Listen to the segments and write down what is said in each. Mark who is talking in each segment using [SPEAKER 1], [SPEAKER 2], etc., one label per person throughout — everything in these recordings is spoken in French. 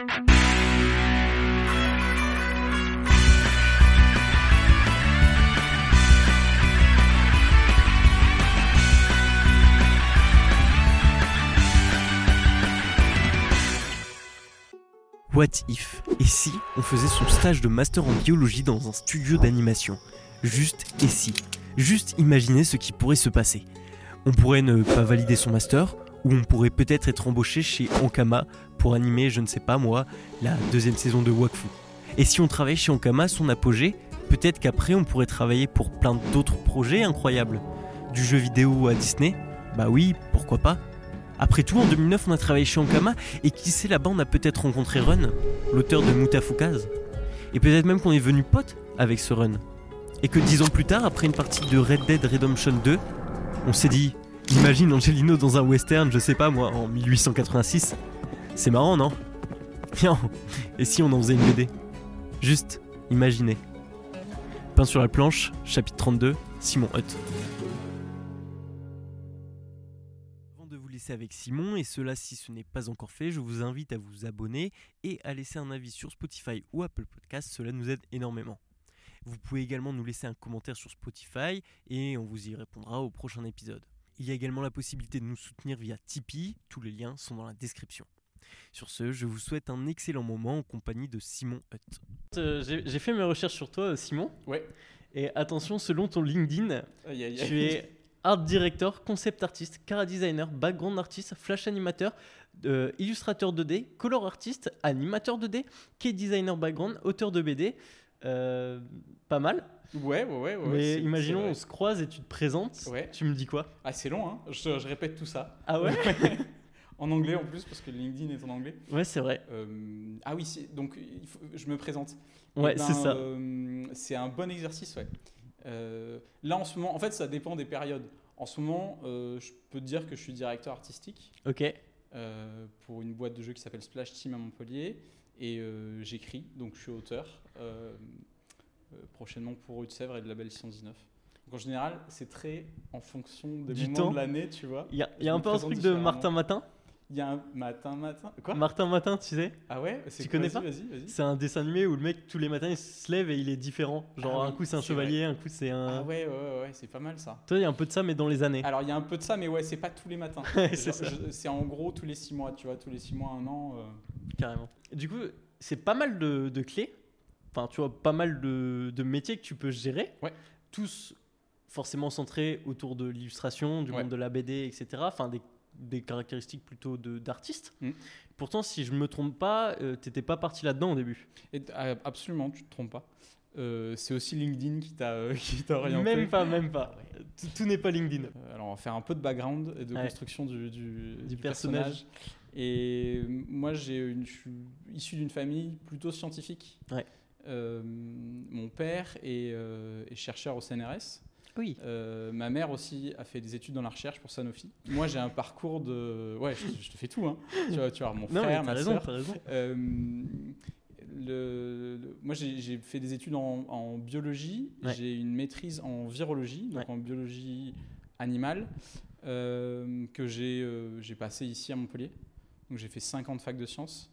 [SPEAKER 1] What if? Et si on faisait son stage de master en biologie dans un studio d'animation? Juste et si? Juste imaginer ce qui pourrait se passer. On pourrait ne pas valider son master, ou on pourrait peut-être être embauché chez Ankama pour animer, je ne sais pas moi, la deuxième saison de Wakfu. Et si on travaille chez Ankama, son apogée, peut-être qu'après on pourrait travailler pour plein d'autres projets incroyables. Du jeu vidéo à Disney Bah oui, pourquoi pas après tout, en 2009, on a travaillé chez Ankama, et qui sait là-bas, on a peut-être rencontré Run, l'auteur de Mutafukaz. Et peut-être même qu'on est venu pote avec ce Run. Et que dix ans plus tard, après une partie de Red Dead Redemption 2, on s'est dit, imagine Angelino dans un western, je sais pas moi, en 1886. C'est marrant, non? Bien, et si on en faisait une BD? Juste, imaginez. Peint sur la planche, chapitre 32, Simon Hutt. Avant de vous laisser avec Simon, et cela si ce n'est pas encore fait, je vous invite à vous abonner et à laisser un avis sur Spotify ou Apple Podcast, cela nous aide énormément. Vous pouvez également nous laisser un commentaire sur Spotify et on vous y répondra au prochain épisode. Il y a également la possibilité de nous soutenir via Tipeee, tous les liens sont dans la description. Sur ce, je vous souhaite un excellent moment en compagnie de Simon Hutt.
[SPEAKER 2] Euh, J'ai fait mes recherches sur toi, euh, Simon.
[SPEAKER 3] Ouais.
[SPEAKER 2] Et attention, selon ton LinkedIn,
[SPEAKER 3] Aïe, aïe, aïe.
[SPEAKER 2] tu es art director, concept artist, cara designer, background artist, flash animateur, euh, illustrateur 2D, color artist, animateur 2D, key designer background, auteur de BD. Euh, pas mal.
[SPEAKER 3] Ouais, ouais, ouais. ouais,
[SPEAKER 2] Mais imaginons, on se croise et tu te présentes.
[SPEAKER 3] Ouais.
[SPEAKER 2] Tu me dis quoi?
[SPEAKER 3] Ah, c'est long, hein. Je, je répète tout ça.
[SPEAKER 2] Ah ouais?
[SPEAKER 3] En anglais en plus, parce que LinkedIn est en anglais.
[SPEAKER 2] Ouais, c'est vrai.
[SPEAKER 3] Euh, ah oui, donc il faut- je me présente. Eh
[SPEAKER 2] Ouais,
[SPEAKER 3] ben,
[SPEAKER 2] c'est ça.
[SPEAKER 3] euh, c'est un bon exercice, ouais. Euh, là, en ce moment, en fait, ça dépend des périodes. En ce moment, je peux te dire que je suis directeur artistique
[SPEAKER 2] Ok.
[SPEAKER 3] pour une boîte de jeux qui s'appelle Splash Team à Montpellier. Et j'écris, donc je suis auteur. Euh, prochainement pour Rue de Sèvres et de la Belle 119. Donc en général, c'est très en fonction des
[SPEAKER 2] Du
[SPEAKER 3] moments
[SPEAKER 2] temps.
[SPEAKER 3] de l'année, tu vois.
[SPEAKER 2] Il y a, y un peu un truc de. Martin Matin.
[SPEAKER 3] Il y a un matin, matin. Quoi?
[SPEAKER 2] Martin Matin, tu sais?
[SPEAKER 3] Ah ouais
[SPEAKER 2] Tu connais pas?
[SPEAKER 3] Vas-y, vas-y.
[SPEAKER 2] C'est un dessin animé où le mec, tous les matins, il se lève et il est différent. Genre,
[SPEAKER 3] Ah
[SPEAKER 2] un
[SPEAKER 3] oui,
[SPEAKER 2] coup, c'est un chevalier, un coup, c'est un.
[SPEAKER 3] Ah ouais, ouais, ouais, ouais, c'est pas mal ça.
[SPEAKER 2] Toi, il y a un peu de ça, mais dans les années.
[SPEAKER 3] Alors il y a un peu de ça, mais ouais, c'est pas tous les matins.
[SPEAKER 2] C'est
[SPEAKER 3] Genre, en gros tous les six mois, tu vois, tous les six mois, un an. euh.
[SPEAKER 2] Carrément. Du coup, c'est pas mal de, de clés. Enfin, tu vois, pas mal de, de métiers que tu peux gérer.
[SPEAKER 3] Ouais.
[SPEAKER 2] Tous forcément centrés autour de l'illustration, du
[SPEAKER 3] Ouais.
[SPEAKER 2] monde de la BD, etc. Enfin, des, des caractéristiques plutôt de- d'artiste.
[SPEAKER 3] Mm.
[SPEAKER 2] Pourtant, si je me trompe pas, euh, t'étais pas parti là-dedans au début.
[SPEAKER 3] Et, ah, absolument, tu te trompes pas. Euh, c'est aussi LinkedIn qui t'a euh, orienté.
[SPEAKER 2] Même pas, même pas. Tout, tout n'est pas LinkedIn.
[SPEAKER 3] Euh, Alors, on va faire un peu de background et de
[SPEAKER 2] Ouais.
[SPEAKER 3] construction du, du-
[SPEAKER 2] Du
[SPEAKER 3] du
[SPEAKER 2] personnage.
[SPEAKER 3] Et moi, je suis issu d'une famille plutôt scientifique.
[SPEAKER 2] Ouais.
[SPEAKER 3] Euh, mon père est, euh, est chercheur au CNRS.
[SPEAKER 2] Oui.
[SPEAKER 3] Euh, ma mère aussi a fait des études dans la recherche pour Sanofi. Moi, j'ai un parcours de. Ouais, je, te- je te fais tout. Hein. tu, vois, tu vois, mon
[SPEAKER 2] Non, mais
[SPEAKER 3] frère,
[SPEAKER 2] t'as
[SPEAKER 3] ma
[SPEAKER 2] raison, t'as raison.
[SPEAKER 3] Euh, le, le- moi, j'ai fait des études en, en biologie.
[SPEAKER 2] Ouais.
[SPEAKER 3] J'ai une maîtrise en virologie, donc
[SPEAKER 2] Ouais.
[SPEAKER 3] en biologie animale, euh, que j'ai euh, j'ai passé ici à Montpellier. Donc, j'ai fait 5 ans de fac de sciences.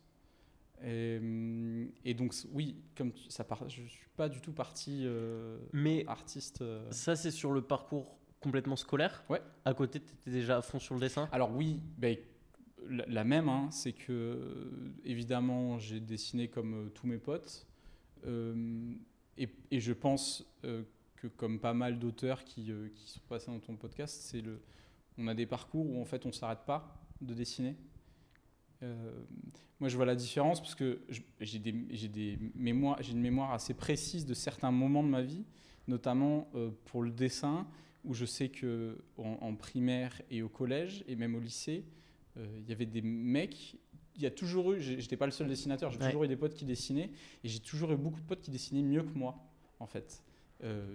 [SPEAKER 3] Et, hum, et donc, oui, comme tu- ça part, je suis pas du tout parti euh,
[SPEAKER 2] Mais
[SPEAKER 3] artiste. euh.
[SPEAKER 2] ça, c'est sur le parcours complètement scolaire?
[SPEAKER 3] Ouais.
[SPEAKER 2] À côté, t'étais déjà à fond sur le dessin?
[SPEAKER 3] Alors oui, ben, la, même, hein, c'est que euh, évidemment j'ai dessiné comme euh, tous mes potes, Euh, et, et je pense euh, que comme pas mal d'auteurs qui, euh, qui sont passés dans ton podcast, c'est le, on a des parcours où en fait on s'arrête pas de dessiner. Euh, moi, je vois la différence parce que j'ai des, j'ai des mémoires, j'ai une mémoire assez précise de certains moments de ma vie, notamment euh, pour le dessin, où je sais que en, en primaire et au collège et même au lycée, euh, il y avait des mecs. Il y a toujours eu, j'étais pas le seul dessinateur, j'ai
[SPEAKER 2] Ouais.
[SPEAKER 3] toujours eu des potes qui dessinaient et j'ai toujours eu beaucoup de potes qui dessinaient mieux que moi, en fait.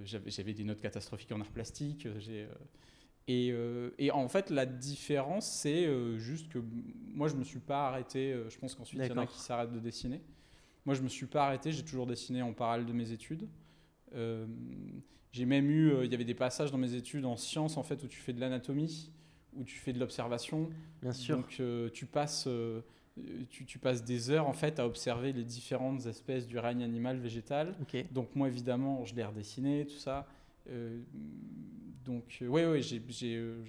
[SPEAKER 3] J'avais des notes catastrophiques en art plastique. j'ai, et, euh, et en fait, la différence, c'est euh, juste que moi, je me suis pas arrêté. euh, je pense qu'ensuite, il y en a qui s'arrêtent de dessiner. Moi, je me suis pas arrêté. J'ai toujours dessiné en parallèle de mes études. J'ai même eu, il y avait des passages dans mes études en sciences, en fait, où tu fais de l'anatomie, où tu fais de l'observation.
[SPEAKER 2] Bien sûr.
[SPEAKER 3] Donc, tu passes tu, tu passes des heures en fait à observer les différentes espèces du règne animal, végétal.
[SPEAKER 2] Ok.
[SPEAKER 3] Donc moi évidemment, je l'ai redessiné, tout ça. Euh, donc euh, ouais, ouais, j'ai, j'ai, euh,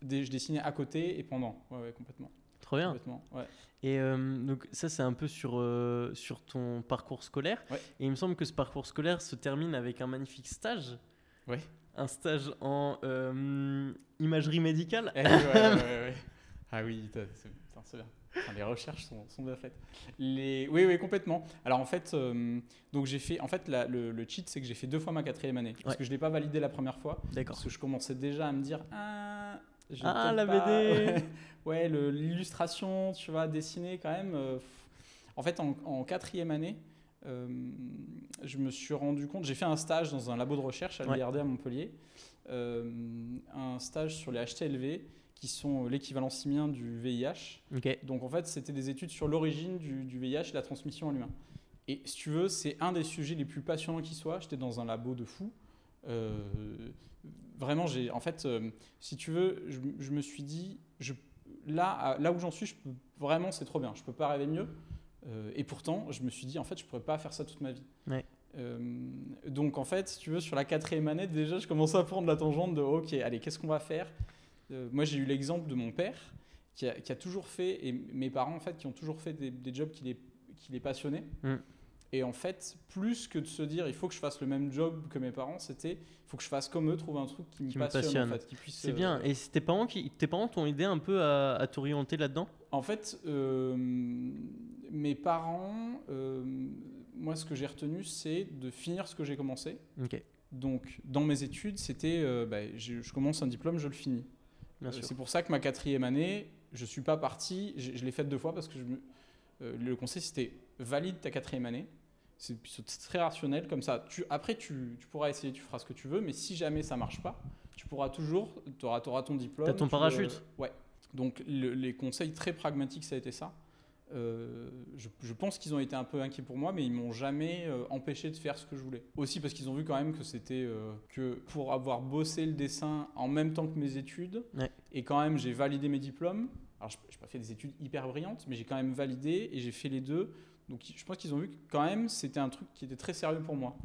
[SPEAKER 3] je dessinais à côté et pendant. Ouais, ouais, complètement.
[SPEAKER 2] Trop bien.
[SPEAKER 3] complètement ouais.
[SPEAKER 2] Et euh, donc ça c'est un peu sur, euh, sur ton parcours scolaire. Et il me semble que ce parcours scolaire se termine avec un magnifique stage.
[SPEAKER 3] Ouais.
[SPEAKER 2] Un stage en euh, imagerie médicale.
[SPEAKER 3] Eh. Ah oui, c'est bien. Enfin, les recherches sont, sont bien faites. Les... Oui, oui, complètement. Alors en fait, euh, donc j'ai fait. En fait, la- le, le cheat, c'est que j'ai fait deux fois ma quatrième année parce
[SPEAKER 2] Ouais.
[SPEAKER 3] que je l'ai pas validé la première fois
[SPEAKER 2] D'accord.
[SPEAKER 3] parce que je commençais déjà à me dire ah.
[SPEAKER 2] Ah, la
[SPEAKER 3] pas-
[SPEAKER 2] BD.
[SPEAKER 3] Ouais, ouais, le- l'illustration, tu vois, dessiner quand même. euh. En fait, en, en quatrième année. euh, je me suis rendu compte, j'ai fait un stage dans un labo de recherche à
[SPEAKER 2] Ouais.
[SPEAKER 3] l'IRD à Montpellier, un stage sur les HTLV, qui sont l'équivalent simien du VIH. Donc en fait, c'était des études sur l'origine du, du VIH et la transmission à l'humain. Et si tu veux, c'est un des sujets les plus passionnants qui soit. J'étais dans un labo de fou. Euh, vraiment, j'ai, en fait, euh, si tu veux, je, je me suis dit, je, là, là où j'en suis, je peux, vraiment, c'est trop bien. Je peux pas rêver mieux. Euh, et pourtant, je me suis dit, en fait, je pourrais pas faire ça toute ma vie.
[SPEAKER 2] Ouais.
[SPEAKER 3] Euh, donc en fait, si tu veux, sur la quatrième année, déjà, je commençais à prendre la tangente de, ok, allez, qu'est-ce qu'on va faire? Euh, Moi, j'ai eu l'exemple de mon père qui a, qui a toujours fait, et mes parents en fait, qui ont toujours fait des, des jobs qui les, qui les passionnaient.
[SPEAKER 2] Mm.
[SPEAKER 3] Et en fait, plus que de se dire, il faut que je fasse le même job que mes parents, c'était, il faut que je fasse comme eux, trouver un truc qui
[SPEAKER 2] Qui me
[SPEAKER 3] passionne,
[SPEAKER 2] passionne.
[SPEAKER 3] en fait, qui puisse.
[SPEAKER 2] C'est
[SPEAKER 3] euh,
[SPEAKER 2] bien. Et c'est tes parents qui, tes parents t'ont aidé un peu à, à t'orienter là-dedans?
[SPEAKER 3] En fait, euh, mes parents, euh, moi, ce que j'ai retenu, c'est de finir ce que j'ai commencé. Donc, dans mes études, c'était, euh, bah, je, je commence un diplôme, je le finis. Euh. C'est pour ça que ma quatrième année, je suis pas parti. Je, je l'ai faite deux fois parce que je me- euh, le conseil c'était valide ta quatrième année. C'est très rationnel comme ça. Tu, après, tu, tu pourras essayer, tu feras ce que tu veux, mais si jamais ça marche pas, tu pourras toujours, tu auras, ton diplôme.
[SPEAKER 2] T'as ton
[SPEAKER 3] tu
[SPEAKER 2] parachute.
[SPEAKER 3] ouais. Donc le- les conseils très pragmatiques, ça a été ça. Euh, je, je pense qu'ils ont été un peu inquiets pour moi, mais ils m'ont jamais euh, empêché de faire ce que je voulais. Aussi parce qu'ils ont vu quand même que c'était euh, que pour avoir bossé le dessin en même temps que mes études,
[SPEAKER 2] Ouais.
[SPEAKER 3] et quand même j'ai validé mes diplômes. Alors je n'ai pas fait des études hyper brillantes, mais j'ai quand même validé et j'ai fait les deux. Donc je pense qu'ils ont vu que quand même c'était un truc qui était très sérieux pour moi.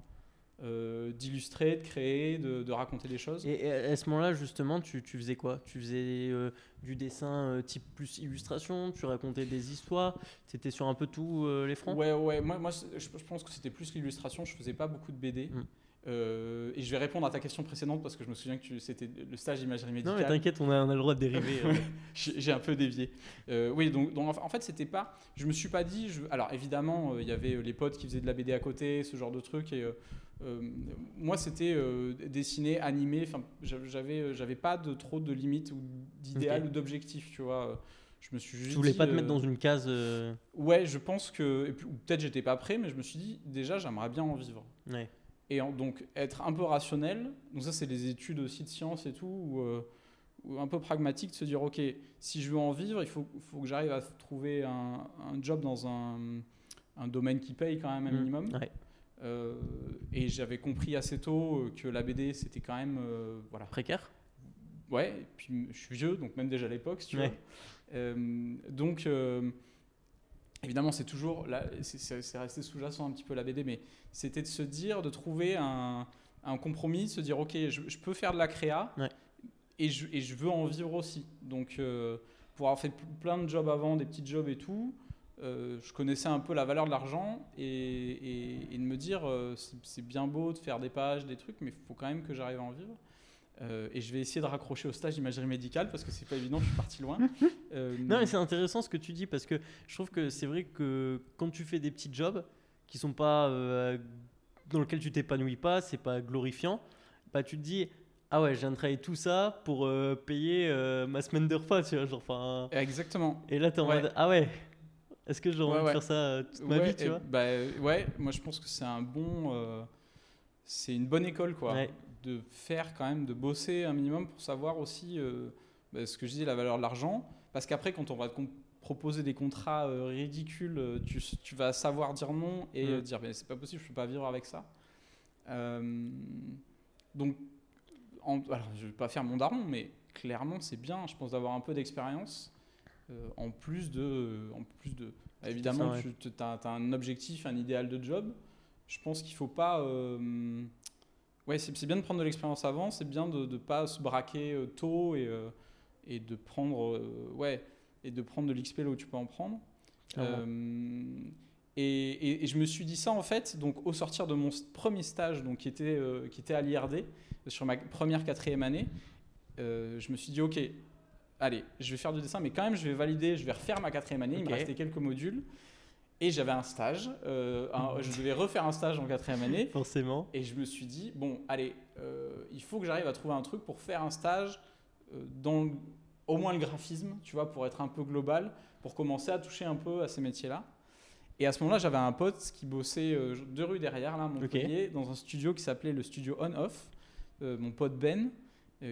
[SPEAKER 3] Euh, d'illustrer, de créer, de, de raconter des choses.
[SPEAKER 2] Et à ce moment-là, justement, tu, tu faisais quoi? Tu faisais euh, du dessin euh, type plus illustration? Tu racontais des histoires? C'était sur un peu tous les fronts
[SPEAKER 3] Ouais, ouais, moi, moi je, je pense que c'était plus l'illustration, je faisais pas beaucoup de BD.
[SPEAKER 2] Mm.
[SPEAKER 3] Euh, et je vais répondre à ta question précédente parce que je me souviens que c'était le stage d'imagerie
[SPEAKER 2] Non,
[SPEAKER 3] médicale.
[SPEAKER 2] mais t'inquiète, on a, on a le droit de dériver. euh.
[SPEAKER 3] J'ai un peu dévié. Euh, oui, donc, donc, en fait, c'était pas. Je me suis pas dit. Je, alors évidemment, il y avait les potes qui faisaient de la BD à côté, ce genre de trucs. Et moi, c'était euh, dessiner, animer. Enfin, j'avais, euh, j'avais pas de trop de limites ou d'idéal ou d'objectifs, tu vois. Je me suis juste.
[SPEAKER 2] tu voulais
[SPEAKER 3] dit,
[SPEAKER 2] pas te
[SPEAKER 3] euh,
[SPEAKER 2] mettre dans une case. euh,
[SPEAKER 3] Ouais, je pense que. ou peut-être j'étais pas prêt, mais je me suis dit déjà, j'aimerais bien en vivre.
[SPEAKER 2] Ouais.
[SPEAKER 3] Et en- donc être un peu rationnel, donc ça c'est des études aussi de sciences et tout, ou, euh, ou un peu pragmatique, de se dire ok, si je veux en vivre, il faut, faut que j'arrive à trouver un, un job dans un, un domaine qui paye quand même un
[SPEAKER 2] Mm,
[SPEAKER 3] minimum.
[SPEAKER 2] ouais.
[SPEAKER 3] Euh, et j'avais compris assez tôt euh, que la BD c'était quand même euh, voilà
[SPEAKER 2] Précaire
[SPEAKER 3] ouais et puis je suis vieux donc même déjà à l'époque si tu
[SPEAKER 2] Ouais.
[SPEAKER 3] vois donc évidemment c'est toujours c'est- resté sous-jacent un petit peu la BD mais c'était de se dire de trouver un, un compromis de se dire ok je, je peux faire de la créa
[SPEAKER 2] Ouais.
[SPEAKER 3] et, je, et je veux en vivre aussi donc euh, pour avoir fait plein de jobs avant des petits jobs et tout euh, je connaissais un peu la valeur de l'argent et, et- et de me dire euh, c'est bien beau de faire des pages, des trucs, mais il faut quand même que j'arrive à en vivre. Euh, et je vais essayer de raccrocher au stage d'imagerie médicale parce que c'est pas évident, je suis parti loin.
[SPEAKER 2] Non, mais c'est intéressant ce que tu dis parce que je trouve que c'est vrai que quand tu fais des petits jobs qui sont pas dans lesquels tu t'épanouis pas, c'est pas glorifiant, bah tu te dis ah ouais, je viens de travailler tout ça pour payer ma semaine de repas, tu vois, genre.
[SPEAKER 3] Exactement.
[SPEAKER 2] Et là t'es en
[SPEAKER 3] Ouais.
[SPEAKER 2] mode ah ouais, est-ce que j'ai envie de faire ça euh, toute ma vie, tu vois?
[SPEAKER 3] bah, ouais, moi je pense que c'est un bon, euh, c'est une bonne école quoi, de faire quand même, de bosser un minimum pour savoir aussi euh, bah, ce que je dis, la valeur de l'argent, parce qu'après quand on va te proposer des contrats euh, ridicules, tu, tu vas savoir dire non et
[SPEAKER 2] Mm.
[SPEAKER 3] dire mais c'est pas possible, je peux pas vivre avec ça. Donc, en- alors je vais pas faire mon daron, mais clairement c'est bien, je pense d'avoir un peu d'expérience. Euh, en plus de, en plus de, évidemment,
[SPEAKER 2] ouais.
[SPEAKER 3] tu as, un objectif, un idéal de job. Je pense qu'il faut pas, euh, ouais, c'est bien de prendre de l'expérience avant, c'est bien de ne pas se braquer euh, tôt et, euh, et de prendre, euh, ouais, et de prendre de l'XP là où tu peux en prendre. Euh, et, et- et je me suis dit ça en fait, donc au sortir de mon premier stage, donc qui était, qui était à l'IRD, sur ma première quatrième année, je me suis dit ok, allez, je vais faire du dessin, mais quand même je vais valider, je vais refaire ma quatrième année. Il me restait quelques modules et j'avais un stage. euh, un- je devais refaire un stage en quatrième année.
[SPEAKER 2] Forcément.
[SPEAKER 3] Et je me suis dit, bon, allez, euh, il faut que j'arrive à trouver un truc pour faire un stage euh, dans le- au moins le graphisme, tu vois, pour être un peu global, pour commencer à toucher un peu à ces métiers-là. Et à ce moment-là, j'avais un pote qui bossait deux rues derrière, là, à Montpellier, dans un studio qui s'appelait le studio On-Off. Euh, mon pote Ben,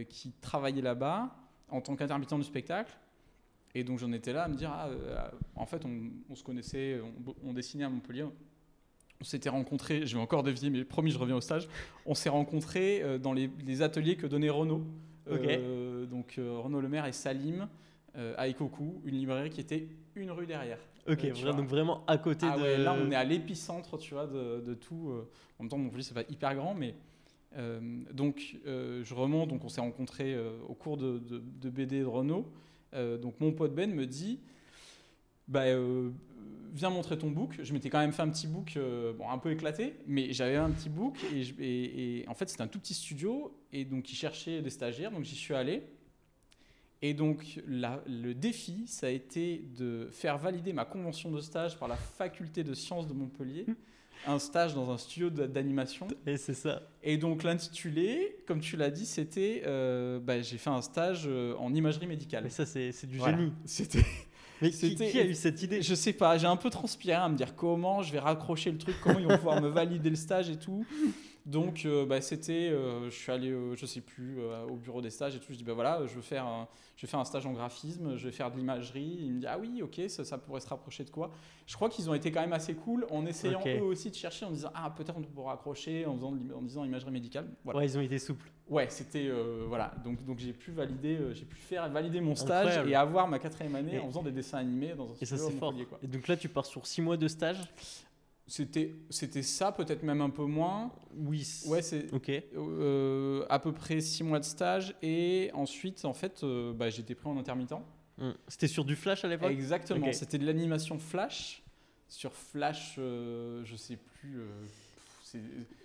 [SPEAKER 3] qui travaillait là-bas en tant qu'intermittent du spectacle. Et donc j'en étais là à me dire, ah, euh, en fait, on, on se connaissait, on, on dessinait à Montpellier. On s'était rencontrés, je vais encore dévier, mais promis, je reviens au stage. On s'est rencontrés euh, dans les, les ateliers que donnait Renault. Euh, donc Renaud Le Maire et Salim à Ikoku, une librairie qui était une rue derrière.
[SPEAKER 2] Ok,
[SPEAKER 3] Euh,
[SPEAKER 2] donc vraiment à côté
[SPEAKER 3] Ah
[SPEAKER 2] de.
[SPEAKER 3] ouais, là on est à l'épicentre, tu vois, de, de tout. En même temps, Montpellier c'est pas hyper grand, mais donc euh, je remonte. Donc on s'est rencontrés euh, au cours de, de- de BD de Renault. Euh, donc mon pote Ben me dit, bah euh, viens montrer ton book. Je m'étais quand même fait un petit book, euh, bon un peu éclaté, mais j'avais un petit book et, en fait c'était un tout petit studio et donc ils cherchaient des stagiaires, donc j'y suis allé. Et donc, le défi, ça a été de faire valider ma convention de stage par la faculté de sciences de Montpellier, un stage dans un studio d'animation.
[SPEAKER 2] Et c'est ça.
[SPEAKER 3] Et donc, l'intitulé, comme tu l'as dit, c'était euh, bah, j'ai fait un stage euh, en imagerie médicale.
[SPEAKER 2] Mais ça, c'est c'est du
[SPEAKER 3] Voilà.
[SPEAKER 2] génie.
[SPEAKER 3] C'était.
[SPEAKER 2] Mais qui,
[SPEAKER 3] C'était-
[SPEAKER 2] qui a eu cette idée?
[SPEAKER 3] Je sais pas, j'ai un peu transpiré à me dire comment je vais raccrocher le truc, comment ils vont pouvoir me valider le stage et tout. Donc euh, bah, c'était, euh, je suis allé, euh, je sais plus, au bureau des stages et tout. Je dis bah voilà, je veux faire, un, je vais faire un stage en graphisme, je vais faire de l'imagerie. Il me dit ah oui, ok, ça, ça pourrait se rapprocher de quoi? Je crois qu'ils ont été quand même assez cool en essayant eux aussi de chercher, en disant ah peut-être on pourra raccrocher en, faisant de en disant imagerie médicale. Voilà.
[SPEAKER 2] Ouais, ils ont été souples.
[SPEAKER 3] Ouais, c'était voilà. Donc donc j'ai pu valider, j'ai pu faire valider mon stage
[SPEAKER 2] Incroyable.
[SPEAKER 3] et avoir ma quatrième année
[SPEAKER 2] Et-
[SPEAKER 3] en faisant des dessins animés dans un
[SPEAKER 2] Et ça,
[SPEAKER 3] studio
[SPEAKER 2] c'est fort.
[SPEAKER 3] Quoi.
[SPEAKER 2] Et donc là, tu pars sur 6 mois de stage?
[SPEAKER 3] C'était, c'était ça, peut-être même un peu moins.
[SPEAKER 2] Oui.
[SPEAKER 3] Ouais, c'est
[SPEAKER 2] Ok.
[SPEAKER 3] euh, à peu près six mois de stage. Et ensuite, en fait, euh, bah, j'étais pris en intermittent.
[SPEAKER 2] Hum. C'était sur du flash à l'époque?
[SPEAKER 3] Exactement. C'était de l'animation Flash. Sur Flash, euh, je sais plus. euh, c'est-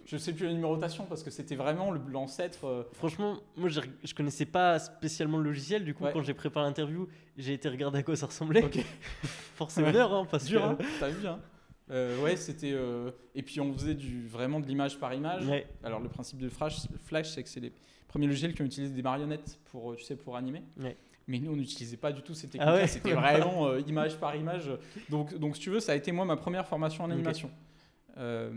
[SPEAKER 3] je sais plus la numérotation parce que c'était vraiment le- l'ancêtre. euh,
[SPEAKER 2] Franchement, moi je, je connaissais pas spécialement le logiciel, du coup
[SPEAKER 3] Ouais.
[SPEAKER 2] quand j'ai préparé l'interview, j'ai été regarder à quoi ça ressemblait.
[SPEAKER 3] Ok.
[SPEAKER 2] Force et
[SPEAKER 3] Ouais.
[SPEAKER 2] honneur, hein, que...
[SPEAKER 3] hein T'as vu, hein Euh, Ouais, c'était. euh, Et puis on faisait du, vraiment de l'image par image.
[SPEAKER 2] Ouais.
[SPEAKER 3] Alors le principe de Flash, Flash c'est que c'est les premiers logiciels qui ont utilisé des marionnettes pour, euh, tu sais, pour animer.
[SPEAKER 2] Ouais.
[SPEAKER 3] Mais nous, on n'utilisait pas du tout ces techniques.
[SPEAKER 2] Ah ouais
[SPEAKER 3] C'était vraiment euh, image par image. Donc, donc, si tu veux, ça a été moi ma première formation en
[SPEAKER 2] Ok.
[SPEAKER 3] animation. Euh,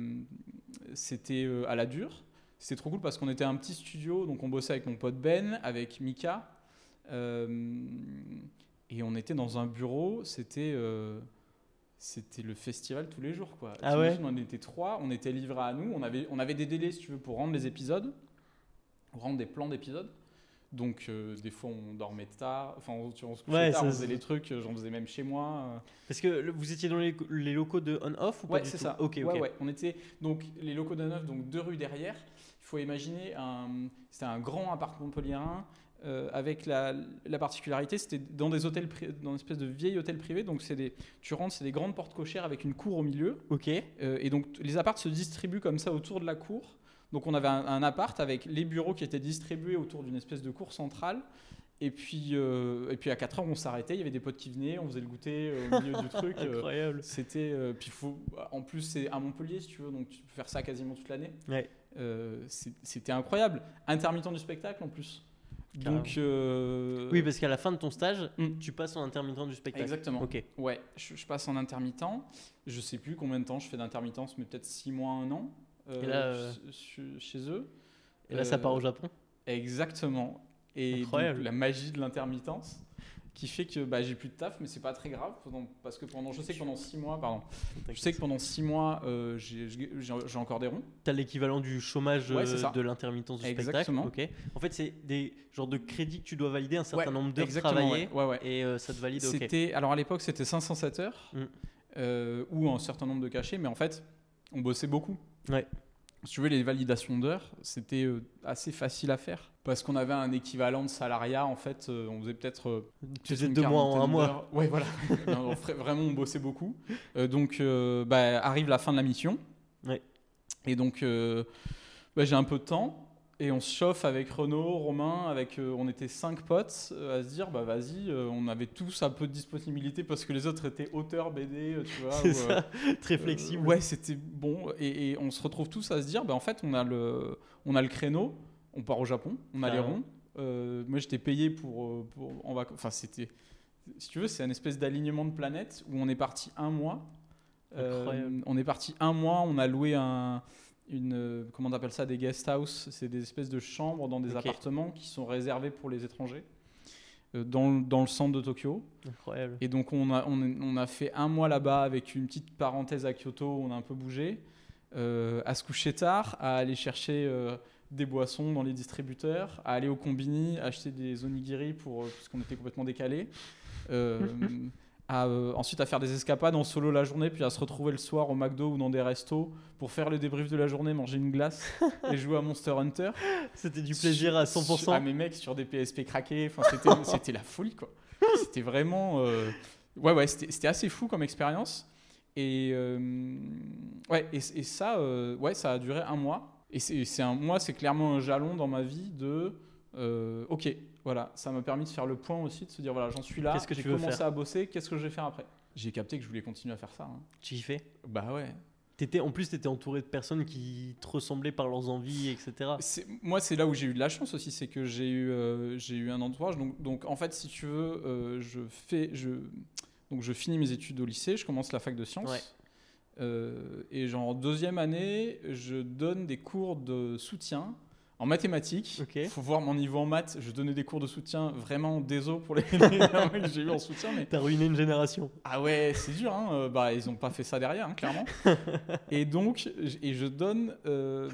[SPEAKER 3] c'était euh, à la dure. C'était trop cool parce qu'on était un petit studio. Donc on bossait avec mon pote Ben, avec Mika. euh, et on était dans un bureau. C'était. euh, c'était le festival tous les jours quoi.
[SPEAKER 2] Ah ouais
[SPEAKER 3] On était trois, on était livrés à nous, on avait, on avait des délais si tu veux pour rendre les épisodes, rendre des plans d'épisodes. Donc euh, des fois on dormait tard, enfin on, on se couchait
[SPEAKER 2] Ouais,
[SPEAKER 3] tard,
[SPEAKER 2] ça,
[SPEAKER 3] on faisait les trucs, euh, j'en faisais même chez moi. euh.
[SPEAKER 2] Parce que le- vous étiez dans les, les locaux de on-off ou pas
[SPEAKER 3] Ouais, c'est ça.
[SPEAKER 2] Ok, ok.
[SPEAKER 3] Ouais, ouais. On était donc les locaux de neuf, donc deux rues derrière. Il faut imaginer un, c'était un grand appartement montpelliérain euh, avec la, la particularité, c'était dans des hôtels, dans une espèce de vieil hôtel privé. Donc c'est des, tu rentres, c'est des grandes portes cochères avec une cour au milieu.
[SPEAKER 2] Ok.
[SPEAKER 3] Euh, et donc les apparts se distribuent comme ça autour de la cour. Donc on avait un, un appart avec les bureaux qui étaient distribués autour d'une espèce de cour centrale. Et puis, euh, et puis à 4 heures, on s'arrêtait, il y avait des potes qui venaient, on faisait le goûter au milieu du truc.
[SPEAKER 2] Incroyable.
[SPEAKER 3] c'était. puis faut, en plus, c'est à Montpellier, si tu veux, donc tu peux faire ça quasiment toute l'année.
[SPEAKER 2] Ouais.
[SPEAKER 3] C'était incroyable. Intermittent du spectacle en plus. Donc. euh,
[SPEAKER 2] Oui, parce qu'à la fin de ton stage,
[SPEAKER 3] Hmm.
[SPEAKER 2] tu passes en intermittent du spectacle.
[SPEAKER 3] Exactement.
[SPEAKER 2] Ok.
[SPEAKER 3] Ouais, je, je passe en intermittent. Je sais plus combien de temps je fais d'intermittence, mais peut-être 6 mois, 1 an. euh,
[SPEAKER 2] Et là, euh,
[SPEAKER 3] ch- ch- chez eux.
[SPEAKER 2] Et là, ça part au Japon?
[SPEAKER 3] Exactement. Et
[SPEAKER 2] Incroyable.
[SPEAKER 3] donc, la magie de l'intermittence. Qui fait que bah, j'ai plus de taf, mais c'est pas très grave pendant- parce que pendant, je sais que pendant six mois, pardon, je sais que pendant six mois, euh, j'ai encore des ronds.
[SPEAKER 2] T'as l'équivalent du chômage
[SPEAKER 3] Ouais,
[SPEAKER 2] euh, de l'intermittence du
[SPEAKER 3] Exactement.
[SPEAKER 2] spectacle. Ok. En fait, c'est des genres de crédits que tu dois valider un certain
[SPEAKER 3] Ouais,
[SPEAKER 2] nombre d'heures travaillées
[SPEAKER 3] ouais,
[SPEAKER 2] et euh, ça te valide.
[SPEAKER 3] C'était alors à l'époque c'était 507 heures
[SPEAKER 2] Mm.
[SPEAKER 3] euh, ou un certain nombre de cachets, mais en fait on bossait beaucoup.
[SPEAKER 2] Ouais.
[SPEAKER 3] Si tu veux les validations d'heures, c'était euh, assez facile à faire parce qu'on avait un équivalent de salariat en fait. euh, on faisait peut-être euh,
[SPEAKER 2] Tu faisais deux mois en un mois.
[SPEAKER 3] Ouais voilà. Non, vraiment on bossait beaucoup. Euh, donc euh, bah, arrive la fin de la mission.
[SPEAKER 2] Ouais.
[SPEAKER 3] Et donc euh, bah, j'ai un peu de temps. Et on se chauffe avec Renaud, Romain, avec, euh, on était cinq potes euh, à se dire, bah vas-y, euh, on avait tous un peu de disponibilité parce que les autres étaient auteurs BD, tu vois.
[SPEAKER 2] C'est
[SPEAKER 3] ou,
[SPEAKER 2] ça. Très flexible.
[SPEAKER 3] ouais, c'était bon. Et, et on se retrouve tous à se dire, bah en fait, on a le, on a le créneau, on part au Japon, on a les ronds. Moi, j'étais payé pour, pour en vacances. Enfin, c'était, si tu veux, c'est un espèce d'alignement de planètes où on est parti un mois. On est parti un mois, on a loué un, une, euh, comment on appelle ça, des guest house. C'est des espèces de chambres dans des appartements qui sont réservés pour les étrangers. euh, Dans, le- dans le centre de Tokyo.
[SPEAKER 2] Incroyable.
[SPEAKER 3] Et donc on a, on, a fait un mois là-bas avec une petite parenthèse à Kyoto, on a un peu bougé, euh, à se coucher tard, à aller chercher euh, des boissons dans les distributeurs, à aller au combini, acheter des onigiri pour, parce qu'on était complètement décalés. Euh, à, euh, ensuite à faire des escapades en solo la journée, puis à se retrouver le soir au McDo ou dans des restos pour faire le débrief de la journée, manger une glace et jouer à Monster Hunter.
[SPEAKER 2] C'était du plaisir à 100%.
[SPEAKER 3] À mes mecs sur des PSP craqués. Enfin, c'était, la folie, quoi. C'était vraiment. euh, Ouais, ouais, c'était, assez fou comme expérience. Et, euh, ouais, et, et ça, ouais, ça a duré un mois. Et c'est, un, moi, c'est clairement un jalon dans ma vie de. ok, voilà, ça m'a permis de faire le point aussi, de se dire voilà, j'en suis là,
[SPEAKER 2] Qu'est-ce que
[SPEAKER 3] j'ai
[SPEAKER 2] tu veux
[SPEAKER 3] commencé
[SPEAKER 2] faire
[SPEAKER 3] à bosser, qu'est-ce que je vais faire après? J'ai capté que je voulais continuer à faire ça. hein.
[SPEAKER 2] Tu y fais?
[SPEAKER 3] Bah ouais.
[SPEAKER 2] T'étais, En plus, tu étais entouré de personnes qui te ressemblaient par leurs envies, etc.
[SPEAKER 3] C'est- moi, c'est là où j'ai eu de la chance aussi, c'est que j'ai eu, euh, j'ai eu un entourage. Donc, donc, en fait, si tu veux, euh, je fais, je, donc je finis mes études au lycée, je commence la fac de sciences.
[SPEAKER 2] Ouais.
[SPEAKER 3] Euh, et genre en deuxième année, je donne des cours de soutien en mathématiques.
[SPEAKER 2] Ok.
[SPEAKER 3] Faut voir mon niveau en maths. Je donnais des cours de soutien vraiment désolé pour les, que j'ai eu en soutien, mais
[SPEAKER 2] T'as ruiné une génération.
[SPEAKER 3] ah ouais, c'est dur, hein. euh, bah, ils n'ont pas fait ça derrière, hein, clairement. et donc, et je donne euh,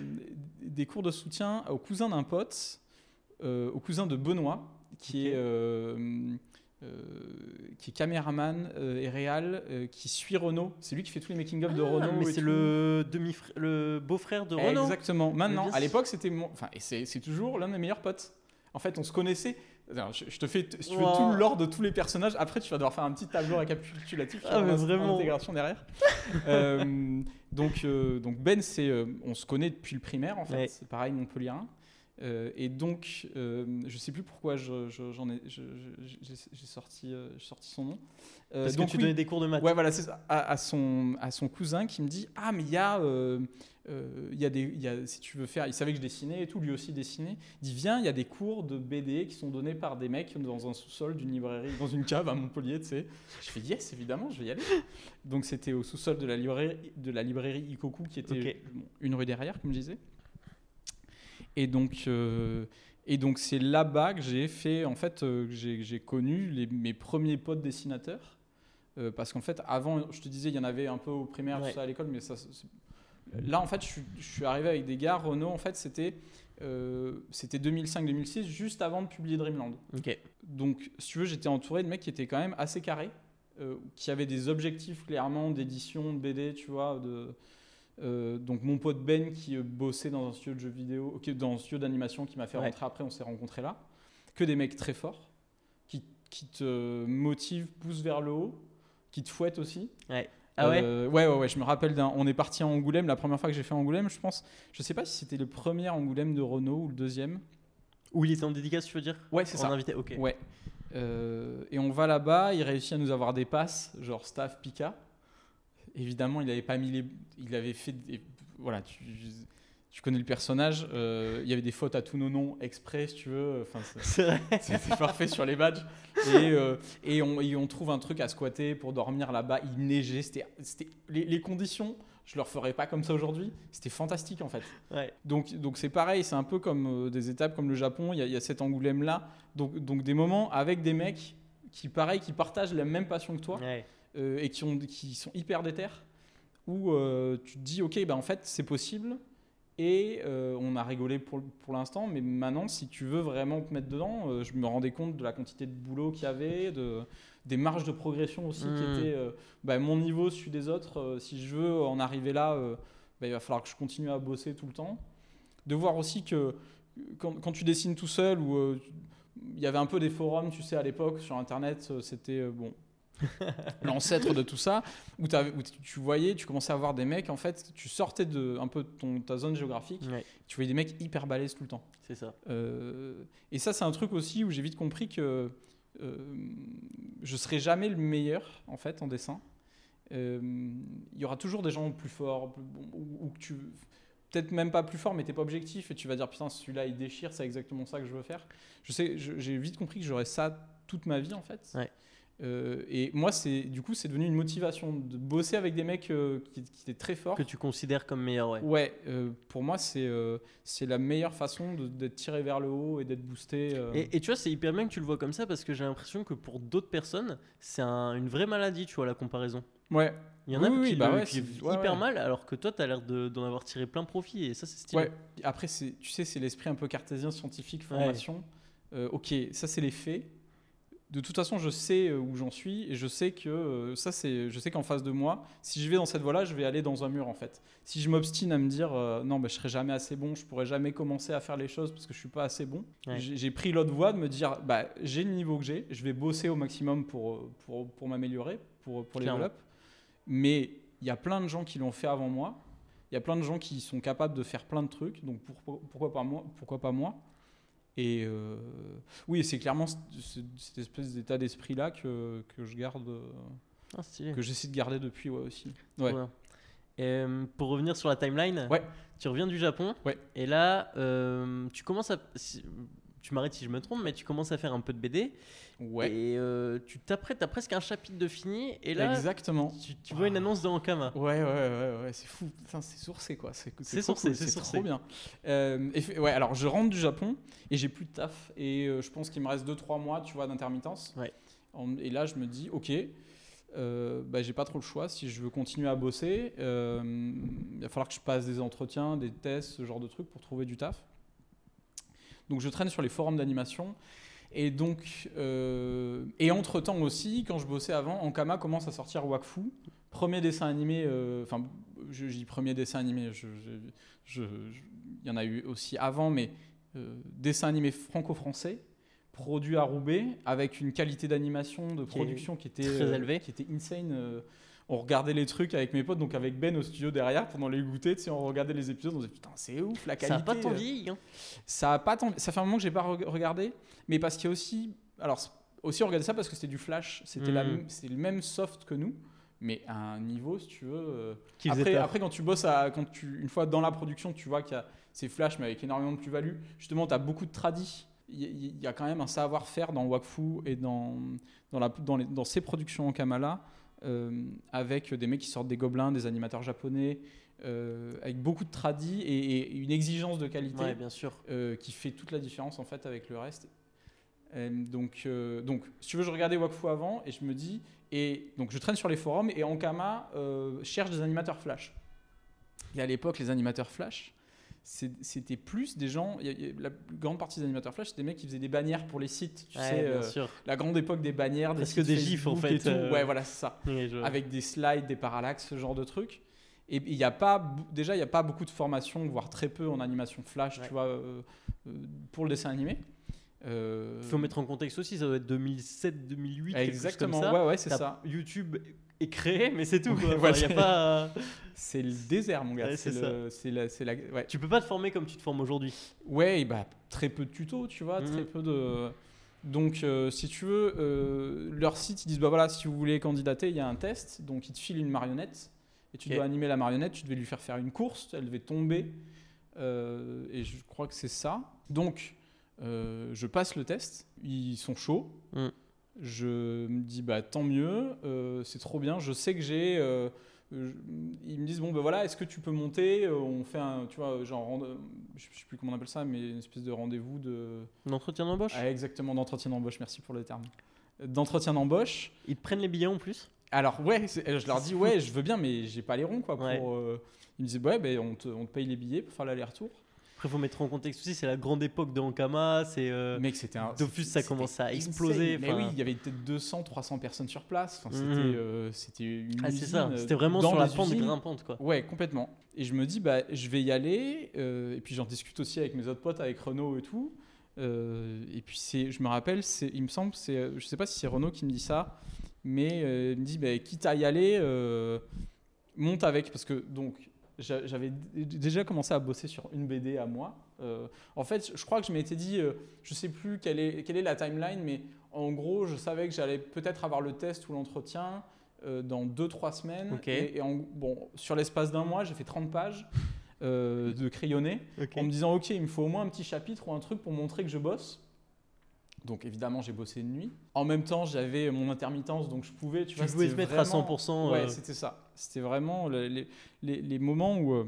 [SPEAKER 3] des cours de soutien au cousin d'un pote, euh, au cousin de Benoît, qui, est, euh, qui est caméraman euh, et réal, euh, qui suit Renault. C'est lui qui fait tous les making-of de
[SPEAKER 2] Ah,
[SPEAKER 3] Renault.
[SPEAKER 2] mais c'est le, demi le beau-frère de Renault.
[SPEAKER 3] Exactement. Maintenant, à l'époque, c'était mon. Enfin, et c'est toujours l'un de mes meilleurs potes. En fait, on se connaissait. Alors, je, je te fais, si tu veux,
[SPEAKER 2] Wow.
[SPEAKER 3] tout l'ordre de tous les personnages. Après, tu vas devoir faire un petit tableau récapitulatif
[SPEAKER 2] Ah, mais vraiment.
[SPEAKER 3] l'intégration derrière. Euh, donc, euh, donc Ben, c'est, euh, on se connaît depuis le primaire en fait.
[SPEAKER 2] Ouais.
[SPEAKER 3] C'est pareil, Montpellierin. Euh, et donc, euh, je sais plus pourquoi j'en ai, j'ai sorti, euh, j'ai sorti son nom. Euh,
[SPEAKER 2] Parce
[SPEAKER 3] donc,
[SPEAKER 2] que tu
[SPEAKER 3] oui.
[SPEAKER 2] donnais des cours de maths.
[SPEAKER 3] Ouais, voilà, c'est. À, à son, à son cousin qui me dit Ah, mais il y a. il y a des, il y a, si tu veux faire, il savait que je dessinais et tout, lui aussi dessinait. Il dit Viens, il y a des cours de BD qui sont donnés par des mecs dans un sous-sol d'une librairie, dans une cave à Montpellier, tu sais. Je fais Yes, évidemment, je vais y aller. Donc c'était au sous-sol de la librairie, de la librairie Ikoku qui était une rue derrière, comme je disais. Et donc. euh, et donc c'est là-bas que j'ai fait, en fait, euh, j'ai connu les- mes premiers potes dessinateurs. Euh, parce qu'en fait, avant, je te disais, il y en avait un peu au primaire, tout ça à l'école, mais ça, là, en fait, je, suis- je suis arrivé avec des gars. Renault, en fait, c'était c'était 2005-2006, juste avant de publier Dreamland.
[SPEAKER 2] Ok.
[SPEAKER 3] Donc, si tu veux, j'étais entouré de mecs qui étaient quand même assez carrés, qui avaient des objectifs clairement d'édition, de BD, tu vois. De, euh, donc, mon pote Ben qui euh, bossait dans un studio de jeux vidéo, dans un studio d'animation qui m'a fait
[SPEAKER 2] Ouais.
[SPEAKER 3] rentrer après, on s'est rencontrés là. Que des mecs très forts, qui, qui te motivent, poussent vers le haut, qui te fouettent aussi.
[SPEAKER 2] Ah ouais
[SPEAKER 3] Euh, ouais, ouais, ouais, je me rappelle d'un. On est parti à Angoulême, la première fois que j'ai fait Angoulême, je pense. Je sais pas si c'était le premier Angoulême de Renault ou le deuxième.
[SPEAKER 2] Où il était en dédicace, tu veux dire?
[SPEAKER 3] Ouais, c'est ça.
[SPEAKER 2] invité, ok.
[SPEAKER 3] Ouais. Euh, et on va là-bas, il réussit à nous avoir des passes, genre staff Pika. Évidemment, il avait pas mis les. Il avait fait. des- Voilà, tu, tu connais le personnage. euh, il y avait des fautes à tous nos noms exprès, si tu veux. Enfin, c'est- parfait sur les badges. Et, euh, et, on, et on trouve un truc à squatter pour dormir là-bas. Il neigeait. C'était, c'était, les, les conditions, je leur ferais pas comme ça aujourd'hui. C'était fantastique en fait.
[SPEAKER 2] Ouais.
[SPEAKER 3] Donc, donc c'est pareil, c'est un peu comme euh, des étapes comme le Japon. Il y a, il y a cet Angoulême là. Donc, donc des moments avec des mecs qui pareil, qui partagent la même passion que toi
[SPEAKER 2] Ouais.
[SPEAKER 3] Euh, et qui, ont, qui sont hyper déter, où euh, tu te dis, ok, bah, en fait, c'est possible, et euh, on a rigolé pour, pour l'instant, mais maintenant, si tu veux vraiment te mettre dedans, euh, je me rendais compte de la quantité de boulot qu'il y avait, de, des marges de progression aussi qui
[SPEAKER 2] Mm.
[SPEAKER 3] étaient, euh, bah, mon niveau, celui des autres, si je veux en arriver là, bah, il va falloir que je continue à bosser tout le temps. De voir aussi que quand, quand tu dessines tout seul, ou il y avait un peu des forums, tu sais, à l'époque, sur Internet, c'était, bon, l'ancêtre de tout ça, où, tu- voyais, tu commençais à voir des mecs, en fait, tu sortais de un peu de ton, ta zone géographique,
[SPEAKER 2] Ouais,
[SPEAKER 3] tu voyais des mecs hyper balèzes tout le temps.
[SPEAKER 2] c'est ça.
[SPEAKER 3] Euh, et ça, c'est un truc aussi où j'ai vite compris que euh, je serai jamais le meilleur, en fait, en dessin. Euh, Il y aura toujours des gens plus forts, ou, que tu... Peut-être même pas plus fort, mais t'es pas objectif et tu vas dire putain celui-là il déchire, c'est exactement ça que je veux faire. Je sais, j'ai vite compris que j'aurais ça toute ma vie en fait.
[SPEAKER 2] Ouais.
[SPEAKER 3] Euh, et moi c'est du coup c'est devenu une motivation de bosser avec des mecs euh, qui, qui étaient très forts.
[SPEAKER 2] Que tu considères comme meilleur, ouais.
[SPEAKER 3] Ouais, euh, pour moi, c'est c'est la meilleure façon d'être tiré vers le haut et d'être boosté.
[SPEAKER 2] Et, et tu vois, c'est hyper bien que tu le vois comme ça parce que j'ai l'impression que pour d'autres personnes, c'est un- une vraie maladie, tu vois, la comparaison.
[SPEAKER 3] Ouais,
[SPEAKER 2] Il y en a
[SPEAKER 3] Oui,
[SPEAKER 2] qui,
[SPEAKER 3] bah ouais,
[SPEAKER 2] qui vivent
[SPEAKER 3] ouais,
[SPEAKER 2] hyper
[SPEAKER 3] ouais.
[SPEAKER 2] mal alors que toi, tu as l'air de- d'en avoir tiré plein profit et ça, c'est stylé.
[SPEAKER 3] ouais. Après, tu sais, c'est l'esprit un peu cartésien, scientifique, formation. Ok, ça, c'est les faits. De toute façon, je sais euh, où j'en suis et je sais que euh, ça, c'est, je sais qu'en face de moi, si je vais dans cette voie-là, je vais aller dans un mur en fait. Si je m'obstine à me dire euh, non, bah, je serai jamais assez bon, je pourrai jamais commencer à faire les choses parce que je suis pas assez bon,
[SPEAKER 2] Ouais.
[SPEAKER 3] j'ai, pris l'autre voie de me dire bah, j'ai le niveau que j'ai, je vais bosser au maximum pour, pour, pour m'améliorer, pour, pour level up. Mais il y a plein de gens qui l'ont fait avant moi. Il y a plein de gens qui sont capables de faire plein de trucs. Donc pour- pourquoi pas moi Pourquoi pas moi? Et euh, oui, c'est clairement ce- ce- cette espèce d'état d'esprit là que, que je garde, euh,
[SPEAKER 2] Ah,
[SPEAKER 3] que j'essaie de garder depuis ouais, aussi. Ouais.
[SPEAKER 2] Et, euh, pour revenir sur la timeline,
[SPEAKER 3] Ouais.
[SPEAKER 2] tu reviens du Japon.
[SPEAKER 3] Ouais.
[SPEAKER 2] Et là, euh, tu commences à. Tu m'arrêtes si je me trompe, mais tu commences à faire un peu de BD.
[SPEAKER 3] Ouais.
[SPEAKER 2] Et euh, tu t'apprêtes à presque un chapitre de fini. Et là,
[SPEAKER 3] Exactement.
[SPEAKER 2] tu, tu vois une annonce de Ankama.
[SPEAKER 3] Ouais, ouais, ouais, ouais, c'est fou. C'est sourcé quoi. C'est
[SPEAKER 2] sourcé,
[SPEAKER 3] cool,
[SPEAKER 2] c'est sourcé.
[SPEAKER 3] trop bien. Euh, et ouais, alors je rentre du Japon et j'ai plus de taf et euh, je pense qu'il me reste 2-3 mois, tu vois, d'intermittence.
[SPEAKER 2] Ouais.
[SPEAKER 3] Et là, je me dis, ok, bah, j'ai pas trop le choix. Si je veux continuer à bosser, il va falloir que je passe des entretiens, des tests, ce genre de trucs pour trouver du taf. Donc je traîne sur les forums d'animation. Et donc, euh, et entre temps aussi, quand je bossais avant, Ankama commence à sortir Wakfu, premier dessin animé. euh, Enfin, je, je dis premier dessin animé. Il y en a eu aussi avant, mais euh, dessin animé franco-français, produit à Roubaix, avec une qualité d'animation, de production qui était
[SPEAKER 2] très élevée.
[SPEAKER 3] qui était insane. On regardait les trucs avec mes potes, donc avec Ben au studio derrière, pendant les goûters, tu sais, on regardait les épisodes, on disait putain, c'est ouf la
[SPEAKER 2] Ça
[SPEAKER 3] qualité.
[SPEAKER 2] n'a pas tant
[SPEAKER 3] euh.
[SPEAKER 2] vieilli. hein.
[SPEAKER 3] Ça a pas ça fait un moment que j'ai pas re- regardé, mais parce qu'il y a aussi, alors aussi on regardait ça parce que c'était du flash, c'était
[SPEAKER 2] Mm.
[SPEAKER 3] c'était le même soft que nous, mais à un niveau si tu veux. euh, après, après quand tu bosses, à, quand tu une fois dans la production, tu vois qu'il y a ces flash mais avec énormément de plus-value. Justement, tu as beaucoup de tradis. Il y, y a quand même un savoir-faire dans Wakfu et dans dans, la, dans, les- dans ces productions en Kamala. Euh, avec des mecs qui sortent des gobelins, des animateurs japonais, euh, avec beaucoup de tradis et, et une exigence de qualité
[SPEAKER 2] Ouais, bien sûr.
[SPEAKER 3] euh, qui fait toute la différence en fait avec le reste. Donc, euh, donc, si tu veux, je regardais Wakfu avant et je me dis, et donc je traîne sur les forums et Ankama euh, cherche des animateurs Flash. Et à l'époque, les animateurs Flash, c'était plus des gens, la grande partie des animateurs Flash, c'était des mecs qui faisaient des bannières pour les sites, tu
[SPEAKER 2] Ouais,
[SPEAKER 3] sais,
[SPEAKER 2] bien
[SPEAKER 3] euh,
[SPEAKER 2] sûr.
[SPEAKER 3] la grande époque des bannières, des
[SPEAKER 2] Presque
[SPEAKER 3] sites
[SPEAKER 2] des gifs, en fait, euh.
[SPEAKER 3] Ouais, voilà, c'est ça avec des slides, des parallaxes, ce genre de trucs. Et il y a pas, déjà, il n'y a pas beaucoup de formations, voire très peu en animation flash,
[SPEAKER 2] Ouais.
[SPEAKER 3] tu vois, euh, pour le dessin animé.
[SPEAKER 2] Il faut mettre en contexte aussi, ça doit être 2007, 2008, quelque chose
[SPEAKER 3] Exactement,
[SPEAKER 2] comme ça.
[SPEAKER 3] ouais, ouais, c'est ça.
[SPEAKER 2] YouTube est créé, mais c'est tout. quoi. Enfin, y a
[SPEAKER 3] c'est-
[SPEAKER 2] pas, euh,
[SPEAKER 3] C'est le désert, mon gars.
[SPEAKER 2] Ouais,
[SPEAKER 3] c'est le- la, la, ouais.
[SPEAKER 2] Tu peux pas te former comme tu te formes aujourd'hui.
[SPEAKER 3] Ouais, bah, très peu de tutos, tu vois,
[SPEAKER 2] Mhm.
[SPEAKER 3] très peu de. Donc, euh, si tu veux, euh, leur site, ils disent bah voilà, si vous voulez candidater, il y a un test. Donc, ils te filent une marionnette et tu dois animer la marionnette. Tu devais lui faire faire une course, elle devait tomber. euh, et je crois que c'est ça. Donc, je passe le test. Ils sont chauds.
[SPEAKER 2] Mm.
[SPEAKER 3] Je me dis bah tant mieux, euh, c'est trop bien. Je sais que j'ai. euh, ils me disent bon ben voilà, est-ce que tu peux monter Euh, On fait un, tu vois, genre, je sais plus comment on appelle ça, mais une espèce de rendez-vous de.
[SPEAKER 2] L'entretien d'embauche?
[SPEAKER 3] Ah, exactement, d'entretien d'embauche, merci pour le terme. d'entretien d'embauche.
[SPEAKER 2] Ils te prennent les billets en plus?
[SPEAKER 3] Alors ouais, je leur dis ouais, je veux bien, mais j'ai pas les ronds quoi. Pour,
[SPEAKER 2] Ouais.
[SPEAKER 3] euh, ils me disaient ouais, ben on, te, on te paye les billets pour faire l'aller-retour.
[SPEAKER 2] Après, faut mettre en contexte aussi, c'est la grande époque de Ankama, c'est. euh,
[SPEAKER 3] Mec, c'était un.
[SPEAKER 2] Dofus, ça
[SPEAKER 3] c'était
[SPEAKER 2] commençait à
[SPEAKER 3] insane.
[SPEAKER 2] exploser,
[SPEAKER 3] Mais oui, il y avait peut-être 200, 300 personnes sur place. Enfin,
[SPEAKER 2] Mhm.
[SPEAKER 3] c'était, euh, c'était une
[SPEAKER 2] Ah, c'est
[SPEAKER 3] usine,
[SPEAKER 2] ça, c'était vraiment sur la pente grimpante quoi.
[SPEAKER 3] Ouais, complètement. Et je me dis, bah, je vais y aller. euh, et puis j'en discute aussi avec mes autres potes, avec Renault et tout. Et puis c'est, je me rappelle, c'est, il me semble, c'est, je sais pas si c'est Renault qui me dit ça, mais il me dit, bah, quitte à y aller, monte avec. Parce que donc, j'avais déjà commencé à bosser sur une BD à moi. Euh, en fait, je crois que je m'étais dit, euh, je sais plus quelle est, quelle est la timeline, mais en gros, je savais que j'allais peut-être avoir le test ou l'entretien euh, dans 2-3 semaines.
[SPEAKER 2] Ok.
[SPEAKER 3] Et, et en- bon, sur l'espace d'un mois, j'ai fait 30 pages de crayonné en me disant, OK, il me faut au moins un petit chapitre ou un truc pour montrer que je bosse. Donc évidemment, j'ai bossé de nuit. En même temps, j'avais mon intermittence, donc je pouvais, tu,
[SPEAKER 2] Tu
[SPEAKER 3] vois,
[SPEAKER 2] pouvais
[SPEAKER 3] c'était
[SPEAKER 2] mettre à
[SPEAKER 3] vraiment-
[SPEAKER 2] 100%.
[SPEAKER 3] Ouais,
[SPEAKER 2] euh,
[SPEAKER 3] c'était ça. C'était vraiment le- les, les- les moments où euh,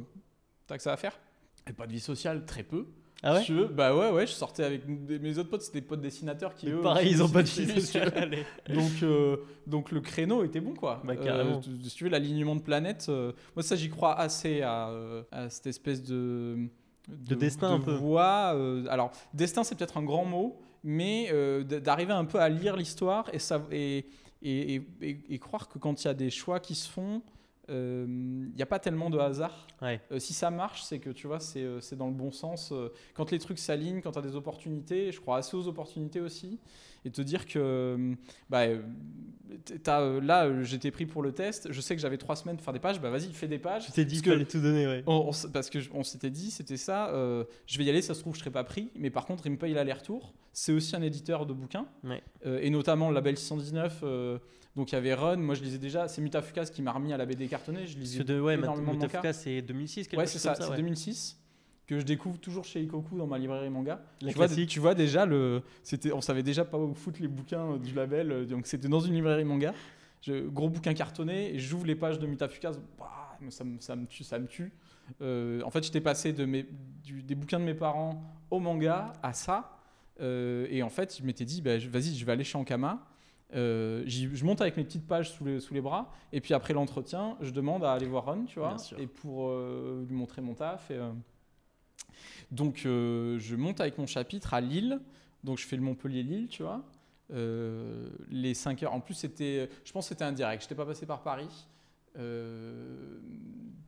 [SPEAKER 3] t'as que ça à faire. Et pas de vie sociale, très peu.
[SPEAKER 2] Ah ouais
[SPEAKER 3] veux, bah ouais, ouais, je sortais avec mes autres potes, c'était des potes dessinateurs qui eux.
[SPEAKER 2] Pareil, ils ont pas de vie sociale.
[SPEAKER 3] Donc, euh, donc le créneau était bon, quoi.
[SPEAKER 2] Bah, carrément.
[SPEAKER 3] tu- si tu veux, l'alignement de planètes, euh, moi ça j'y crois assez à, euh, à cette espèce de...
[SPEAKER 2] De destin, un peu.
[SPEAKER 3] voie, euh, alors, destin c'est peut-être un grand mot, mais euh, d'arriver un peu à lire l'histoire et, croire que quand il y a des choix qui se font, euh, il n'y a pas tellement de hasard.
[SPEAKER 2] Ouais.
[SPEAKER 3] Euh, si ça marche, c'est que tu vois, c'est dans le bon sens. Quand les trucs s'alignent, quand tu as des opportunités, je crois assez aux opportunités aussi. Et te dire que, euh, bah, euh, t'as, euh, là, j'étais pris pour le test. Je sais que j'avais trois semaines pour faire des pages. Bah, vas-y, fais des pages.
[SPEAKER 2] Je t'ai dit qu'il fallait tout donner, ouais.
[SPEAKER 3] on- on s- parce que on s'était dit, c'était ça. euh, je vais y aller, ça se trouve, je serai pas pris. Mais par contre, il me paye l'aller-retour. C'est aussi un éditeur de bouquins.
[SPEAKER 2] Ouais.
[SPEAKER 3] Euh, et notamment le label 619. euh, donc il y avait Run. Moi, je lisais déjà. C'est Mutafukas qui m'a remis à la BD cartonnée. Je lisais
[SPEAKER 2] de, ouais,
[SPEAKER 3] énormément de mangas.
[SPEAKER 2] Mutafuka, c'est 2006, quelque
[SPEAKER 3] Ouais,
[SPEAKER 2] chose
[SPEAKER 3] c'est
[SPEAKER 2] comme
[SPEAKER 3] ça, c'est
[SPEAKER 2] ouais.
[SPEAKER 3] 2006 que je découvre toujours chez Ikoku dans ma librairie manga. Tu, vois,
[SPEAKER 2] classique.
[SPEAKER 3] tu vois déjà le on savait déjà pas où foutre les bouquins euh, du label euh, donc c'était dans une librairie manga. Je- gros bouquin cartonné et j'ouvre les pages de Mutafukas, bah, ça, me, ça me tue, ça me tue. Euh, en fait, j'étais passé de mes, du- des bouquins de mes parents au manga à ça. Euh, et en fait, je m'étais dit, bah, vas-y, je vais aller chez Ankama. Euh, je monte avec mes petites pages sous les, sous les bras. Et puis après l'entretien, je demande à aller voir Ron, tu vois, et pour euh, lui montrer mon taf. Et, euh, donc, euh, je monte avec mon chapitre à Lille. Donc, je fais le Montpellier-Lille, tu vois. Euh, les 5 heures. En plus, c'était, je pense que c'était un direct. Je n'étais pas passé par Paris. Euh,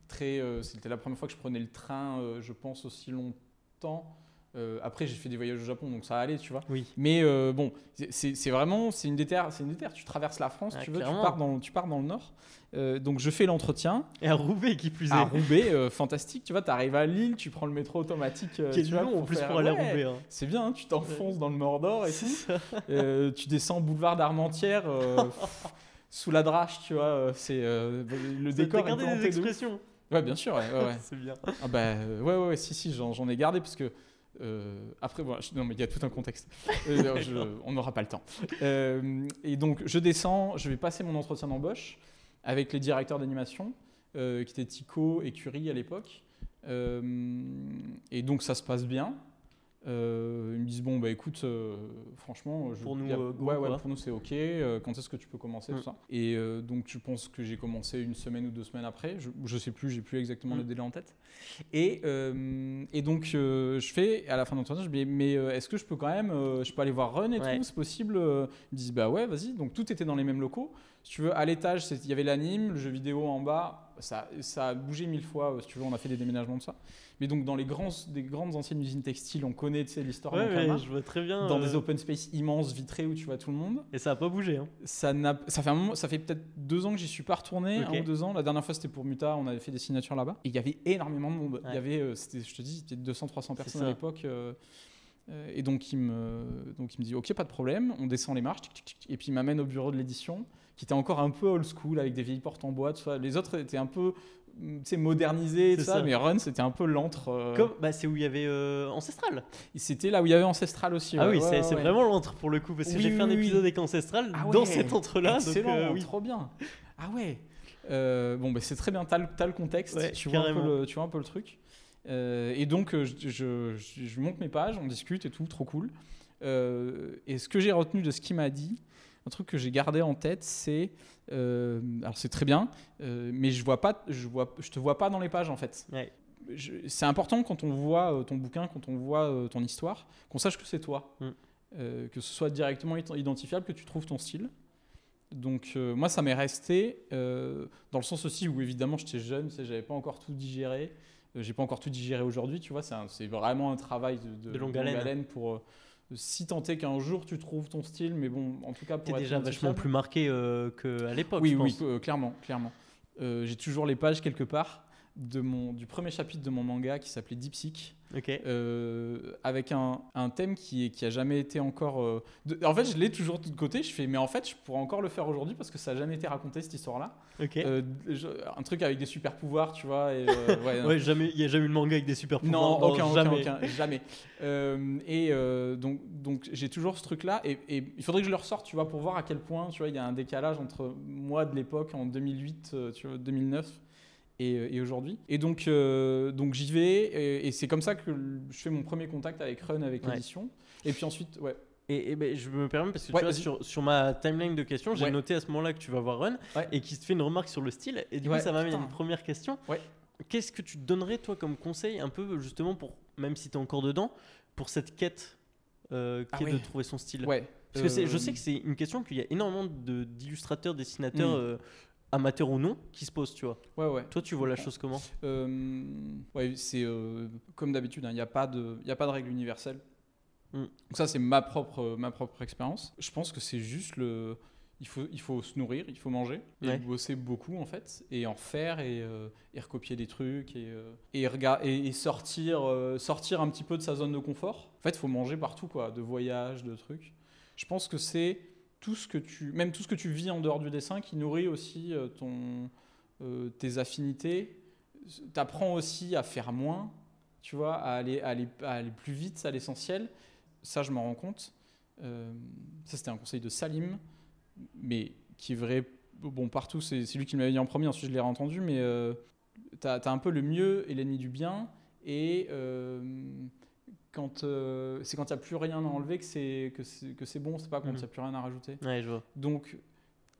[SPEAKER 3] très, c'était la première fois que je prenais le train, je pense, aussi longtemps. Euh, après, j'ai fait des voyages au Japon, donc ça allait, tu vois.
[SPEAKER 2] Oui.
[SPEAKER 3] Mais euh, bon, c'est vraiment, c'est une déterre, c'est une déterre. Tu traverses la France,
[SPEAKER 2] Ah,
[SPEAKER 3] tu veux, tu pars dans, tu pars dans le nord. Euh, donc je fais l'entretien
[SPEAKER 2] Et à Roubaix, qui plus est.
[SPEAKER 3] à Roubaix, euh, fantastique. Tu vois, tu arrives à Lille, tu prends le métro automatique. euh,
[SPEAKER 2] qui est long en plus
[SPEAKER 3] faire-
[SPEAKER 2] pour aller à
[SPEAKER 3] ouais,
[SPEAKER 2] Roubaix. hein.
[SPEAKER 3] C'est bien, hein, tu t'enfonces dans le Mordor et tout.
[SPEAKER 2] ça.
[SPEAKER 3] Euh, tu descends boulevard d'Armentières euh, sous la drache, tu vois. C'est euh, le
[SPEAKER 2] Ça,
[SPEAKER 3] décor
[SPEAKER 2] gardé des
[SPEAKER 3] planté de
[SPEAKER 2] expressions.
[SPEAKER 3] Ouais, bien sûr. Ouais, ouais, ouais.
[SPEAKER 2] C'est bien.
[SPEAKER 3] Ah bah euh, ouais, ouais, ouais, si, si, j'en ai gardé parce que euh, après, non mais il y a tout un contexte. Euh, on n'aura pas le temps. Euh, et donc je descends, je vais passer mon entretien d'embauche avec les directeurs d'animation qui étaient Tico et Curie à l'époque. Et donc ça se passe bien. Euh, ils me disent bon bah écoute euh, franchement je-
[SPEAKER 2] Pour nous,
[SPEAKER 3] a-
[SPEAKER 2] euh, go,
[SPEAKER 3] ouais, pour nous c'est ok. Quand est-ce que tu peux commencer
[SPEAKER 2] Mm.
[SPEAKER 3] tout ça? Et donc je pense que j'ai commencé une semaine ou deux semaines après? Je, je sais plus j'ai plus exactement
[SPEAKER 2] Mm.
[SPEAKER 3] le délai en tête. Et, et donc je fais à la fin de l'entretien je me dis mais est-ce que je peux quand même je peux aller voir Run et
[SPEAKER 2] Ouais.
[SPEAKER 3] tout c'est possible? Ils disent bah ouais vas-y. Donc tout était dans les mêmes locaux. Si tu veux à l'étage il y avait l'anime le jeu vidéo en bas. Ça, ça a bougé mille fois si tu veux on a fait des déménagements de ça mais donc dans les grands des grandes anciennes usines textiles on connaît l'histoire
[SPEAKER 2] Ouais, ouais, je vois très bien.
[SPEAKER 3] dans
[SPEAKER 2] euh,
[SPEAKER 3] des open space immenses vitrés où tu vois tout le monde
[SPEAKER 2] Et ça a pas bougé. Hein.
[SPEAKER 3] ça, n'a- ça fait un moment- ça fait peut-être deux ans que j'y suis pas retourné, un ou deux ans. La dernière fois c'était pour Muta, on avait fait des signatures là-bas. Et il y avait énormément de monde. Il y avait, euh, c'était, je te dis, peut-être 200-300
[SPEAKER 2] C'est
[SPEAKER 3] personnes à l'époque. euh, euh, et donc il, me, donc il me dit ok pas de problème, on descend les marches, tic, tic, tic, et puis il m'amène au bureau de l'édition, qui était encore un peu old school avec des vieilles portes en ça. Les autres étaient un peu mm, tu sais, modernisés,
[SPEAKER 2] C'est
[SPEAKER 3] tout ça,
[SPEAKER 2] ça.
[SPEAKER 3] mais Run c'était un peu l'antre. euh,
[SPEAKER 2] bah, c'est où il y avait euh, Ancestral.
[SPEAKER 3] et C'était là où il y avait Ancestral aussi.
[SPEAKER 2] ah
[SPEAKER 3] ouais,
[SPEAKER 2] oui,
[SPEAKER 3] ouais,
[SPEAKER 2] c'est
[SPEAKER 3] ouais,
[SPEAKER 2] c'est vraiment l'antre pour le coup. Parce que
[SPEAKER 3] Oui,
[SPEAKER 2] j'ai fait un
[SPEAKER 3] oui, oui.
[SPEAKER 2] épisode avec Ancestral
[SPEAKER 3] Ah
[SPEAKER 2] dans cet antre-là. Donc,
[SPEAKER 3] Excellent,
[SPEAKER 2] euh, oui.
[SPEAKER 3] trop bien. Ah ouais. Euh, bon, bah, c'est très bien. T'as le, t'as le contexte. Tu, vois un peu le, tu vois un peu le truc. Euh, et donc, je, je, monte mes pages, on discute et tout, trop cool. Et ce que j'ai retenu de ce qu'il m'a dit, un truc que j'ai gardé en tête, c'est euh, alors c'est très bien, euh, mais je vois pas, je vois, je te vois pas dans les pages en fait.
[SPEAKER 2] Ouais.
[SPEAKER 3] C'est important quand on voit euh, ton bouquin, quand on voit ton histoire, qu'on sache que c'est toi,
[SPEAKER 2] Mm.
[SPEAKER 3] Euh, que ce soit directement ident- identifiable, que tu trouves ton style. Donc moi, ça m'est resté dans le sens aussi où évidemment j'étais jeune, j'avais pas encore tout digéré. J'ai pas encore tout digéré aujourd'hui, tu vois. C'est vraiment un travail de,
[SPEAKER 2] De longue haleine.
[SPEAKER 3] pour si tant est qu'un jour tu trouves ton style, mais bon, en tout cas pour être
[SPEAKER 2] déjà vachement plus marqué euh, qu'à l'époque,
[SPEAKER 3] oui,
[SPEAKER 2] je
[SPEAKER 3] oui,
[SPEAKER 2] pense.
[SPEAKER 3] euh, clairement, clairement. Euh, j'ai toujours les pages quelque part de mon, du premier chapitre de mon manga qui s'appelait Dipsic, euh, avec un, un thème qui, qui a jamais été encore. euh, de- en fait, je l'ai toujours de côté. Je fais, mais en fait, je pourrais encore le faire aujourd'hui parce que ça a jamais été raconté cette histoire-là. Euh, un truc avec des super pouvoirs, tu vois. Et, ouais, non.
[SPEAKER 2] ouais, jamais, il y a jamais eu de manga avec des super pouvoirs.
[SPEAKER 3] Non, aucun,
[SPEAKER 2] jamais.
[SPEAKER 3] aucun, jamais. Et donc, donc j'ai toujours ce truc-là, et, et il faudrait que je le ressorte, tu vois, pour voir à quel point, tu vois, il y a un décalage entre moi de l'époque en 2008, euh, tu vois, 2009. Et, euh, et aujourd'hui. Et donc, euh, donc j'y vais, et, et c'est comme ça que je fais mon premier contact avec Run, avec
[SPEAKER 2] Ouais.
[SPEAKER 3] l'édition. Et puis ensuite, ouais.
[SPEAKER 2] Et, et ben, je me permets parce que
[SPEAKER 3] Ouais,
[SPEAKER 2] tu vois, sur, sur ma timeline de questions, j'ai
[SPEAKER 3] Ouais.
[SPEAKER 2] noté à ce moment-là que tu vas voir Run
[SPEAKER 3] Ouais.
[SPEAKER 2] et qui te fait une remarque sur le style. Et du
[SPEAKER 3] Ouais,
[SPEAKER 2] coup, ça m'amène à une première question.
[SPEAKER 3] Ouais.
[SPEAKER 2] Qu'est-ce que tu te donnerais, toi, comme conseil, un peu justement pour, même si tu es encore dedans, pour cette quête euh, qui
[SPEAKER 3] Ah
[SPEAKER 2] est de trouver son style?
[SPEAKER 3] Ouais.
[SPEAKER 2] Parce que c'est- je
[SPEAKER 3] Euh,
[SPEAKER 2] sais que c'est une question qu'il y a énormément de- d'illustrateurs, dessinateurs,
[SPEAKER 3] Mm.
[SPEAKER 2] Amateurs ou non, qui se posent, tu vois.
[SPEAKER 3] Ouais, ouais.
[SPEAKER 2] Toi, tu vois la chose comment?
[SPEAKER 3] Euh, ouais, c'est euh, comme d'habitude, il n'y a, pas de- y a pas de règle universelle.
[SPEAKER 2] Mm.
[SPEAKER 3] Donc ça, c'est ma propre, ma propre expérience. Je pense que c'est juste le... Il faut, il faut se nourrir, il faut manger, et
[SPEAKER 2] Ouais.
[SPEAKER 3] bosser beaucoup en fait, et en faire, et, euh, et recopier des trucs, et, et, et, sortir, sortir un petit peu de sa zone de confort. En fait, il faut manger partout, quoi, de voyages, de trucs. Je pense que c'est tout ce que tu, même tout ce que tu vis en dehors du dessin qui nourrit aussi euh, ton, euh, tes affinités. T'apprends aussi à faire moins, tu vois, à aller, aller, aller plus vite à l'essentiel. Ça, je m'en rends compte. Euh, ça, c'était un conseil de Salim, mais qui est vrai, bon, partout, c'est lui qui me l'avait dit en premier, ensuite je l'ai entendu, mais euh, as un peu le mieux et l'ennemi du bien, et quand euh, c'est quand il n'y a plus rien à enlever que c'est que c'est bon, c'est pas quand il
[SPEAKER 2] Mhm.
[SPEAKER 3] n'y a plus rien à rajouter.
[SPEAKER 2] Ouais, je vois.
[SPEAKER 3] Donc,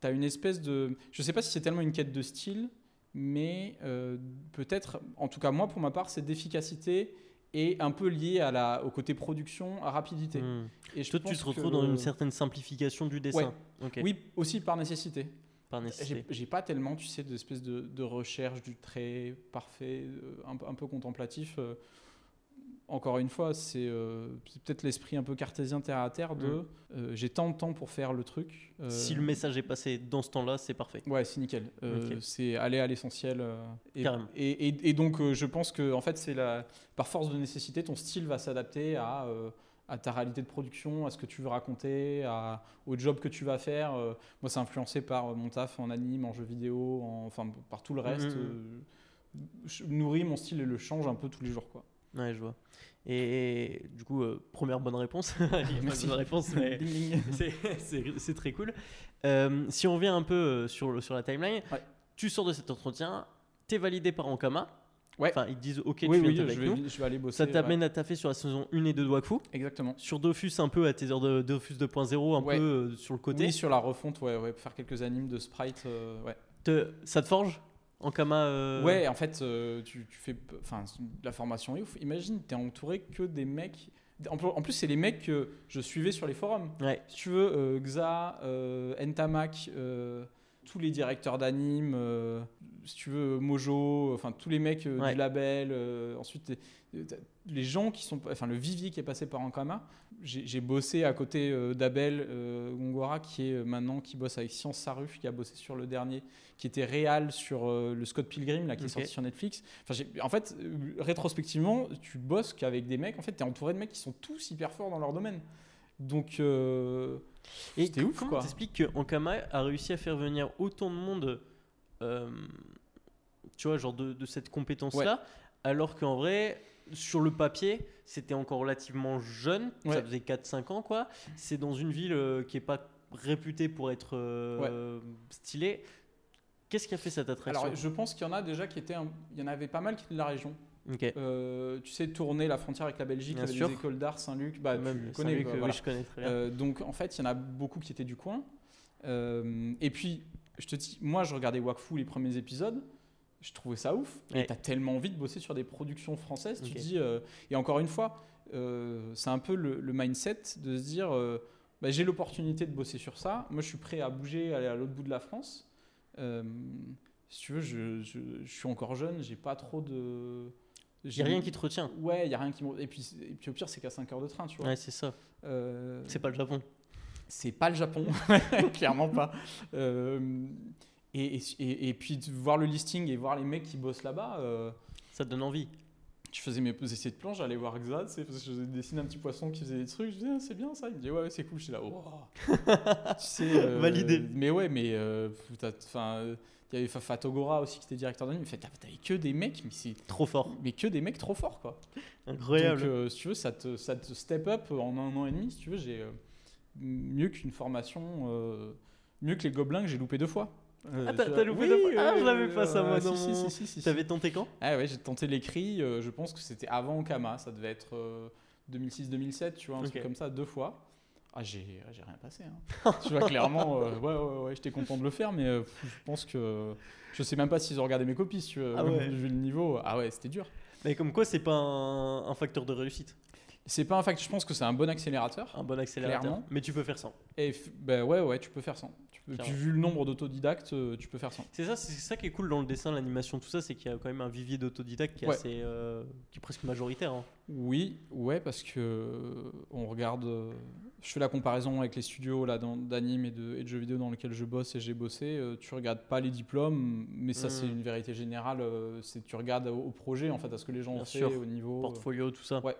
[SPEAKER 3] tu as une espèce de. Je sais pas si c'est tellement une quête de style, mais euh, peut-être, en tout cas, moi, pour ma part, c'est d'efficacité et un peu lié à la, au côté production, à rapidité.
[SPEAKER 2] Mm.
[SPEAKER 3] Et je
[SPEAKER 2] Toi, tu
[SPEAKER 3] pense
[SPEAKER 2] te retrouves dans une certaine simplification du dessin.
[SPEAKER 3] Oui, aussi par nécessité.
[SPEAKER 2] Par nécessité.
[SPEAKER 3] J'ai pas tellement, tu sais, d'espèce de, de recherche du trait parfait, euh, un, peu- un peu contemplatif. euh. Encore une fois, c'est euh, c'est peut-être l'esprit un peu cartésien terre à terre de
[SPEAKER 2] Mm.
[SPEAKER 3] euh, j'ai tant de temps pour faire le truc. euh,
[SPEAKER 2] Si le message est passé dans ce temps-là, c'est parfait.
[SPEAKER 3] Ouais, c'est nickel. C'est aller à l'essentiel. et,
[SPEAKER 2] Carrément.
[SPEAKER 3] et, et- et donc, je pense que en fait, c'est la, par force de nécessité, ton style va s'adapter à, à ta réalité de production, à ce que tu veux raconter, à, au job que tu vas faire. Euh, moi, c'est influencé par mon taf en anime, en jeu vidéo, en- enfin par tout le reste. Euh, je nourris mon style et le change un peu tous les jours. Quoi.
[SPEAKER 2] Ouais, je vois. Et, du coup, euh, première bonne réponse.
[SPEAKER 3] Merci.
[SPEAKER 2] bonne réponse, mais c'est- très cool. Euh, si on revient un peu euh, sur, le- sur la timeline,
[SPEAKER 3] Ouais.
[SPEAKER 2] tu sors de cet entretien, t'es validé par Ankama.
[SPEAKER 3] Ouais.
[SPEAKER 2] Enfin, ils disent OK,
[SPEAKER 3] oui,
[SPEAKER 2] tu
[SPEAKER 3] oui,
[SPEAKER 2] viens avec
[SPEAKER 3] vais,
[SPEAKER 2] nous.
[SPEAKER 3] je vais aller bosser.
[SPEAKER 2] Ça t'amène
[SPEAKER 3] ouais.
[SPEAKER 2] à taffer sur la saison 1 et 2 de Wakfu.
[SPEAKER 3] Exactement.
[SPEAKER 2] Sur Dofus, un peu à tes heures de Dofus 2.0, un
[SPEAKER 3] Ouais.
[SPEAKER 2] peu euh, sur le côté.
[SPEAKER 3] Oui, sur la refonte, ouais, ouais, faire quelques animes de sprite. euh, ouais.
[SPEAKER 2] Te- ça te forge? Ankama euh,
[SPEAKER 3] Ouais, en fait, euh, tu, tu fais. Enfin, la formation est ouf. Imagine, t'es entouré que des mecs. En plus, en c'est les mecs que je suivais sur les forums.
[SPEAKER 2] Ouais.
[SPEAKER 3] Si tu veux, euh, Xa, Ntamak, tous les directeurs d'anime, si tu veux, Mojo, enfin tous les mecs
[SPEAKER 2] Ouais.
[SPEAKER 3] du label. ensuite, les gens qui sont. Enfin, le vivier qui est passé par Ankama. J'ai bossé à côté euh, d'Abel euh, Gongora, qui est euh, maintenant qui bosse avec Science Saruf, qui a bossé sur le dernier, qui était réal sur euh, le Scott Pilgrim, là, qui est sorti sur Netflix. Enfin, en fait, euh, rétrospectivement, tu bosses qu'avec des mecs. En fait, tu es entouré de mecs qui sont tous hyper forts dans leur domaine. Donc, euh,
[SPEAKER 2] Et
[SPEAKER 3] C'était ouf,
[SPEAKER 2] comment
[SPEAKER 3] quoi.
[SPEAKER 2] t'expliques que Ankama a réussi à faire venir autant de monde, euh, tu vois, genre de, de cette compétence-là, alors qu'en vrai, sur le papier, c'était encore relativement jeune, ça
[SPEAKER 3] Ouais.
[SPEAKER 2] faisait 4-5 ans, quoi. C'est dans une ville euh, qui est pas réputée pour être euh, stylée. Qu'est-ce qui a fait cette attraction
[SPEAKER 3] alors, je pense qu'il y en a déjà qui étaient. un- Il y en avait pas mal qui étaient de la région.
[SPEAKER 2] Ok.
[SPEAKER 3] Euh, tu sais, tourner la frontière avec la Belgique,
[SPEAKER 2] sûr.
[SPEAKER 3] des écoles d'art, Saint-Luc. Bah,
[SPEAKER 2] Même
[SPEAKER 3] tu connais,
[SPEAKER 2] euh,
[SPEAKER 3] voilà.
[SPEAKER 2] oui, je connais très bien.
[SPEAKER 3] Donc en fait, il y en a beaucoup qui étaient du coin. Et puis, je te dis, moi, je regardais Wakfu les premiers épisodes. Je trouvais ça ouf.
[SPEAKER 2] Ouais.
[SPEAKER 3] Et t'as tellement envie de bosser sur des productions françaises. Tu
[SPEAKER 2] Ok.
[SPEAKER 3] te dis, euh, et encore une fois, euh, c'est un peu le, le mindset de se dire, euh, bah, j'ai l'opportunité de bosser sur ça. Moi, je suis prêt à bouger, aller à l'autre bout de la France. Si tu veux, je, je- je suis encore jeune, j'ai pas trop de.
[SPEAKER 2] Il n'y a rien qui te retient.
[SPEAKER 3] Ouais, il y a rien qui me. Et puis, et puis au pire, c'est qu'à 5 heures de train, tu vois.
[SPEAKER 2] Ouais, c'est ça. C'est pas le Japon.
[SPEAKER 3] c'est pas le Japon, clairement pas. Et, et, et- puis de voir le listing et voir les mecs qui bossent là-bas, euh,
[SPEAKER 2] Ça te donne envie.
[SPEAKER 3] je faisais mes essais de planche, j'allais voir Xa, tu sais, parce que je dessinais un petit poisson qui faisait des trucs, je disais ah, c'est bien ça, il me dit ouais, ouais, c'est cool, je suis là, oh. tu sais, euh,
[SPEAKER 2] Validé.
[SPEAKER 3] Mais ouais, mais euh, enfin, euh, il y avait Fa- Fatogora aussi qui était directeur d'anime, il fait t'avais que des mecs, mais c'est
[SPEAKER 2] Trop fort.
[SPEAKER 3] mais que des mecs trop forts quoi.
[SPEAKER 2] Incroyable.
[SPEAKER 3] Donc, euh, si tu veux, ça te, ça te step up en un an et demi. Si tu veux, j'ai mieux qu'une formation, mieux que les gobelins que j'ai loupé deux fois. Euh,
[SPEAKER 2] Ah, t'as- loupé deux fois Ah, je l'avais pas, ça, moi,
[SPEAKER 3] si,
[SPEAKER 2] dans
[SPEAKER 3] si, si, si, si.
[SPEAKER 2] T'avais tenté quand?
[SPEAKER 3] Ah ouais, j'ai tenté l'écrit. euh, je pense que c'était avant Kama. Ça devait être 2006-2007, tu vois, un truc comme ça, deux fois. Ah, j'ai j'ai rien passé. hein. tu vois, clairement, euh, ouais, ouais, ouais, j'étais content de le faire, mais euh, je pense que. Je sais même pas s'ils ont regardé mes copies, si tu veux.
[SPEAKER 2] Ah ouais.
[SPEAKER 3] Vu le niveau. Ah ouais, c'était dur.
[SPEAKER 2] Mais comme quoi, c'est pas un, un facteur de réussite.
[SPEAKER 3] C'est pas un fact, je pense que c'est un bon accélérateur.
[SPEAKER 2] Un bon accélérateur.
[SPEAKER 3] Clairement.
[SPEAKER 2] Mais tu peux faire sans.
[SPEAKER 3] Et f- ben ouais, ouais, tu peux faire ça. Peux, puis vu le nombre d'autodidactes, euh, tu peux faire ça.
[SPEAKER 2] C'est ça, c'est ça qui est cool dans le dessin, l'animation, tout ça, c'est qu'il y a quand même un vivier d'autodidactes qui est
[SPEAKER 3] Ouais.
[SPEAKER 2] assez, euh, qui est presque majoritaire. hein.
[SPEAKER 3] Oui, ouais, parce que euh, on regarde. euh, je fais la comparaison avec les studios là d'anime et de, et de jeux vidéo dans lesquels je bosse et j'ai bossé. euh, tu regardes pas les diplômes, mais ça c'est une vérité générale. euh, c'est tu regardes au, au projet en fait, à ce que les gens
[SPEAKER 2] Bien
[SPEAKER 3] ont fait,
[SPEAKER 2] sûr.
[SPEAKER 3] au niveau. euh,
[SPEAKER 2] Portfolio, tout ça.
[SPEAKER 3] Ouais.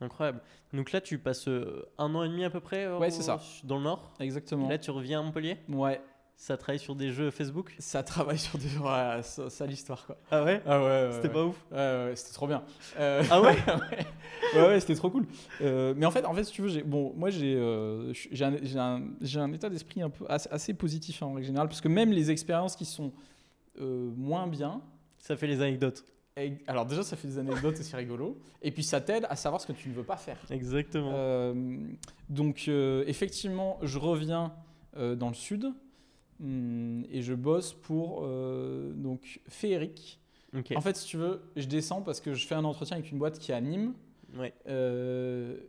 [SPEAKER 2] Incroyable. Donc là, tu passes euh, un an et demi à peu près euh,
[SPEAKER 3] Ouais, c'est ça.
[SPEAKER 2] dans le Nord.
[SPEAKER 3] Exactement.
[SPEAKER 2] Et là, tu reviens à Montpellier.
[SPEAKER 3] Ouais,
[SPEAKER 2] Ça travaille sur des jeux Facebook.
[SPEAKER 3] ça travaille sur des. Ouais, ça, ça l'histoire quoi.
[SPEAKER 2] Ah ouais?
[SPEAKER 3] Ah ouais,
[SPEAKER 2] C'était pas ouf.
[SPEAKER 3] Ouais, c'était trop bien. Euh,
[SPEAKER 2] Ah ouais?
[SPEAKER 3] Ouais, ouais, c'était trop cool. Euh, mais en fait, en fait, si tu veux, j'ai, bon, moi j'ai, euh, j'ai, un, j'ai, un, j'ai un état d'esprit un peu assez, assez positif hein, en règle générale, parce que même les expériences qui sont euh, moins bien,
[SPEAKER 2] Ça fait les anecdotes.
[SPEAKER 3] Et- alors déjà ça fait des anecdotes et c'est rigolo, et puis ça t'aide à savoir ce que tu ne veux pas faire.
[SPEAKER 2] Exactement.
[SPEAKER 3] Euh, donc euh, effectivement, je reviens euh, dans le sud hum, et je bosse pour donc Féeric.
[SPEAKER 2] ok.
[SPEAKER 3] En fait, si tu veux, je descends parce que je fais un entretien avec une boîte qui est à Nîmes.
[SPEAKER 2] Ouais.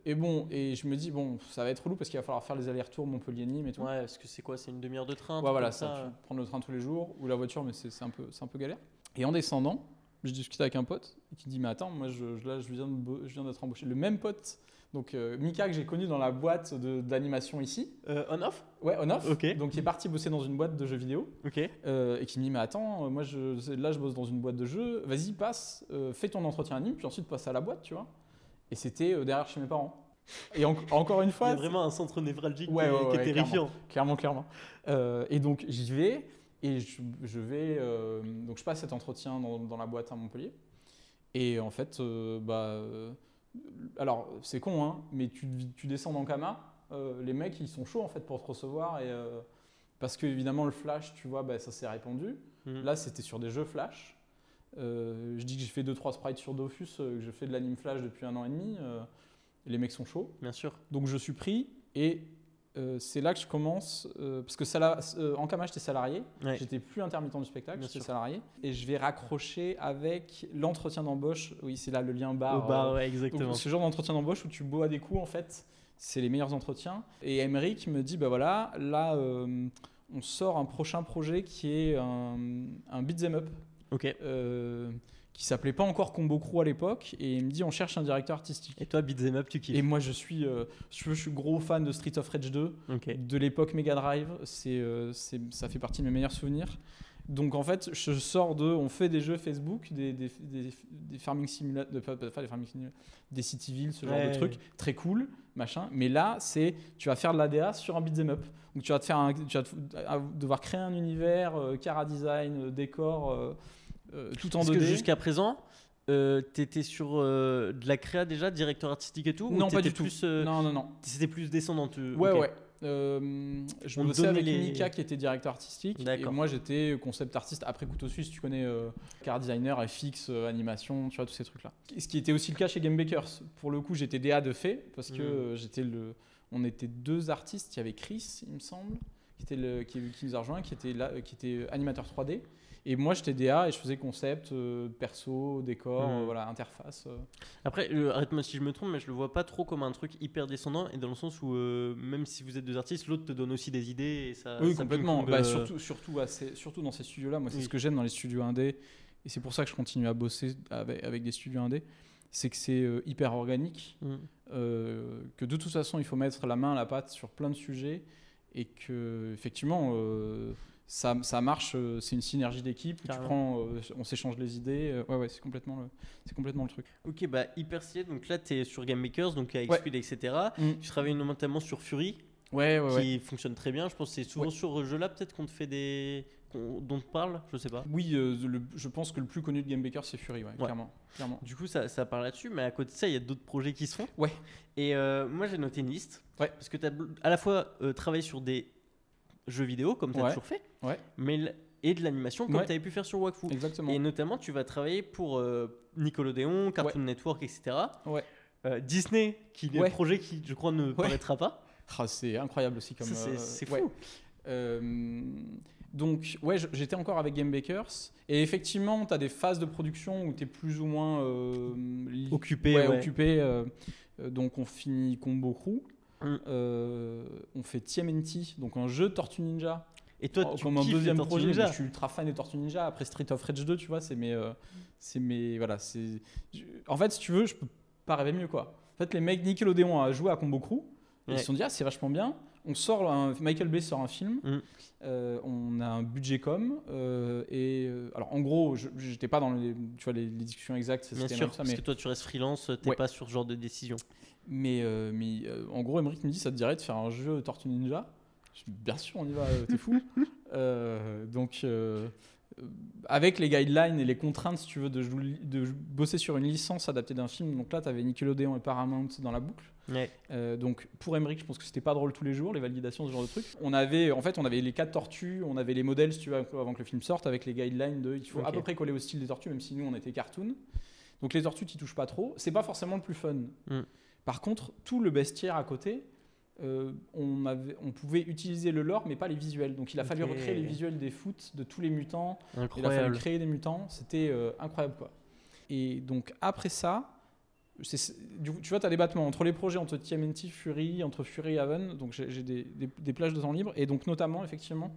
[SPEAKER 3] Et bon, et je me dis, bon, ça va être relou parce qu'il va falloir faire les allers-retours Montpellier-Nîmes et tout.
[SPEAKER 2] Ouais, parce que c'est quoi C'est une demi-heure de train
[SPEAKER 3] Ouais, voilà, ça,
[SPEAKER 2] ça.
[SPEAKER 3] tu prends le train tous les jours ou la voiture, mais c'est c'est un, peu, c'est un peu galère. Et en descendant, je discute avec un pote qui dit, mais attends, moi, je, je- là, je viens de je viens d'être embauché. Le même pote, donc euh, Mika que j'ai connu dans la boîte de- d'animation ici,
[SPEAKER 2] Euh, on-off
[SPEAKER 3] ouais, on-off,
[SPEAKER 2] Ok.
[SPEAKER 3] donc il est parti bosser dans une boîte de jeux vidéo.
[SPEAKER 2] Ok.
[SPEAKER 3] Euh, et qui me dit mais attends euh, moi je, là je bosse dans une boîte de jeux vas-y passe fais ton entretien à Nîmes puis ensuite passe à la boîte tu vois et c'était derrière chez mes parents et en- encore une fois
[SPEAKER 2] a vraiment un centre névralgique
[SPEAKER 3] Ouais, ouais,
[SPEAKER 2] qui est terrifiant.
[SPEAKER 3] clairement clairement et donc j'y vais et je, je vais euh, donc je passe cet entretien dans, dans la boîte à Montpellier et en fait euh, bah euh, alors c'est con hein mais tu, tu descends dans Kama euh, les mecs ils sont chauds en fait pour te recevoir et parce que évidemment le flash tu vois bah, ça s'est répandu
[SPEAKER 2] Mhm.
[SPEAKER 3] Là, c'était sur des jeux Flash. Je dis que j'ai fait 2-3 sprites sur Dofus, que je fais de l'anime Flash depuis un an et demi. les mecs sont chauds.
[SPEAKER 2] Bien sûr.
[SPEAKER 3] Donc je suis pris et euh, c'est là que je commence. euh, parce que sala- euh, en Kama, j'étais salarié.
[SPEAKER 2] Ouais.
[SPEAKER 3] J'étais plus intermittent du spectacle,
[SPEAKER 2] Bien
[SPEAKER 3] j'étais
[SPEAKER 2] sûr.
[SPEAKER 3] salarié. Et je vais raccrocher avec l'entretien d'embauche. Oui, c'est là le lien bar.
[SPEAKER 2] Au bar, ouais,
[SPEAKER 3] donc,
[SPEAKER 2] exactement.
[SPEAKER 3] ce genre d'entretien d'embauche où tu bois des coups, en fait, c'est les meilleurs entretiens. Et Emmerich me dit, bah voilà, là, on sort un prochain projet qui est un, un beat'em up
[SPEAKER 2] Ok.
[SPEAKER 3] Euh, qui s'appelait pas encore Combo Crew à l'époque. Et il me dit, on cherche un directeur artistique.
[SPEAKER 2] Et toi, Beat'em Up, tu kiffes
[SPEAKER 3] Et moi, je suis, euh, je suis gros fan de Street of Rage 2
[SPEAKER 2] Ok.
[SPEAKER 3] de l'époque Mega Drive. C'est, euh, ça fait partie de mes meilleurs souvenirs. Donc en fait, je sors de, on fait des jeux Facebook, des, des, des, des farming pas, pas des farming simulateurs, des Cityville, ce genre
[SPEAKER 2] Ouais.
[SPEAKER 3] de trucs, très cool, machin. Mais là, c'est, tu vas faire de l'ADA sur un beat'em up. Donc tu vas te faire, un- tu vas te- devoir créer un univers, euh, cara design, euh, décor, euh, tout en
[SPEAKER 2] Parce
[SPEAKER 3] 2D.
[SPEAKER 2] que jusqu'à présent, euh, t'étais sur euh, de la créa déjà, directeur artistique et tout ou
[SPEAKER 3] non, pas du tout.
[SPEAKER 2] euh,
[SPEAKER 3] Non, non, non.
[SPEAKER 2] C'était plus descendant. tu-
[SPEAKER 3] Ouais, ouais. Je
[SPEAKER 2] On te
[SPEAKER 3] bossais avec
[SPEAKER 2] les-
[SPEAKER 3] Mika qui était directeur artistique et moi j'étais concept artiste après couteau suisse tu connais car designer FX animation tu vois tous ces trucs là ce qui était aussi le cas chez Game Bakers pour le coup j'étais DA de fait parce que euh, j'étais le on était deux artistes il y avait Chris il me semble qui, était le, qui, qui nous a rejoint, qui était, là, qui était animateur 3D. Et moi, j'étais DA et je faisais concept, euh, perso, décor,
[SPEAKER 2] Mhm.
[SPEAKER 3] euh, voilà, interface. euh.
[SPEAKER 2] Après, euh, arrête-moi si je me trompe, mais je le vois pas trop comme un truc hyper descendant, et dans le sens où euh, même si vous êtes deux artistes, l'autre te donne aussi des idées et ça.
[SPEAKER 3] oui,
[SPEAKER 2] ça
[SPEAKER 3] complètement. Bah,
[SPEAKER 2] euh,
[SPEAKER 3] surtout, surtout, à ces- surtout dans ces studios-là. Moi, c'est
[SPEAKER 2] Oui.
[SPEAKER 3] ce que j'aime dans les studios indés. Et c'est pour ça que je continue à bosser avec, avec des studios indés. C'est que c'est euh, hyper organique. euh, que de toute façon, il faut mettre la main à la pâte sur plein de sujets. Et que, effectivement, euh, ça, ça marche. euh, c'est une synergie d'équipe. où Tu prends, euh, on s'échange les idées. ouais, ouais, c'est complètement, le- c'est complètement le truc.
[SPEAKER 2] Ok, bah hyper stylé. Donc là, tu es sur Game Makers, donc avec
[SPEAKER 3] Ouais.
[SPEAKER 2] Speed, etc.
[SPEAKER 3] Mm.
[SPEAKER 2] Tu travailles notamment sur Fury,
[SPEAKER 3] Ouais, ouais, ouais.
[SPEAKER 2] qui fonctionne très bien. Je pense que c'est souvent
[SPEAKER 3] Ouais.
[SPEAKER 2] sur ce jeu-là, peut-être qu'on te fait des. Dont parle, je sais pas.
[SPEAKER 3] Oui, euh, le- je pense que le plus connu de Game Baker, c'est Fury, ouais,
[SPEAKER 2] Ouais.
[SPEAKER 3] clairement. clairement.
[SPEAKER 2] Du coup, ça, ça parle là-dessus, mais à côté de ça, il y a d'autres projets qui se font.
[SPEAKER 3] Ouais.
[SPEAKER 2] Et euh, moi, j'ai noté une liste.
[SPEAKER 3] Ouais.
[SPEAKER 2] Parce que tu as à la fois euh, travaillé sur des jeux vidéo, comme tu as
[SPEAKER 3] Ouais.
[SPEAKER 2] toujours fait,
[SPEAKER 3] Ouais.
[SPEAKER 2] mais et de l'animation, comme tu avais pu faire sur Wakfu.
[SPEAKER 3] Exactement.
[SPEAKER 2] Et notamment, tu vas travailler pour Nickelodeon, Cartoon Network, etc.
[SPEAKER 3] Ouais.
[SPEAKER 2] Disney, qui est un projet qui, je crois, ne paraîtra pas.
[SPEAKER 3] Ah, c'est incroyable aussi comme.
[SPEAKER 2] C'est fou.
[SPEAKER 3] Euh, donc, ouais, j'étais encore avec Game Bakers. Et effectivement, tu as des phases de production où tu es plus ou moins euh,
[SPEAKER 2] Occupé,
[SPEAKER 3] ouais,
[SPEAKER 2] ouais.
[SPEAKER 3] occupé, euh, euh, donc, on finit Combo Crew.
[SPEAKER 2] Mm.
[SPEAKER 3] Euh, on fait TMNT, donc un jeu de Tortue Ninja.
[SPEAKER 2] Et toi,
[SPEAKER 3] Oh,
[SPEAKER 2] tu
[SPEAKER 3] comme un deuxième projet. Je suis ultra fan des Tortues Ninja. Après Street of Rage 2, tu vois, c'est mes. euh, c'est mes voilà, c'est. je- En fait, si tu veux, je peux pas rêver mieux, quoi. En fait, les mecs Nickelodeon a joué à Combo Crew. et Ils se sont dit, ah, c'est vachement bien. On sort, un- Michael Bay sort un film.
[SPEAKER 2] Mm.
[SPEAKER 3] euh, on a un budget com. euh, et euh, alors, en gros, je j'étais pas dans les, tu vois, les, les discussions exactes.
[SPEAKER 2] Bien sûr,
[SPEAKER 3] ça,
[SPEAKER 2] parce
[SPEAKER 3] mais,
[SPEAKER 2] que toi, tu restes freelance, t'es
[SPEAKER 3] Ouais.
[SPEAKER 2] pas sur ce genre de décision.
[SPEAKER 3] mais, mais, en gros, Emmerich me dit, ça te dirait de faire un jeu Tortue Ninja? Je dis, Bien sûr, on y va, t'es fou. Donc, avec les guidelines et les contraintes, si tu veux, de, bosser sur une licence adaptée d'un film, donc là, tu avais Nickelodeon et Paramount dans la boucle.
[SPEAKER 2] Ouais.
[SPEAKER 3] Euh, donc pour Emmerich, je pense que c'était pas drôle tous les jours, les validations, ce genre de trucs. On avait, en fait, on avait les quatre tortues, on avait les modèles, si tu veux, avant que le film sorte, avec les guidelines de, il faut à peu près coller au style des tortues, même si nous on était cartoon. Donc les tortues, tu touches pas trop. C'est pas forcément le plus fun.
[SPEAKER 2] Mm.
[SPEAKER 3] Par contre, tout le bestiaire à côté, euh, on, avait, on pouvait utiliser le lore, mais pas les visuels. Donc il a fallu recréer les visuels des foot, de tous les mutants. Il a fallu
[SPEAKER 2] Incroyable.
[SPEAKER 3] créer des mutants, c'était euh, incroyable quoi. Et donc après ça, du coup, tu vois, tu as des battements entre les projets, entre TMNT, Fury, entre Fury et Haven, donc j'ai des, des- des plages de temps libre. Et donc notamment, effectivement,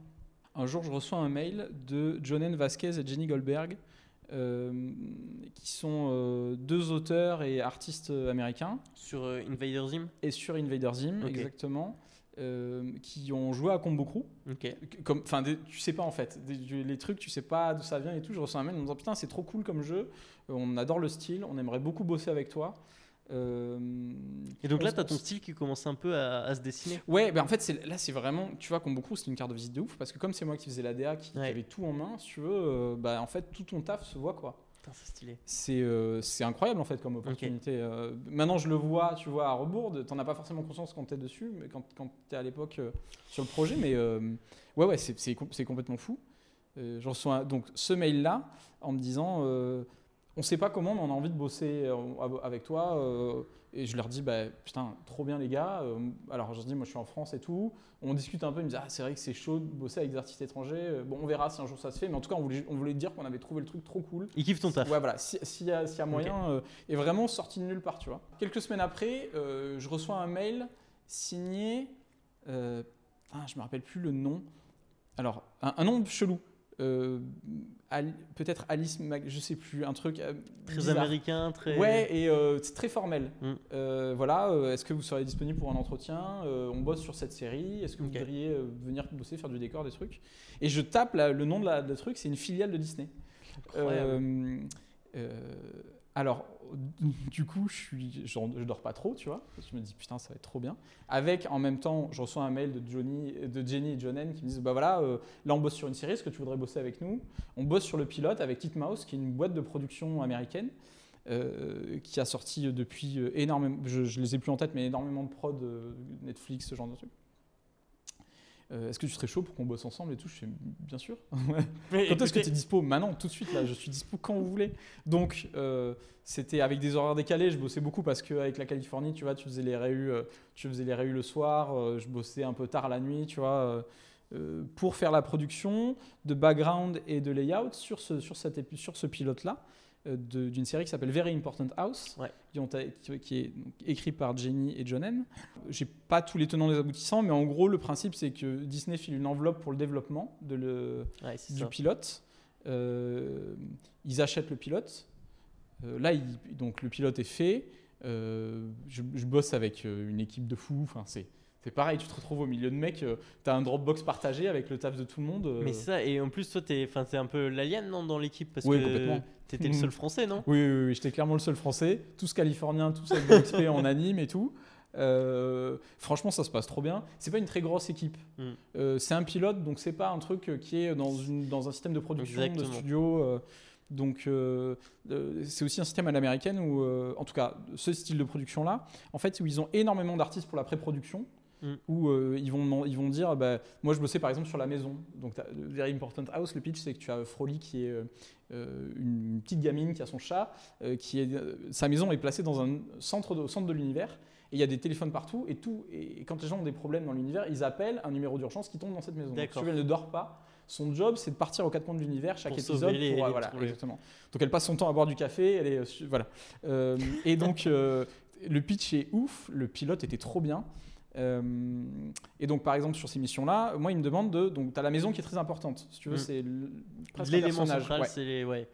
[SPEAKER 3] un jour je reçois un mail de Jonen Vasquez et Jenny Goldberg, qui sont euh, deux auteurs et artistes américains,
[SPEAKER 2] Sur euh, Invader Zim?
[SPEAKER 3] Et sur Invader Zim, exactement, euh, qui ont joué à Combo Crew.
[SPEAKER 2] Ok.
[SPEAKER 3] comme enfin tu sais pas en fait. Des- les trucs tu sais pas d'où ça vient et tout. Je reçois un mail en me disant putain c'est trop cool comme jeu. Euh, on adore le style on aimerait beaucoup bosser avec toi Euh,
[SPEAKER 2] Et donc
[SPEAKER 3] on
[SPEAKER 2] là, tu as
[SPEAKER 3] on
[SPEAKER 2] ton style qui commence un peu à, à se dessiner.
[SPEAKER 3] ouais ben en fait là c'est vraiment tu vois comme beaucoup c'est une carte de visite de ouf parce que comme c'est moi qui faisais la DA qui, qui
[SPEAKER 2] Ouais.
[SPEAKER 3] avait tout en main si tu veux euh, bah en fait tout ton taf se voit quoi
[SPEAKER 2] c'est stylé.
[SPEAKER 3] c'est euh, c'est incroyable en fait comme opportunité. Euh, maintenant je le vois, tu vois, à rebours, t'en as pas forcément conscience quand t'es dessus, mais quand, quand t'es à l'époque sur le projet, mais ouais ouais c'est c'est com- c'est complètement fou. Euh, je reçois donc ce mail là en me disant euh, on sait pas comment mais on a envie de bosser euh, avec toi euh, et je leur dis bah putain trop bien les gars Euh, alors je leur dis moi je suis en France et tout on discute un peu ils me disent ah c'est vrai que c'est chaud de bosser avec des artistes étrangers bon on verra si un jour ça se fait mais en tout cas on voulait, on voulait dire qu'on avait trouvé le truc trop cool
[SPEAKER 2] Il kiffe ton taf.
[SPEAKER 3] Ouais, voilà, si- s'il y, a- s'il y a moyen, euh, et vraiment sorti de nulle part, tu vois. Quelques semaines après, je reçois un mail signé. ah, je me rappelle plus le nom. Alors, un, un nom chelou. Peut-être Alice, Mag- je sais plus, un truc. euh,
[SPEAKER 2] Très
[SPEAKER 3] bizarre.
[SPEAKER 2] américain, très.
[SPEAKER 3] Ouais, et euh, c'est très formel.
[SPEAKER 2] Mm.
[SPEAKER 3] Euh, voilà, est-ce que vous serez disponible pour un entretien On bosse sur cette série. Est-ce que vous voudriez venir bosser, faire du décor, des trucs? Et je tape le nom de la, de la truc, c'est une filiale de Disney. Alors, du coup, je suis, je, dors pas trop, tu vois. Je me dis putain, ça va être trop bien. Avec, en même temps, je reçois un mail de Johnny, de Jenny et Jonen qui me disent bah voilà, euh, là on bosse sur une série, est-ce que tu voudrais bosser avec nous? On bosse sur le pilote avec Titmouse, qui est une boîte de production américaine. euh, qui a sorti depuis euh, énormément, je, les ai plus en tête, mais énormément de prod, Netflix, ce genre de trucs. Euh, est-ce que tu serais chaud pour qu'on bosse ensemble et tout? Je fais bien sûr.
[SPEAKER 2] Mais
[SPEAKER 3] Quand est-ce que tu es dispo? Maintenant, tout de suite, là, je suis dispo quand vous voulez. Donc, euh, c'était avec des horaires décalés. Je bossais beaucoup parce qu'avec la Californie, tu vois, tu faisais les réus, euh, tu faisais les réus le soir. je bossais un peu tard la nuit, tu vois. pour faire la production de background et de layout sur ce, sur cette sur ce pilote-là d'une série qui s'appelle Very Important House,
[SPEAKER 2] Ouais.
[SPEAKER 3] qui, ont- qui- est écrit par Jenny et John M. J'ai pas tous les tenants les aboutissants, mais en gros, le principe, c'est que Disney file une enveloppe pour le développement de le,
[SPEAKER 2] Ouais,
[SPEAKER 3] du
[SPEAKER 2] ça.
[SPEAKER 3] pilote. Euh, ils achètent le pilote. Euh, là, il- donc le pilote est fait. Euh, je, je bosse avec euh, une équipe de fous. Enfin, c'est c'est pareil. Tu te retrouves au milieu de mecs. tu as un Dropbox partagé avec le taf de tout le monde. euh.
[SPEAKER 2] Mais c'est ça, et en plus, toi, t'es, enfin, c'est un peu l'alien non, dans l'équipe? Parce
[SPEAKER 3] Oui,
[SPEAKER 2] que
[SPEAKER 3] complètement.
[SPEAKER 2] t'étais le seul français, non?
[SPEAKER 3] Oui, oui, oui, j'étais clairement le seul français, tous californiens, tous avec de l'XP en anime et tout. Euh, franchement, ça se passe trop bien. C'est pas une très grosse équipe.
[SPEAKER 2] Mm.
[SPEAKER 3] Euh, c'est un pilote, donc c'est pas un truc euh, qui est dans, une, dans un système de production,
[SPEAKER 2] Exactement.
[SPEAKER 3] de studio. euh, donc euh, euh, c'est aussi un système à l'américaine où, euh, en tout cas, ce style de production là, en fait, où ils ont énormément d'artistes pour la pré-production.
[SPEAKER 2] Mm.
[SPEAKER 3] Où euh, ils, vont, ils vont dire, bah, moi je bossais par exemple sur la maison. Donc, Very Important House, le pitch c'est que tu as Froli qui est euh, euh, une petite gamine qui a son chat, qui est, sa maison est placée dans un centre de, au centre de l'univers. Et il y a des téléphones partout et tout. Et quand les gens ont des problèmes dans l'univers, ils appellent un numéro d'urgence qui tombe dans cette maison. Donc, si elle ne dort pas. Son job, c'est de partir aux quatre coins de l'univers chaque
[SPEAKER 2] Pour
[SPEAKER 3] épisode.
[SPEAKER 2] les-
[SPEAKER 3] pour,
[SPEAKER 2] les
[SPEAKER 3] voilà, exactement. Donc elle passe son temps à boire du café. Elle est voilà. Euh, et donc euh, le pitch est ouf. Le pilote était trop bien. Euh, et donc par exemple sur ces missions-là, moi il me demande de donc tu as la maison qui est très importante. Si tu veux,
[SPEAKER 2] Mm.
[SPEAKER 3] c'est
[SPEAKER 2] L'élément central,
[SPEAKER 3] Ouais.
[SPEAKER 2] les. Ouais.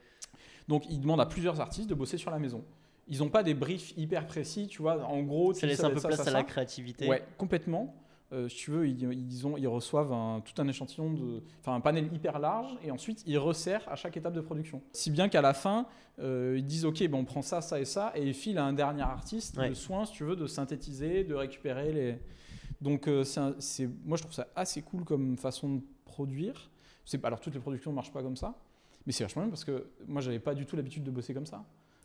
[SPEAKER 3] Donc, ils demandent à plusieurs artistes de bosser sur la maison. Ils n'ont pas des briefs hyper précis, tu vois. En gros, tu
[SPEAKER 2] Ça laisse un peu
[SPEAKER 3] ça,
[SPEAKER 2] place
[SPEAKER 3] ça,
[SPEAKER 2] à la créativité.
[SPEAKER 3] Ouais, complètement. Euh, si tu veux, ils, ils ont, ils reçoivent un- tout un échantillon, de, enfin un panel hyper large, et ensuite ils resserrent à chaque étape de production. Si bien qu'à la fin, euh, ils disent ok, ben on prend ça, ça et ça, et ils filent à un dernier artiste
[SPEAKER 2] Ouais.
[SPEAKER 3] le soin, si tu veux, de synthétiser, de récupérer les. Donc euh, c'est, moi je trouve ça assez cool comme façon de produire. C'est alors toutes les productions ne marchent pas comme ça, mais c'est vachement bien parce que moi j'avais pas du tout l'habitude de bosser comme ça.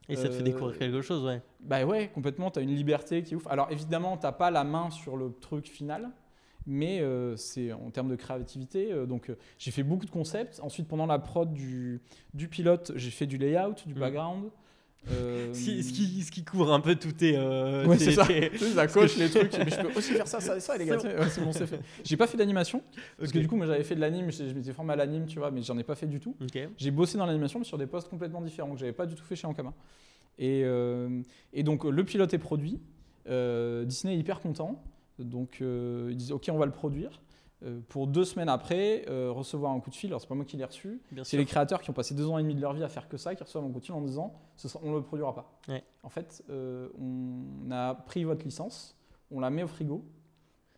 [SPEAKER 2] Et ça te fait
[SPEAKER 3] Euh,
[SPEAKER 2] découvrir quelque chose, ouais.
[SPEAKER 3] Bah ouais, complètement, tu as une liberté qui est ouf. Alors évidemment, tu pas la main sur le truc final, mais euh, c'est en termes de créativité. euh, donc euh, j'ai fait beaucoup de concepts. Ensuite, pendant la prod du, du pilote, j'ai fait du layout, du
[SPEAKER 2] Mm.
[SPEAKER 3] background. Euh,
[SPEAKER 2] Ce qui, ce qui- ce qui couvre un peu tout tes. euh,
[SPEAKER 3] Ouais, c'est ça. ça coche les trucs, mais je peux aussi faire ça, ça et ça, les gars.
[SPEAKER 2] C'est
[SPEAKER 3] Ouais, c'est bon, c'est fait. J'ai pas fait d'animation, parce que du coup, moi j'avais fait de l'anime, je je m'étais formé à l'anime, tu vois, mais j'en ai pas fait du tout. J'ai bossé dans l'animation, mais sur des postes complètement différents que j'avais pas du tout fait chez Ankama. Et, euh, et donc, le pilote est produit. Euh, Disney est hyper content. Donc, euh, ils disent OK, on va le produire. Euh, pour deux semaines après, euh, recevoir un coup de fil. Alors, c'est pas moi qui l'ai reçu. C'est les créateurs qui ont passé deux ans et demi de leur vie à faire que ça, qui reçoivent un coup de fil en disant on ne le produira pas.
[SPEAKER 2] Ouais.
[SPEAKER 3] En fait, euh, on a pris votre licence, on la met au frigo.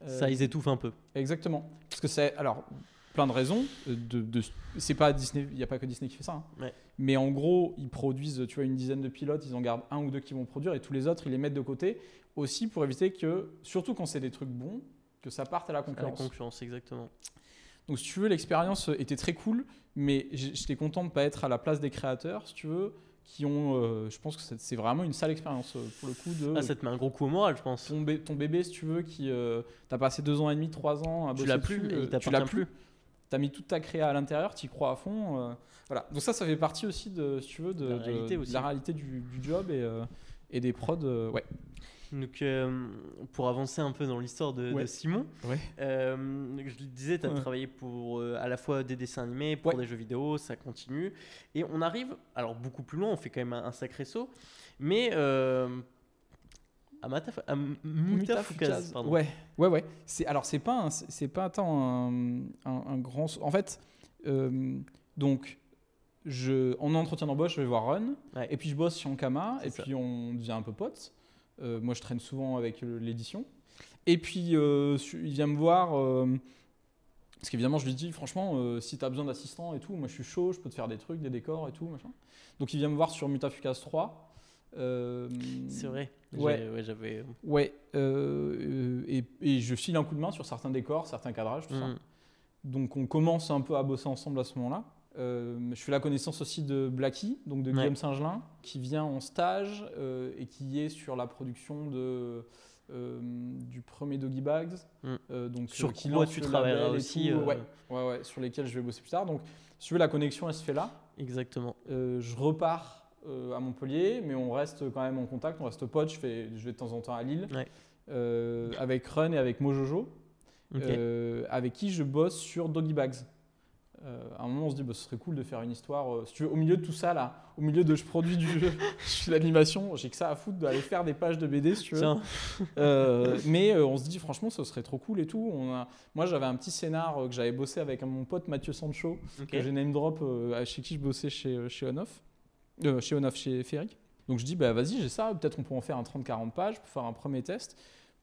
[SPEAKER 2] Ça, ils étouffent un peu.
[SPEAKER 3] Exactement. Parce que c'est. Alors, plein de raisons. De, de, c'est pas Disney, il n'y a pas que Disney qui fait ça. hein.
[SPEAKER 2] Ouais.
[SPEAKER 3] Mais en gros, ils produisent, tu vois, une dizaine de pilotes, ils en gardent un ou deux qui vont produire et tous les autres, ils les mettent de côté. Aussi pour éviter que, surtout quand c'est des trucs bons, que ça parte à la
[SPEAKER 2] À la
[SPEAKER 3] concurrence.
[SPEAKER 2] concurrence, exactement.
[SPEAKER 3] Donc, si tu veux, l'expérience était très cool, mais j'étais content de ne pas être à la place des créateurs, si tu veux, qui ont. euh, je pense que c'est- vraiment une sale expérience euh, pour le coup de.
[SPEAKER 2] Ah, ça te met un gros coup au moral, je pense.
[SPEAKER 3] ton, bé- ton bébé, si tu veux, qui euh, t'as passé deux ans et demi, trois ans à
[SPEAKER 2] Tu
[SPEAKER 3] bosser
[SPEAKER 2] l'as plus,
[SPEAKER 3] dessus,
[SPEAKER 2] et
[SPEAKER 3] euh,
[SPEAKER 2] il
[SPEAKER 3] tu l'as plus.
[SPEAKER 2] plus.
[SPEAKER 3] T'as mis toute ta créa à l'intérieur, tu y crois à fond. euh, voilà. Donc ça, ça fait partie aussi de, si tu veux, de,
[SPEAKER 2] La réalité
[SPEAKER 3] de
[SPEAKER 2] aussi.
[SPEAKER 3] la réalité du, du job et, euh, et des prods. euh, ouais.
[SPEAKER 2] Donc, euh, pour avancer un peu dans l'histoire de. Simon,
[SPEAKER 3] Ouais.
[SPEAKER 2] euh, je le disais, tu as
[SPEAKER 3] Ouais.
[SPEAKER 2] travaillé pour euh, à la fois des dessins animés, pour des jeux vidéo, ça continue. Et on arrive, alors beaucoup plus loin, on fait quand même un, un sacré saut, mais euh, à, Mataf, à M- Mutafukaz, pardon.
[SPEAKER 3] Ouais, ouais, ouais. C'est alors c'est pas c'est pas tant un, un- un grand. En fait, donc je en entretien d'embauche, je vais voir Run. Et puis je bosse chez Ankama, et
[SPEAKER 2] ça.
[SPEAKER 3] puis on devient un peu potes. Euh, moi, je traîne souvent avec euh, l'édition. Et puis, euh, il vient me voir, parce qu'évidemment, je lui dis, franchement, euh, si tu as besoin d'assistants et tout, moi je suis chaud, je peux te faire des trucs, des décors et tout, machin. Donc il vient me voir sur Mutafukaz 3. Euh,
[SPEAKER 2] C'est vrai.
[SPEAKER 3] Ouais.
[SPEAKER 2] Ouais, j'avais.
[SPEAKER 3] Ouais, euh, et, et je file un coup de main sur certains décors, certains cadrages, tout ça.
[SPEAKER 2] Mm.
[SPEAKER 3] Donc on commence un peu à bosser ensemble à ce moment-là. Euh, je fais la connaissance aussi de Blacky, donc de
[SPEAKER 2] Ouais.
[SPEAKER 3] Guillaume Singelin, qui vient en stage euh, et qui est sur la production de, euh, du premier Doggy Bags.
[SPEAKER 2] Mm.
[SPEAKER 3] Donc,
[SPEAKER 2] Sur
[SPEAKER 3] qui lance
[SPEAKER 2] tu
[SPEAKER 3] et
[SPEAKER 2] aussi,
[SPEAKER 3] tout. Ouais, sur lesquels je vais bosser plus tard. Donc si tu veux, la connexion, elle se fait là.
[SPEAKER 2] Exactement.
[SPEAKER 3] Je repars euh, à Montpellier, mais on reste quand même en contact, on reste potes. Je, fais, je vais de temps en temps à Lille
[SPEAKER 2] Ouais.
[SPEAKER 3] euh, avec Run et avec Mojojo. Euh, avec qui je bosse sur Doggy Bags. Euh, à un moment, on se dit, bah, ce serait cool de faire une histoire. euh, si tu veux, au milieu de tout ça, là, au milieu de je produis du jeu, je fais l'animation, j'ai que ça à foutre d'aller faire des pages de BD, si tu veux.
[SPEAKER 2] Tiens,
[SPEAKER 3] Euh, mais on se dit, franchement, ce serait trop cool et tout. On a... Moi, j'avais un petit scénar que j'avais bossé avec mon pote Mathieu Sancho, que j'ai name drop chez qui je bossais chez, chez Onoff, chez Onoff, chez Ferric. Donc je dis, bah vas-y, j'ai ça, peut-être on peut en faire un 30-40 pages pour faire un premier test.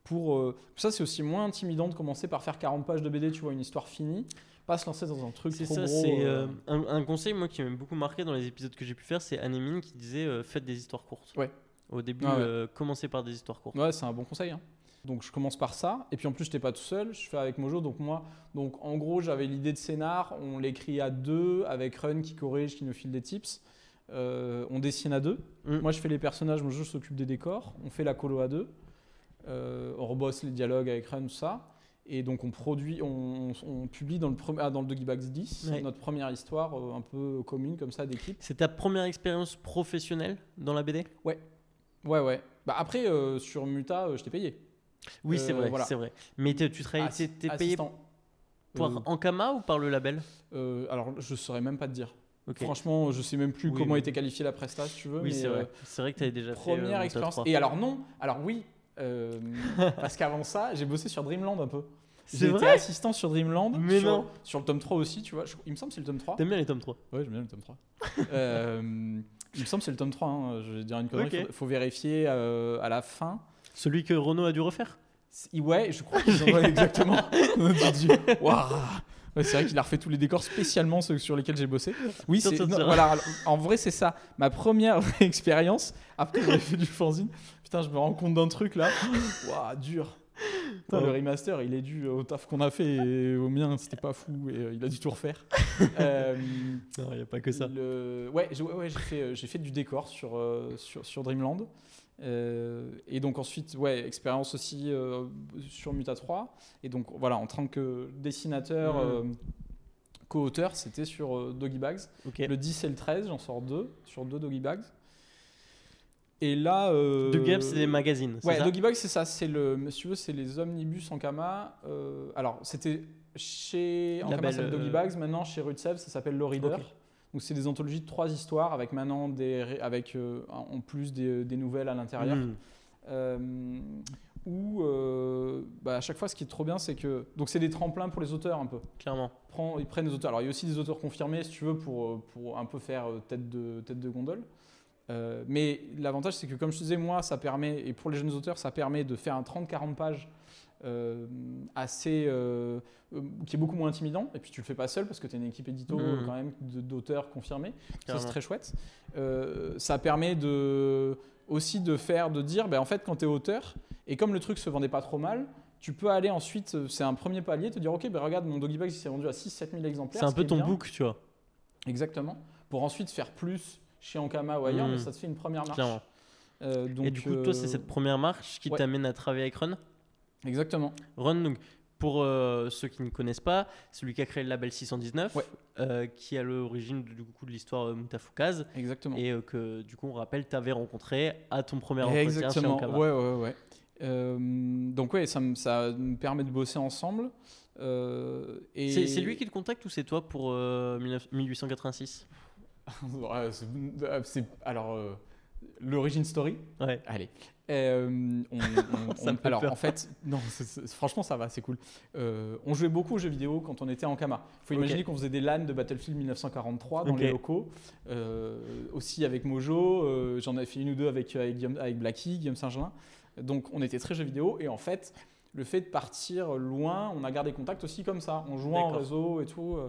[SPEAKER 3] Pour, Ça, c'est aussi moins intimidant de commencer par faire 40 pages de BD, tu vois, une histoire finie, pas se lancer dans un truc
[SPEAKER 2] C'est
[SPEAKER 3] trop
[SPEAKER 2] ça,
[SPEAKER 3] gros.
[SPEAKER 2] c'est
[SPEAKER 3] euh,
[SPEAKER 2] euh, un, un conseil moi qui m'a beaucoup marqué dans les épisodes que j'ai pu faire, c'est Anémine qui disait euh, faites des histoires courtes.
[SPEAKER 3] Ouais.
[SPEAKER 2] Au début,
[SPEAKER 3] Ah ouais.
[SPEAKER 2] euh, commencez par des histoires courtes.
[SPEAKER 3] Ouais, c'est un bon conseil. hein. Donc je commence par ça, et puis en plus je n'étais pas tout seul, je fais avec Mojo, donc moi, donc en gros j'avais l'idée de scénar, on l'écrit à deux avec Run qui corrige, qui nous file des tips, on dessine à deux.
[SPEAKER 2] Mm.
[SPEAKER 3] Moi je fais les personnages, Mojo s'occupe des décors, on fait la colo à deux, on rebosse les dialogues avec Run, tout ça, et donc on produit, on, on publie dans le, premier, ah, dans le Doggy Bags 10
[SPEAKER 2] Ouais.
[SPEAKER 3] notre première histoire euh, un peu commune comme ça d'équipe.
[SPEAKER 2] C'est ta première expérience professionnelle dans la BD
[SPEAKER 3] Ouais, ouais. Bah après euh, sur Muta, euh, je t'ai payé.
[SPEAKER 2] Oui, c'est vrai,
[SPEAKER 3] voilà.
[SPEAKER 2] c'est vrai. Mais tu travailles, t'es payé par Ankama ou par le label?
[SPEAKER 3] alors, je saurais même pas te dire. Franchement, je sais même plus
[SPEAKER 2] Oui,
[SPEAKER 3] comment
[SPEAKER 2] mais-
[SPEAKER 3] était qualifiée la presta, si tu veux.
[SPEAKER 2] Oui, c'est vrai. C'est vrai que tu avais déjà fait.
[SPEAKER 3] Première expérience.
[SPEAKER 2] 3.
[SPEAKER 3] Et alors, non. Alors, oui. parce qu'avant ça, j'ai bossé sur Dreamland un peu.
[SPEAKER 2] C'est vrai
[SPEAKER 3] assistant sur Dreamland.
[SPEAKER 2] Mais
[SPEAKER 3] sur,
[SPEAKER 2] non.
[SPEAKER 3] Sur le tome 3 aussi, tu vois. Je- il me semble que c'est le tome 3.
[SPEAKER 2] T'aimes bien les tomes 3
[SPEAKER 3] Ouais, j'aime bien le tome 3. Euh, il me semble que c'est le tome 3. hein. Je vais dire une connerie.
[SPEAKER 2] Ok.
[SPEAKER 3] Il faut, faut vérifier euh, à la fin.
[SPEAKER 2] Celui que Renault a dû refaire?
[SPEAKER 3] Ouais, je crois qu'ils en ont exactement. Waouh. Ouais, c'est vrai qu'il a refait tous les décors spécialement ceux sur lesquels j'ai bossé. Oui, c'est voilà. En vrai, c'est ça. Ma première expérience après que j'ai fait du fanzine. Putain, je me rends compte d'un truc là. Waouh, dur. Putain. Le remaster, il est dû au taf qu'on a fait et au mien, c'était pas fou et euh, il a dû tout refaire. Euh,
[SPEAKER 2] Non, il n'y a pas que ça.
[SPEAKER 3] le- Ouais, j'ai ouais, ouais, j'ai fait, euh, fait du décor sur, euh, sur, sur Dreamland. Et donc ensuite, ouais, expérience aussi sur Muta 3. Et donc voilà, en tant que dessinateur, euh, co-auteur, c'était sur Doggy Bags. Le 10 et le 13, j'en sors deux, sur deux Doggy Bags. Et là... Euh,
[SPEAKER 2] De Gap, c'est des magazines. c'est
[SPEAKER 3] Ouais, Doggy Bags, c'est ça. C'est le, si tu veux, c'est les omnibus en Kama. Euh, alors, c'était chez en Kama, ça s'appelle Doggy
[SPEAKER 2] euh,
[SPEAKER 3] Bags. Maintenant, chez Rutsev, ça s'appelle Le Reader. Donc, c'est des anthologies de trois histoires avec maintenant des, avec euh, en plus des, des nouvelles à l'intérieur. Euh, où, bah, à chaque fois, ce qui est trop bien, c'est que donc c'est des tremplins pour les auteurs un peu.
[SPEAKER 2] Clairement.
[SPEAKER 3] Prends- ils prennent des auteurs. Alors, il y a aussi des auteurs confirmés, si tu veux, pour, pour un peu faire tête de, tête de gondole. Euh, mais l'avantage, c'est que, comme je disais, moi, ça permet, et pour les jeunes auteurs, ça permet de faire un 30-40 pages euh, assez. euh, qui est beaucoup moins intimidant. Et puis, tu le fais pas seul parce que tu as une équipe édito euh, quand même d'auteurs confirmés. Ça, c'est très chouette. Ça permet de, aussi de faire, de dire, ben, en fait, quand tu es auteur, et comme le truc se vendait pas trop mal, tu peux aller ensuite, c'est un premier palier, te dire, ok, ben, regarde, mon Doggy Bag, il s'est vendu à 6-7 000 exemplaires.
[SPEAKER 2] C'est un
[SPEAKER 3] ce
[SPEAKER 2] peu ton
[SPEAKER 3] bien.
[SPEAKER 2] book, tu vois.
[SPEAKER 3] Exactement. Pour ensuite faire plus chez Ankama ou ailleurs,
[SPEAKER 2] Mhm.
[SPEAKER 3] mais ça te fait une première marche. Euh, donc,
[SPEAKER 2] Et du coup, toi, c'est
[SPEAKER 3] euh,
[SPEAKER 2] cette première marche qui
[SPEAKER 3] ouais.
[SPEAKER 2] t'amène à travailler avec Run.
[SPEAKER 3] Exactement.
[SPEAKER 2] Run, donc, pour euh, ceux qui ne connaissent pas, celui qui a créé le label 619,
[SPEAKER 3] Ouais.
[SPEAKER 2] euh, qui est à l'origine du coup de l'histoire euh, Moutafoukaz,
[SPEAKER 3] Exactement.
[SPEAKER 2] et que du coup, on rappelle, tu avais rencontré à ton premier entretien chez
[SPEAKER 3] Exactement. Ouais, ouais, ouais. Donc ouais, ça me, ça me permet de bosser ensemble. Et
[SPEAKER 2] C'est lui qui te contacte ou c'est toi pour euh, 19 1886
[SPEAKER 3] Ouais, c'est- c'est- alors euh, l'origin story.
[SPEAKER 2] Ouais.
[SPEAKER 3] Allez. Euh, on- on-
[SPEAKER 2] Ça
[SPEAKER 3] on-
[SPEAKER 2] me fait
[SPEAKER 3] alors
[SPEAKER 2] peur.
[SPEAKER 3] en fait, non, c'est- c'est- franchement ça va, c'est cool. Euh, on jouait beaucoup aux jeux vidéo quand on était en Kama. Il faut
[SPEAKER 2] Ok.
[SPEAKER 3] imaginer qu'on faisait des LAN de Battlefield 1943 dans
[SPEAKER 2] Ok.
[SPEAKER 3] les locaux. Euh, aussi avec Mojo, euh, j'en avais fait une ou deux avec, avec, Guillaume- avec Blacky, Guillaume Saint-Gelin. Donc on était très jeux vidéo et en fait, le fait de partir loin, on a gardé contact aussi comme ça, en jouant en
[SPEAKER 2] D'accord.
[SPEAKER 3] réseau et tout. euh,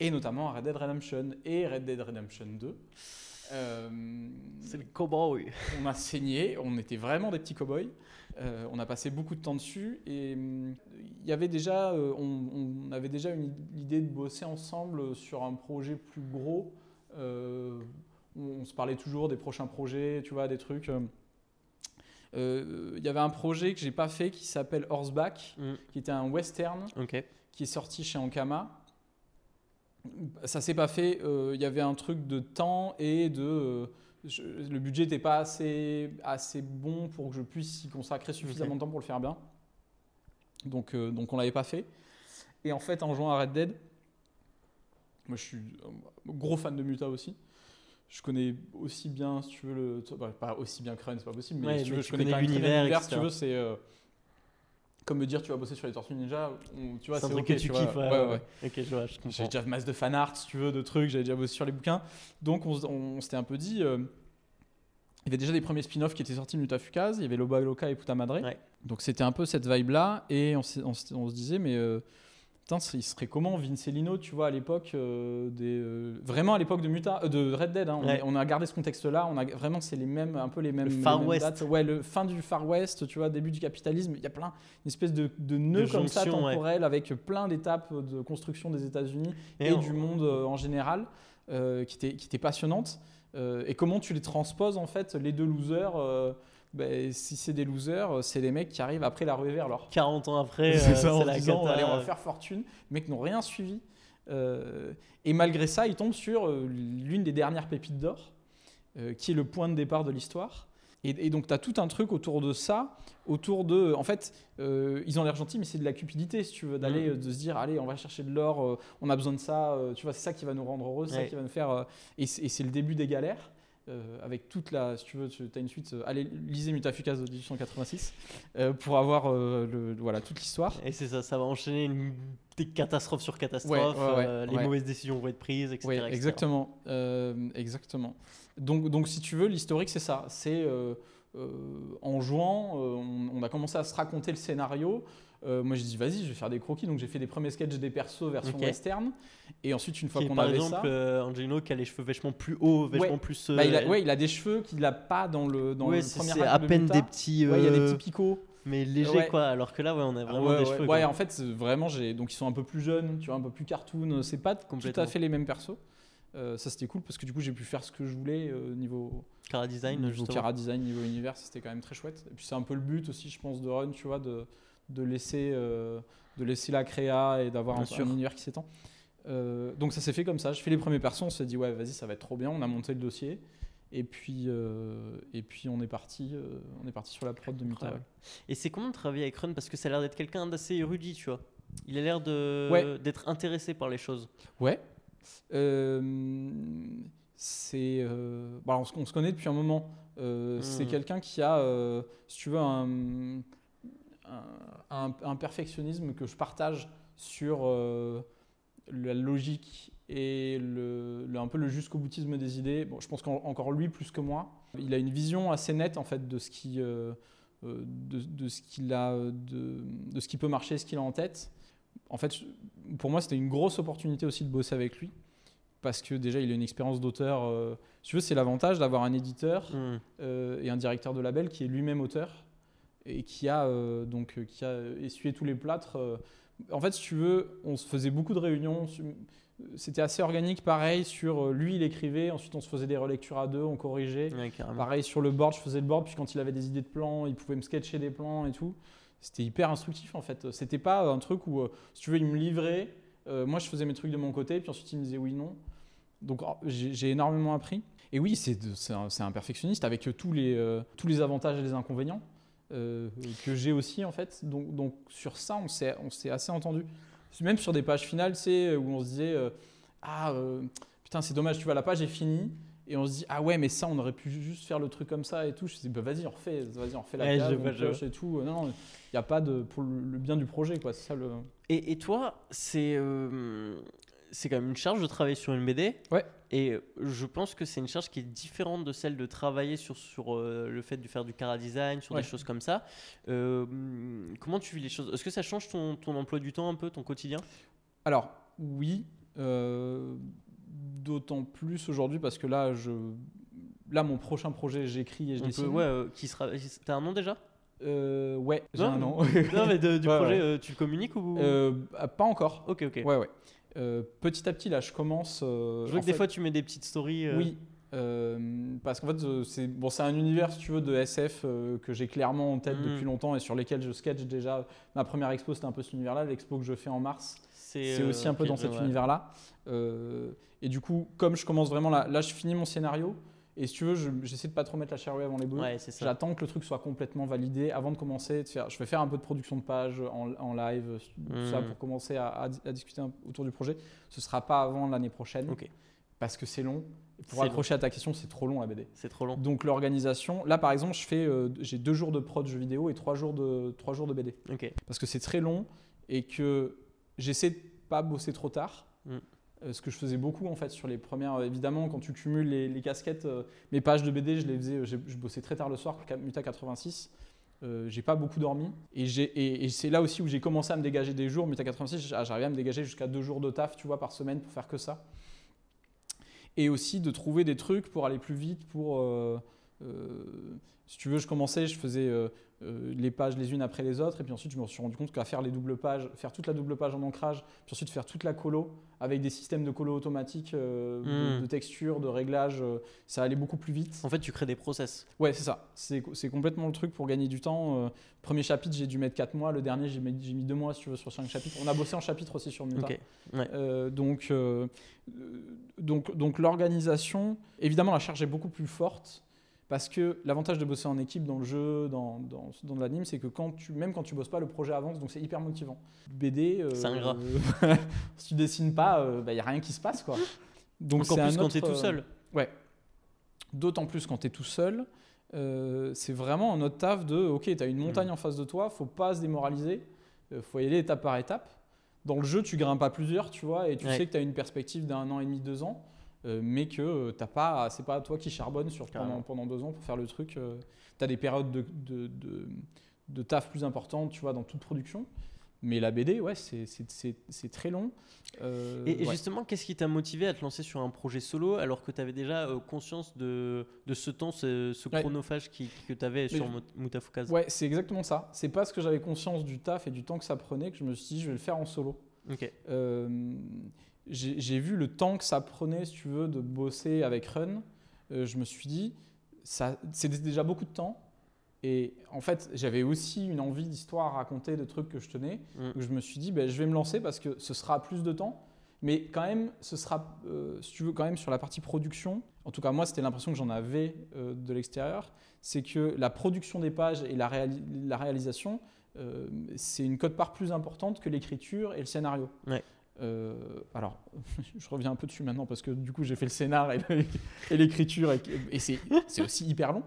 [SPEAKER 3] et notamment à Red Dead Redemption et Red Dead Redemption 2. Euh,
[SPEAKER 2] C'est le cowboy.
[SPEAKER 3] on a saigné, on était vraiment des petits cow-boys. Euh, on a passé beaucoup de temps dessus et hum, il y avait déjà, euh, on, on avait déjà une idée de bosser ensemble sur un projet plus gros. Euh, on, se parlait toujours des prochains projets, tu vois, des trucs. euh. Euh, Il y avait un projet que j'ai pas fait qui s'appelle Horseback,
[SPEAKER 2] Mm.
[SPEAKER 3] qui était un western qui est sorti chez Ankama. Ça s'est pas fait. euh, Il y avait un truc de temps et de. euh, je- le budget n'était pas assez, assez bon pour que je puisse y consacrer suffisamment de temps pour le faire bien. Donc, euh, donc on l'avait pas fait. Et en fait, en jouant à Red Dead, moi je suis un gros fan de Muta aussi. Je connais aussi bien, si tu veux, le, bah, pas aussi bien que Run, c'est pas possible, mais
[SPEAKER 2] Ouais,
[SPEAKER 3] si tu
[SPEAKER 2] mais
[SPEAKER 3] veux,
[SPEAKER 2] tu
[SPEAKER 3] je connais
[SPEAKER 2] connais l'univers.
[SPEAKER 3] Si tu veux, c'est euh, comme me dire tu vas bosser sur les Tortues Ninja. on- tu vois,
[SPEAKER 2] C'est un truc que tu
[SPEAKER 3] vois.
[SPEAKER 2] kiffes. Ouais, ouais, ouais. Ok, je vois, je
[SPEAKER 3] J'ai
[SPEAKER 2] comprends.
[SPEAKER 3] déjà masse de fan art, si tu veux, de trucs, j'avais déjà bossé sur les bouquins. Donc on, s'était un peu dit, euh, il y avait déjà des premiers spin-offs qui étaient sortis de Mutafukaz, il y avait Loba Loca et Puta Madre. Donc c'était un peu cette vibe-là, et on se disait, mais euh, putain, il serait comment Vincelino, tu vois, à l'époque euh, des... euh, vraiment à l'époque de, Muta, euh, de Red Dead, hein, on,
[SPEAKER 2] Ouais.
[SPEAKER 3] est- on a gardé ce contexte-là, on a vraiment, c'est les mêmes, un peu les mêmes...
[SPEAKER 2] Le
[SPEAKER 3] les
[SPEAKER 2] Far
[SPEAKER 3] mêmes
[SPEAKER 2] West.
[SPEAKER 3] dates. Ouais, le fin du Far West, tu vois, début du capitalisme, il y a plein, une espèce de, de nœud
[SPEAKER 2] De
[SPEAKER 3] comme ça
[SPEAKER 2] ouais.
[SPEAKER 3] temporel, avec plein d'étapes de construction des États-Unis
[SPEAKER 2] Et
[SPEAKER 3] et,
[SPEAKER 2] on-
[SPEAKER 3] du monde en général, qui était qui était passionnante. Et comment tu les transposes en fait, les deux losers ben, Si c'est des losers, euh, c'est des mecs qui arrivent après la ruée vers l'or.
[SPEAKER 2] 40 ans après,
[SPEAKER 3] C'est
[SPEAKER 2] euh,
[SPEAKER 3] ça, en
[SPEAKER 2] la
[SPEAKER 3] disant, allez, on va faire fortune. Les mecs n'ont rien suivi. Euh, et malgré ça, ils tombent sur l'une des dernières pépites d'or, qui est le point de départ de l'histoire. Et, et donc, tu as tout un truc autour de ça, autour de. En fait, euh, ils ont l'air gentils, mais c'est de la cupidité, si tu veux, d'aller, euh, de se dire, allez, on va chercher de l'or, euh, on a besoin de ça, euh, tu vois, c'est ça qui va nous rendre heureux, c'est ça qui va nous faire. et c'est le début des galères. Euh, avec toute la, si tu veux, tu as une suite, euh, allez, lisez Mutafukaz de 1886 euh, pour avoir le, voilà, toute l'histoire.
[SPEAKER 2] Et c'est ça, ça va enchaîner une... des catastrophes sur catastrophes,
[SPEAKER 3] Ouais, ouais, ouais,
[SPEAKER 2] les mauvaises décisions vont être prises, etc.
[SPEAKER 3] Exactement. exactement. Donc, donc, si tu veux, l'historique, c'est ça. C'est en jouant, on, on a commencé à se raconter le scénario. Euh, moi, j'ai dit, vas-y, je vais faire des croquis. Donc, j'ai fait des premiers sketchs des persos version
[SPEAKER 2] Ok.
[SPEAKER 3] western. Et ensuite, une fois qu'on
[SPEAKER 2] par
[SPEAKER 3] avait
[SPEAKER 2] exemple,
[SPEAKER 3] ça.
[SPEAKER 2] euh, Angelino qui a les cheveux vachement plus hauts, vachement
[SPEAKER 3] Ouais.
[SPEAKER 2] plus. euh,
[SPEAKER 3] bah, il, a, ouais, il a des cheveux qu'il n'a pas dans le, dans
[SPEAKER 2] ouais,
[SPEAKER 3] le premier
[SPEAKER 2] c'est à
[SPEAKER 3] de
[SPEAKER 2] peine des petits.
[SPEAKER 3] Ouais, il y a des
[SPEAKER 2] euh,
[SPEAKER 3] petits picots.
[SPEAKER 2] Mais légers,
[SPEAKER 3] Ouais.
[SPEAKER 2] quoi. Alors que là, ouais, on a vraiment des cheveux.
[SPEAKER 3] Ouais, en fait, vraiment, j'ai donc ils sont un peu plus jeunes, tu vois, un peu plus cartoon. C'est pas tout à fait les mêmes persos. Euh, ça c'était cool parce que du coup j'ai pu faire ce que je voulais euh, niveau
[SPEAKER 2] Cara design,
[SPEAKER 3] niveau. Cara design, niveau univers, c'était quand même très chouette. Et puis c'est un peu le but aussi, je pense, de Run, tu vois, de, de, laisser, euh, de laisser la créa et d'avoir un, un univers qui s'étend. Euh, donc ça s'est fait comme ça. Je fais les premiers persos, on s'est dit, ouais, vas-y, ça va être trop bien. On a monté le dossier. Et puis, euh, et puis on, est parti, euh, on est parti sur la prod de Muta.
[SPEAKER 2] Incroyable. Et c'est comment de travailler avec Run? Parce que ça a l'air d'être quelqu'un d'assez érudit, tu vois. Il a l'air de
[SPEAKER 3] Ouais.
[SPEAKER 2] d'être intéressé par les choses.
[SPEAKER 3] Ouais. Euh, c'est. bon, on, se, on se connaît depuis un moment. C'est
[SPEAKER 2] Mhm.
[SPEAKER 3] quelqu'un qui a, si tu veux, un, un, perfectionnisme que je partage sur euh, la logique et le, le- un peu le jusqu'au boutisme des idées. Bon, je pense qu'encore lui plus que moi, il a une vision assez nette en fait de ce qui, euh, euh, de, de ce qu'il a, de, de ce qui peut marcher, ce qu'il a en tête. En fait, pour moi, c'était une grosse opportunité aussi de bosser avec lui. Parce que déjà, il a une expérience d'auteur. euh, si tu veux, c'est l'avantage d'avoir un éditeur
[SPEAKER 2] Hmm.
[SPEAKER 3] euh, et un directeur de label qui est lui-même auteur et qui a, euh, donc, euh, qui a essuyé tous les plâtres. euh. En fait, si tu veux, on se faisait beaucoup de réunions. C'était assez organique, pareil. Sur lui, il écrivait. Ensuite, on se faisait des relectures à deux, on corrigeait.
[SPEAKER 2] Ouais.
[SPEAKER 3] Pareil sur le board, je faisais le board, puis quand il avait des idées de plans, il pouvait me sketcher des plans et tout. C'était hyper instructif en fait. C'était pas un truc où, si tu veux, il me livrait, euh, moi je faisais mes trucs de mon côté, puis ensuite il me disait oui, non. Donc oh, j'ai énormément appris. Et oui, c'est un, un perfectionniste avec tous les, euh, tous les avantages et les inconvénients euh, que j'ai aussi en fait. Donc, donc sur ça, on s'est on s'est assez entendu. Même sur des pages finales, c'est où on se disait euh, ah euh, putain c'est dommage, tu vois la page est finie. Et on se dit, ah ouais, mais ça, on aurait pu juste faire le truc comme ça et tout. Je dis, bah vas-y, on refait, vas-y, on refait la
[SPEAKER 2] Ouais,
[SPEAKER 3] on pioche et tout. Non, non, il n'y a pas de. pour le le bien du projet, quoi. C'est ça le.
[SPEAKER 2] Et, et toi, c'est euh, c'est quand même une charge de travailler sur une BD.
[SPEAKER 3] Ouais.
[SPEAKER 2] Et je pense que c'est une charge qui est différente de celle de travailler sur, sur euh, le fait de faire du cara design, sur
[SPEAKER 3] Ouais.
[SPEAKER 2] des choses comme ça. Euh, comment tu vis les choses? Est-ce que ça change ton, ton emploi du temps un peu, ton quotidien?
[SPEAKER 3] Alors, oui. euh, D'autant plus aujourd'hui parce que là, je. Là, mon prochain projet, j'écris et je
[SPEAKER 2] On
[SPEAKER 3] dessine.
[SPEAKER 2] peut- ouais, qui sera. T'as un nom déjà?
[SPEAKER 3] Euh, ouais, j'ai
[SPEAKER 2] Non,
[SPEAKER 3] un nom.
[SPEAKER 2] Non, mais de- du
[SPEAKER 3] Ouais,
[SPEAKER 2] projet,
[SPEAKER 3] ouais.
[SPEAKER 2] euh, tu le communiques ou?
[SPEAKER 3] Euh, pas encore.
[SPEAKER 2] Ok, ok.
[SPEAKER 3] Ouais, ouais. Euh, petit à petit, là, je commence. euh,
[SPEAKER 2] Je vois que des fois tu mets des petites stories. euh,
[SPEAKER 3] Oui, parce qu'en fait, c'est bon, un univers, si tu veux, de SF que j'ai clairement en tête depuis longtemps et sur lesquels je sketch déjà. Ma première expo, c'était un peu cet univers-là. L'expo que je fais en mars, c'est aussi un peu dans cet
[SPEAKER 2] ouais.
[SPEAKER 3] univers-là. Et du coup, comme je commence vraiment là, là, je finis mon scénario. Et si tu veux, je- j'essaie de pas trop mettre la charrue avant les bœufs.
[SPEAKER 2] Ouais.
[SPEAKER 3] J'attends que le truc soit complètement validé avant de commencer. de faire- je vais faire un peu de production de page en, en live, tout ça
[SPEAKER 2] Mhm.
[SPEAKER 3] pour commencer à, à- à discuter autour du projet. Ce sera pas avant l'année prochaine parce que c'est long. Et Pour accrocher à ta question, c'est trop long la BD.
[SPEAKER 2] C'est trop long.
[SPEAKER 3] Donc l'organisation, là par exemple, je fais, euh, j'ai deux jours de prod jeux vidéo et trois jours de, trois jours de BD parce que c'est très long et que j'essaie de pas bosser trop tard.
[SPEAKER 2] Mm.
[SPEAKER 3] Euh, ce que je faisais beaucoup en fait sur les premières, euh, évidemment quand tu cumules les, casquettes, euh, mes pages de BD, je les faisais, je bossais très tard le soir, Muta 86. Euh, j'ai pas beaucoup dormi et, c'est là aussi où j'ai commencé à me dégager des jours. Muta 86, j'a- j'arrivais à me dégager jusqu'à deux jours de taf, tu vois, par semaine pour faire que ça. Et aussi de trouver des trucs pour aller plus vite, pour si tu veux, je commençais, je faisais euh, euh, les pages les unes après les autres, et puis ensuite je me suis rendu compte qu'à faire les doubles pages, faire toute la double page en ancrage, puis ensuite faire toute la colo avec des systèmes de colo automatiques, euh, de,
[SPEAKER 2] Mm.
[SPEAKER 3] de texture, de réglage, euh, ça allait beaucoup plus vite.
[SPEAKER 2] En fait, tu crées des process.
[SPEAKER 3] Ouais, c'est ça. C'est complètement le truc pour gagner du temps. Euh, premier chapitre, j'ai dû mettre 4 mois. Le dernier, j'ai mis, mis 2 mois si tu veux, sur 5 chapitres. On a bossé en chapitre aussi sur Muta.
[SPEAKER 2] Ok. Ouais.
[SPEAKER 3] Euh, donc, euh, euh, donc, donc l'organisation, évidemment, la charge est beaucoup plus forte parce que l'avantage de bosser en équipe dans le jeu, dans, dans, dans l'anime, c'est que quand tu, même quand tu bosses pas, le projet avance, donc c'est hyper motivant. BD, euh,
[SPEAKER 2] C'est ingrat.
[SPEAKER 3] euh, si tu dessines pas, il n'y a rien qui se passe. Quoi. Donc
[SPEAKER 2] Encore plus
[SPEAKER 3] un
[SPEAKER 2] quand
[SPEAKER 3] autre,
[SPEAKER 2] t'es tout
[SPEAKER 3] euh,
[SPEAKER 2] seul.
[SPEAKER 3] D'autant plus quand tu es tout seul. euh, c'est vraiment un autre taf de ok, tu as une montagne en face de toi, faut pas se démoraliser, euh, faut y aller étape par étape. Dans le jeu, tu grimpes pas plusieurs, tu vois, et tu
[SPEAKER 2] Ouais.
[SPEAKER 3] sais que tu as une perspective d'un an et demi, deux ans, euh, mais que euh, t'as pas, c'est pas toi qui charbonne sur, pendant, deux ans pour faire le truc. tu as des périodes de, de, de, de taf plus importantes, tu vois, dans toute production. Mais la BD, ouais, c'est- très long. Euh,
[SPEAKER 2] Et, et
[SPEAKER 3] ouais.
[SPEAKER 2] justement, qu'est-ce qui t'a motivé à te lancer sur un projet solo alors que tu avais déjà euh, conscience de, de ce temps, ce, ce
[SPEAKER 3] Ouais.
[SPEAKER 2] chronophage qui, que tu avais sur Mutafukaz
[SPEAKER 3] Ouais, c'est exactement ça. C'est parce que j'avais conscience du taf et du temps que ça prenait que je me suis dit, je vais le faire en solo.
[SPEAKER 2] Ok.
[SPEAKER 3] Euh, j'ai vu le temps que ça prenait, si tu veux, de bosser avec Run. Euh, je me suis dit, c'était déjà beaucoup de temps. Et en fait, j'avais aussi une envie d'histoire à raconter, de trucs que je tenais.
[SPEAKER 2] Mm.
[SPEAKER 3] Donc je me suis dit, ben, je vais me lancer parce que ce sera plus de temps. Mais quand même, ce sera, euh, si tu veux, quand même sur la partie production. En tout cas, moi, c'était l'impression que j'en avais euh, de l'extérieur. C'est que la production des pages et la, réali- la réalisation, euh, c'est une cote-part plus importante que l'écriture et le scénario.
[SPEAKER 2] Ouais.
[SPEAKER 3] Euh, alors, je reviens un peu dessus maintenant parce que du coup, j'ai fait le scénar et l'écriture et, et c'est aussi hyper long.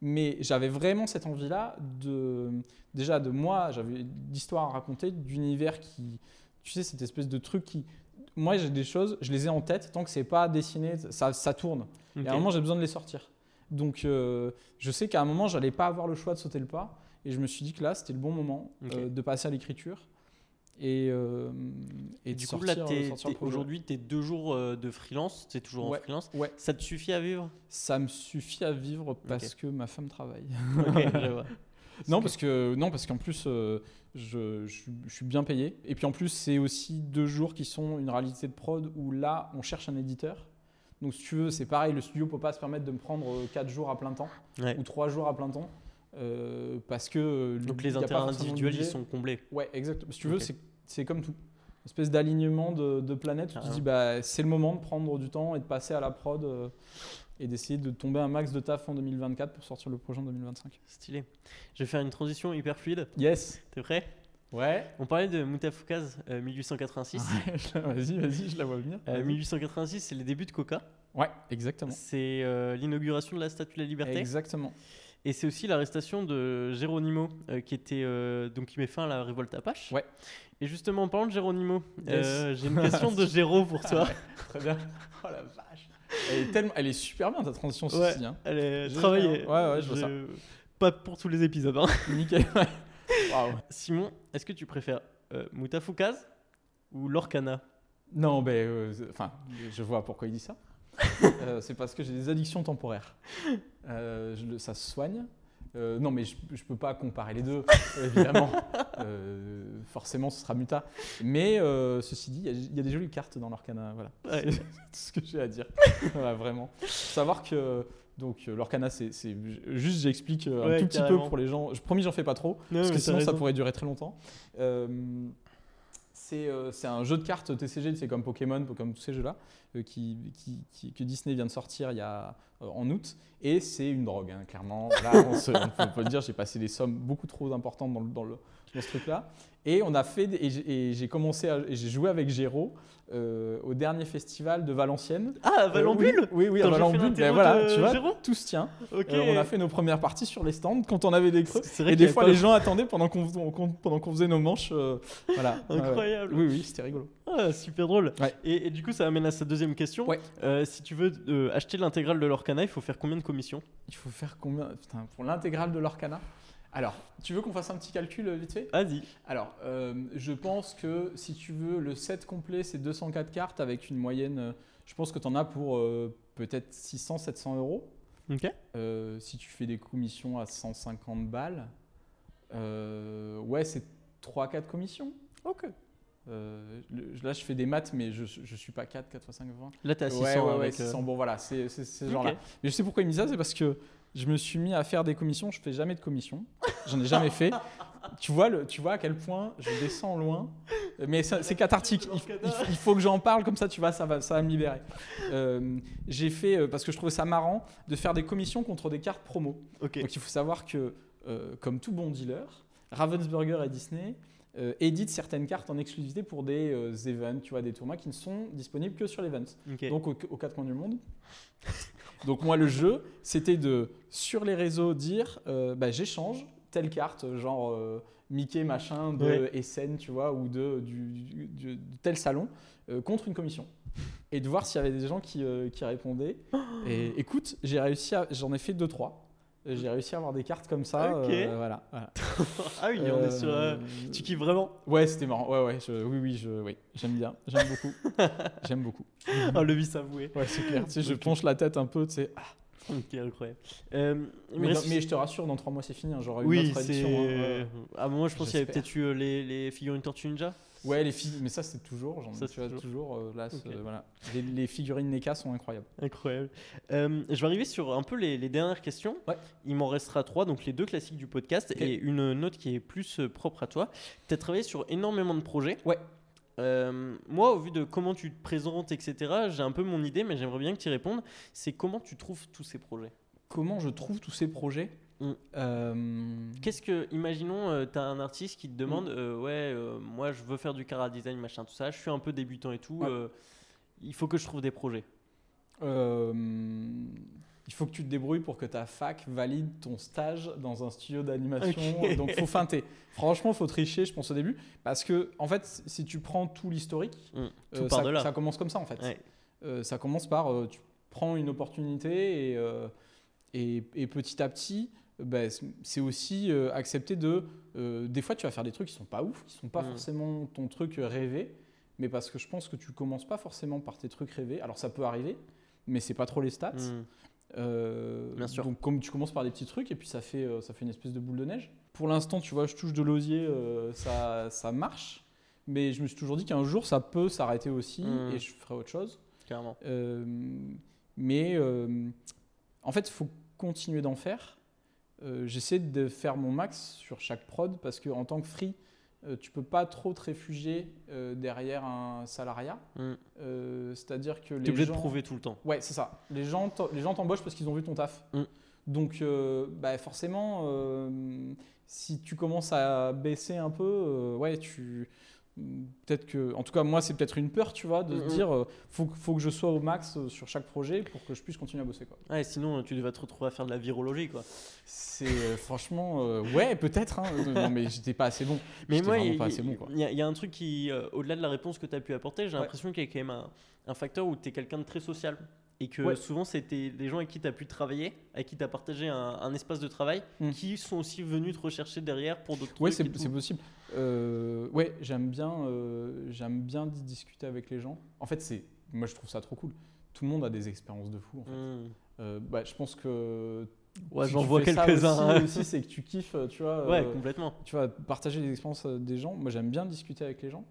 [SPEAKER 3] Mais j'avais vraiment cette envie-là de, déjà de moi, j'avais d'histoires à raconter, d'univers qui, tu sais, cette espèce de truc qui, moi, j'ai des choses, je les ai en tête, tant que c'est pas dessiné, ça, ça tourne.
[SPEAKER 2] Ok.
[SPEAKER 3] Et à un moment, j'ai besoin de les sortir. Donc, euh, je sais qu'à un moment, j'allais pas avoir le choix de sauter le pas. Et je me suis dit que là, c'était le bon moment euh, de passer à l'écriture. Et, euh, et
[SPEAKER 2] du coup, là, t'es- t'es- aujourd'hui, tu es deux jours euh, de freelance. Tu es toujours
[SPEAKER 3] Ouais.
[SPEAKER 2] en freelance.
[SPEAKER 3] Ouais,
[SPEAKER 2] Ça te suffit à vivre?
[SPEAKER 3] Ça me suffit à vivre parce que ma femme travaille. Non, parce que non, parce qu'en plus, euh, je, je suis- je suis bien payé. Et puis en plus, c'est aussi deux jours qui sont une réalité de prod où là, on cherche un éditeur. Donc si tu veux, c'est pareil, le studio peut pas se permettre de me prendre quatre jours à plein temps
[SPEAKER 2] Ouais.
[SPEAKER 3] ou trois jours à plein temps. Euh, parce que euh,
[SPEAKER 2] Donc les intérêts individuels, ils sont comblés.
[SPEAKER 3] Ouais, exactement. Si tu veux, c'est- comme tout. Une espèce d'alignement de, de planètes où tu te dis, bah, c'est le moment de prendre du temps et de passer à la prod euh, et d'essayer de tomber un max de taf en 2024 pour sortir le projet en 2025.
[SPEAKER 2] Stylé. Je vais faire une transition hyper fluide.
[SPEAKER 3] Yes
[SPEAKER 2] T'es prêt?
[SPEAKER 3] Ouais
[SPEAKER 2] On parlait de Mutafukaz euh, 1886.
[SPEAKER 3] Vas-y, vas-y, je la vois venir.
[SPEAKER 2] Euh,
[SPEAKER 3] Vas-y.
[SPEAKER 2] 1886, c'est les débuts de Coca.
[SPEAKER 3] Ouais, exactement.
[SPEAKER 2] C'est l'inauguration de la Statue de la Liberté.
[SPEAKER 3] Exactement.
[SPEAKER 2] Et c'est aussi l'arrestation de Geronimo, euh, qui était euh, donc qui met fin à la révolte Apache.
[SPEAKER 3] Ouais.
[SPEAKER 2] Et justement, en parlant de Geronimo,
[SPEAKER 3] Yes.
[SPEAKER 2] euh, j'ai une question de Géro pour toi.
[SPEAKER 3] Très bien. Oh la vache. Elle est, tellement... Elle est super bien ta transition,
[SPEAKER 2] Ouais.
[SPEAKER 3] ceci. Hein.
[SPEAKER 2] Elle est travaillée.
[SPEAKER 3] Ouais, ouais, je vois ça.
[SPEAKER 2] Pas pour tous les épisodes. hein.
[SPEAKER 3] Nickel. Waouh.
[SPEAKER 2] Simon, est-ce que tu préfères Mutafukaz ou Lorcana?
[SPEAKER 3] Non, ben, enfin, je vois pourquoi il dit ça. Euh, c'est parce que j'ai des addictions temporaires. Euh, je ça se soigne. Euh, non, mais je, je peux pas comparer les deux, évidemment. Forcément, ce sera Muta. Mais ceci dit, il y a- il y, a des jolies cartes dans l'Orcana. Voilà.
[SPEAKER 2] Ouais.
[SPEAKER 3] C'est tout ce que j'ai à dire. Voilà, vraiment. Savoir que donc l'Orcana, c'est juste, j'explique un
[SPEAKER 2] Ouais,
[SPEAKER 3] tout petit
[SPEAKER 2] carrément.
[SPEAKER 3] peu pour les gens. Je promis, j'en fais pas trop.
[SPEAKER 2] Non,
[SPEAKER 3] Parce que sinon, ça pourrait durer très longtemps. Euh, c'est un jeu de cartes TCG, c'est comme Pokémon, comme tous ces jeux-là. euh, que Disney vient de sortir il y a, euh, en août. Et c'est une drogue, hein, clairement. Là, on, se- peut, le dire, j'ai passé des sommes beaucoup trop importantes dans, le, dans ce truc-là. Et on a fait, et j'ai- commencé, à- j'ai joué avec Géraud euh, au dernier festival de Valenciennes.
[SPEAKER 2] Ah, Valambule
[SPEAKER 3] Euh, Oui, oui, oui, à
[SPEAKER 2] fait
[SPEAKER 3] Valambule. Ben voilà, tu vois,
[SPEAKER 2] Géraud
[SPEAKER 3] tout se tient.
[SPEAKER 2] Ok.
[SPEAKER 3] Euh, on a fait nos premières parties sur les stands quand on avait des creux. Et des fois, les gens attendaient pendant qu'on pendant qu'on faisait nos manches. voilà.
[SPEAKER 2] Incroyable.
[SPEAKER 3] Oui, oui, c'était rigolo.
[SPEAKER 2] Ah, super drôle.
[SPEAKER 3] Ouais.
[SPEAKER 2] Et, et du coup, ça amène à sa deuxième question.
[SPEAKER 3] Ouais.
[SPEAKER 2] Si tu veux acheter l'intégrale de l'Orcana, il faut faire combien de commissions?
[SPEAKER 3] Il faut faire combien? Putain, pour l'intégrale de l'Orcana? Alors, tu veux qu'on fasse un petit calcul euh, vite fait?
[SPEAKER 2] Vas-y.
[SPEAKER 3] Alors, euh, je pense que si tu veux, le set complet, c'est 204 cartes avec une moyenne. euh, je pense que tu en as pour euh, peut-être 600-700 euros.
[SPEAKER 2] Ok.
[SPEAKER 3] Euh, si tu fais des commissions à 150 balles, euh, ouais, c'est 3-4 commissions. Ok. Euh, là, je fais des maths, mais je ne suis pas 4, 4 x 5, 20.
[SPEAKER 2] Là, t'es à 600
[SPEAKER 3] ouais, ouais, ouais,
[SPEAKER 2] avec. euh,
[SPEAKER 3] 600. Bon, voilà, c'est ce genre-là. Mais je sais pourquoi il me dit ça, c'est parce que je me suis mis à faire des commissions. Je fais jamais de commissions. J'en ai jamais fait. Tu vois, le, tu vois à quel point je descends loin. Mais c'est cathartique. Il, il faut- il faut que j'en parle comme ça, tu vois, ça va, ça va me libérer. Euh, J'ai fait, euh, parce que je trouvais ça marrant, de faire des commissions contre des cartes promo. Donc il faut savoir que, euh, comme tout bon dealer, Ravensburger et Disney euh, éditent certaines cartes en exclusivité pour des events, tu vois, des tournois qui ne sont disponibles que sur l'event
[SPEAKER 2] Ok.
[SPEAKER 3] donc aux, aux quatre coins du monde. Donc moi le jeu, c'était de sur les réseaux dire euh, bah, j'échange telle carte, genre euh, Mickey machin de
[SPEAKER 2] Ouais.
[SPEAKER 3] Essen, tu vois, ou de, du, du- du- de tel salon euh, contre une commission. Et de voir s'il y avait des gens qui, qui répondaient. Et écoute, j'ai réussi, à- j'en ai fait deux trois. J'ai réussi à avoir des cartes comme ça.
[SPEAKER 2] Ok.
[SPEAKER 3] euh, voilà. voilà.
[SPEAKER 2] ah oui, on est sur. euh,
[SPEAKER 3] Euh,
[SPEAKER 2] Tu kiffes vraiment
[SPEAKER 3] Ouais, c'était marrant. Ouais, ouais. je- oui, oui, je, oui, j'aime bien. J'aime beaucoup. j'aime beaucoup.
[SPEAKER 2] Ah, le vice avoué.
[SPEAKER 3] Ouais, c'est clair. Tu sais, je penche la tête un peu, tu sais. ah,
[SPEAKER 2] Ok, incroyable. Euh,
[SPEAKER 3] Mais, dans- mais je te rassure, dans trois mois c'est fini. hein, J'aurai
[SPEAKER 2] oui,
[SPEAKER 3] une autre
[SPEAKER 2] c'est.
[SPEAKER 3] édition. hein.
[SPEAKER 2] À un moment, je pense qu'il y avait peut-être eu les, les figurines Tortue Ninja.
[SPEAKER 3] Ouais, les filles, mais ça c'est toujours. J'en
[SPEAKER 2] Ça,
[SPEAKER 3] tu vois,
[SPEAKER 2] toujours.
[SPEAKER 3] toujours. euh, là, voilà. Les, les figurines NECA sont incroyables.
[SPEAKER 2] Incroyable. Euh, je vais arriver sur un peu les, les dernières questions.
[SPEAKER 3] Ouais.
[SPEAKER 2] Il m'en restera trois, donc les deux classiques du podcast et une note qui est plus euh, propre à toi. Tu as travaillé sur énormément de projets.
[SPEAKER 3] Ouais.
[SPEAKER 2] Moi, au vu de comment tu te présentes, etc., j'ai un peu mon idée, mais j'aimerais bien que tu y répondes. C'est comment tu trouves tous ces projets?
[SPEAKER 3] Comment je trouve tous ces projets?
[SPEAKER 2] Mm.
[SPEAKER 3] Euh,
[SPEAKER 2] Qu'est-ce que, imaginons, tu as un artiste qui te demande,
[SPEAKER 3] Mm.
[SPEAKER 2] euh, ouais, euh, moi je veux faire du cara design, machin, tout ça, je suis un peu débutant et tout,
[SPEAKER 3] Ouais.
[SPEAKER 2] euh, il faut que je trouve des projets.
[SPEAKER 3] euh, il faut que tu te débrouilles pour que ta fac valide ton stage dans un studio d'animation.
[SPEAKER 2] Ok.
[SPEAKER 3] Donc, faut feinter. Franchement, faut tricher, je pense, au début. Parce que, en fait, si tu prends tout l'historique,
[SPEAKER 2] Mm.
[SPEAKER 3] euh, ça, commence comme ça, en fait.
[SPEAKER 2] Ouais.
[SPEAKER 3] Euh, ça commence par euh, tu prends une opportunité et, euh, et, et petit à petit, euh, bah, c'est- aussi euh, accepter de. euh, des fois, tu vas faire des trucs qui sont pas ouf, qui sont pas
[SPEAKER 2] Mm.
[SPEAKER 3] forcément ton truc rêvé, mais parce que je pense que tu commences pas forcément par tes trucs rêvés. Alors, ça peut arriver, mais c'est pas trop les stats.
[SPEAKER 2] Mm.
[SPEAKER 3] Euh,
[SPEAKER 2] Bien sûr.
[SPEAKER 3] Donc, comme tu commences par des petits trucs et puis ça fait, euh, ça fait une espèce de boule de neige. Pour l'instant, tu vois, je touche de l'osier, euh, ça, ça marche. Mais je me suis toujours dit qu'un jour, ça peut s'arrêter aussi
[SPEAKER 2] Mm.
[SPEAKER 3] et je ferai autre chose.
[SPEAKER 2] Carrément.
[SPEAKER 3] Euh, mais euh, en fait, il faut continuer d'en faire. Euh, J'essaie de faire mon max sur chaque prod parce qu'en tant que free, euh, tu peux pas trop te réfugier euh, derrière un salariat.
[SPEAKER 2] Mm.
[SPEAKER 3] Euh, C'est-à-dire que les
[SPEAKER 2] obligé
[SPEAKER 3] gens...
[SPEAKER 2] de prouver tout le temps.
[SPEAKER 3] Ouais, c'est ça. Les gens t'en- les gens t'embauchent parce qu'ils ont vu ton taf.
[SPEAKER 2] Mm.
[SPEAKER 3] Donc, bah, forcément, si tu commences à baisser un peu, ouais, tu. Peut-être que. En tout cas, moi, c'est peut-être une peur, tu vois, de
[SPEAKER 2] Mm,
[SPEAKER 3] se dire, euh, faut, que- faut que je sois au max euh, sur chaque projet pour que je puisse continuer à bosser, quoi.
[SPEAKER 2] Ouais, sinon tu vas te retrouver à faire de la virologie quoi.
[SPEAKER 3] C'est euh, franchement. euh, ouais, peut-être, hein. non, mais j'étais pas assez bon.
[SPEAKER 2] Mais moi, il
[SPEAKER 3] pas
[SPEAKER 2] il-
[SPEAKER 3] assez bon,
[SPEAKER 2] y, y a un truc qui, euh, au-delà de la réponse que tu as pu apporter, j'ai
[SPEAKER 3] Ouais.
[SPEAKER 2] l'impression qu'il y a quand même un, un facteur où tu es quelqu'un de très social. Et que
[SPEAKER 3] Ouais.
[SPEAKER 2] souvent, c'était des gens avec qui tu as pu travailler, avec qui tu as partagé un, un espace de travail,
[SPEAKER 3] Mm.
[SPEAKER 2] qui sont aussi venus te rechercher derrière pour d'autres
[SPEAKER 3] Ouais,
[SPEAKER 2] trucs. tout.
[SPEAKER 3] c'est possible. Euh, ouais, j'aime bien, euh, j'aime bien discuter avec les gens. En fait, c'est, moi, je trouve ça trop cool. Tout le monde a des expériences de fou. En fait.
[SPEAKER 2] Mm.
[SPEAKER 3] Euh, bah, je pense que
[SPEAKER 2] Ouais,
[SPEAKER 3] si
[SPEAKER 2] j'en
[SPEAKER 3] tu
[SPEAKER 2] vois
[SPEAKER 3] fais ça
[SPEAKER 2] quelques-uns.
[SPEAKER 3] Aussi, aussi, c'est que tu kiffes, tu vois.
[SPEAKER 2] Ouais,
[SPEAKER 3] euh,
[SPEAKER 2] complètement.
[SPEAKER 3] tu vois, partager les expériences des gens. Moi, j'aime bien discuter avec les gens.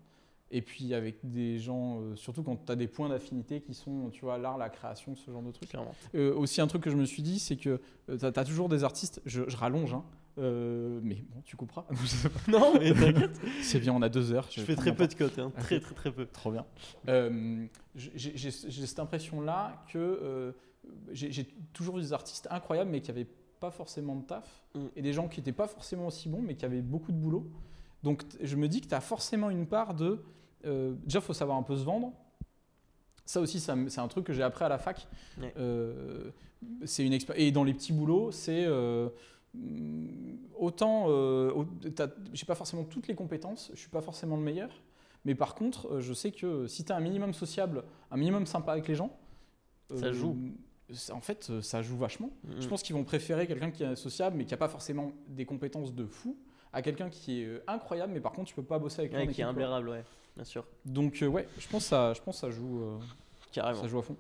[SPEAKER 3] Et puis avec des gens, euh, surtout quand tu as des points d'affinité qui sont, tu vois, l'art, la création, ce genre de trucs.
[SPEAKER 2] Clairement.
[SPEAKER 3] Euh, aussi, un truc que je me suis dit, c'est que tu as, toujours des artistes, je, je rallonge, hein, euh, mais bon, tu couperas.
[SPEAKER 2] Non, mais t'inquiète.
[SPEAKER 3] c'est bien, on a deux heures.
[SPEAKER 2] Je fais très peu de cotes, hein. très très très peu.
[SPEAKER 3] Trop bien. Euh, j'ai cette impression-là que euh, j'ai toujours vu des artistes incroyables, mais qui n'avaient pas forcément de taf,
[SPEAKER 2] Mm.
[SPEAKER 3] et des gens qui n'étaient pas forcément aussi bons, mais qui avaient beaucoup de boulot. Donc je me dis que tu as forcément une part de... Déjà, il faut savoir un peu se vendre. Ça aussi, c'est un truc que j'ai appris à la fac.
[SPEAKER 2] Ouais.
[SPEAKER 3] C'est une et dans les petits boulots, c'est autant. Euh, j'ai pas forcément toutes les compétences, je suis pas forcément le meilleur, mais par contre, euh, je sais que si tu as un minimum sociable, un minimum sympa avec les gens,
[SPEAKER 2] Ça joue.
[SPEAKER 3] En fait, euh, ça joue vachement. Je
[SPEAKER 2] Mm.
[SPEAKER 3] pense qu'ils vont préférer quelqu'un qui est sociable, mais qui a pas forcément des compétences de fou, à quelqu'un qui est euh, incroyable, mais par contre, tu peux pas bosser avec
[SPEAKER 2] Ouais, qui est imbérable, ouais, bien sûr.
[SPEAKER 3] Donc euh, ouais, je pense que ça, je pense que ça joue, euh,
[SPEAKER 2] Carrément.
[SPEAKER 3] ça joue à fond.